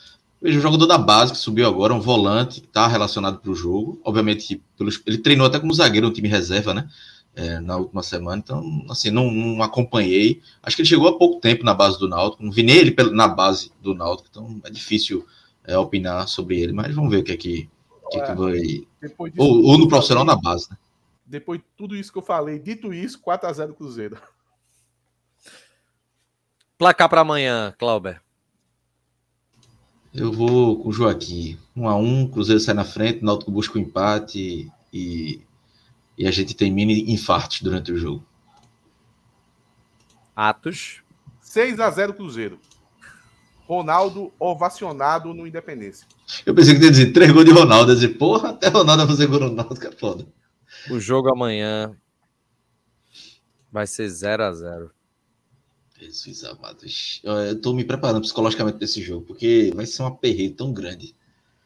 Veja, o jogador da base que subiu agora, um volante, está relacionado para o jogo. Obviamente, pelos, ele treinou até como zagueiro no time reserva, né? É, na última semana, então, assim, não, não, acompanhei. Acho que ele chegou há pouco tempo na base do Náutico, não vi nem ele na base do Náutico, então é difícil é, opinar sobre ele, mas vamos ver o que é que, que, é que vai. Ou, ou, no profissional na base, né? Depois de tudo isso que eu falei, dito isso, 4x0 Cruzeiro. Placar para amanhã, Clauber. Eu vou com o Joaquim. 1 a 1 Cruzeiro sai na frente, Náutico busca o um empate e, e a gente tem mini infarte durante o jogo. Atos. 6 a 0 Cruzeiro. Ronaldo ovacionado no Independência. Eu pensei que ia dizer três gols de Ronaldo. Eu ia dizer, porra, até Ronaldo vai fazer gol Ronaldo, que é foda. O jogo amanhã vai ser 0 a 0 Jesus amado. Eu tô me preparando psicologicamente para esse jogo, porque vai ser uma perreira tão grande.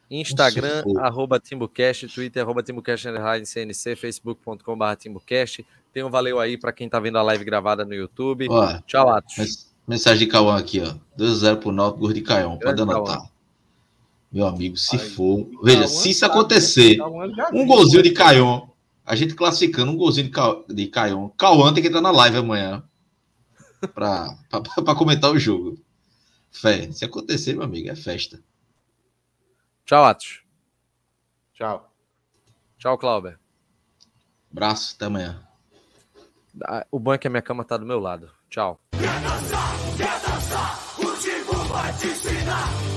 Instagram, arroba TimbuCast, Twitter, arroba TimbuCast, CNC, facebook.com.br TimbuCast. Tem um valeu aí para quem tá vendo a live gravada no YouTube. Ó, Tchau, Atos. Mensagem de Cauã aqui, ó. 2x0 pro Náutico, gol de Caião. Pode anotar. Cauã. Meu amigo, se Ai, for... Veja, se isso acontecer, um golzinho de Caião, a gente classificando um golzinho de Caião, Cauã tem que entrar na live amanhã para comentar o jogo. Fé, se acontecer, meu amigo, é festa. Tchau, Atos. Tchau. Tchau, Clauber. Braço, até amanhã. O bom é que a minha cama tá do meu lado. Tchau. Quer dançar, quer dançar, o vai te ensinar.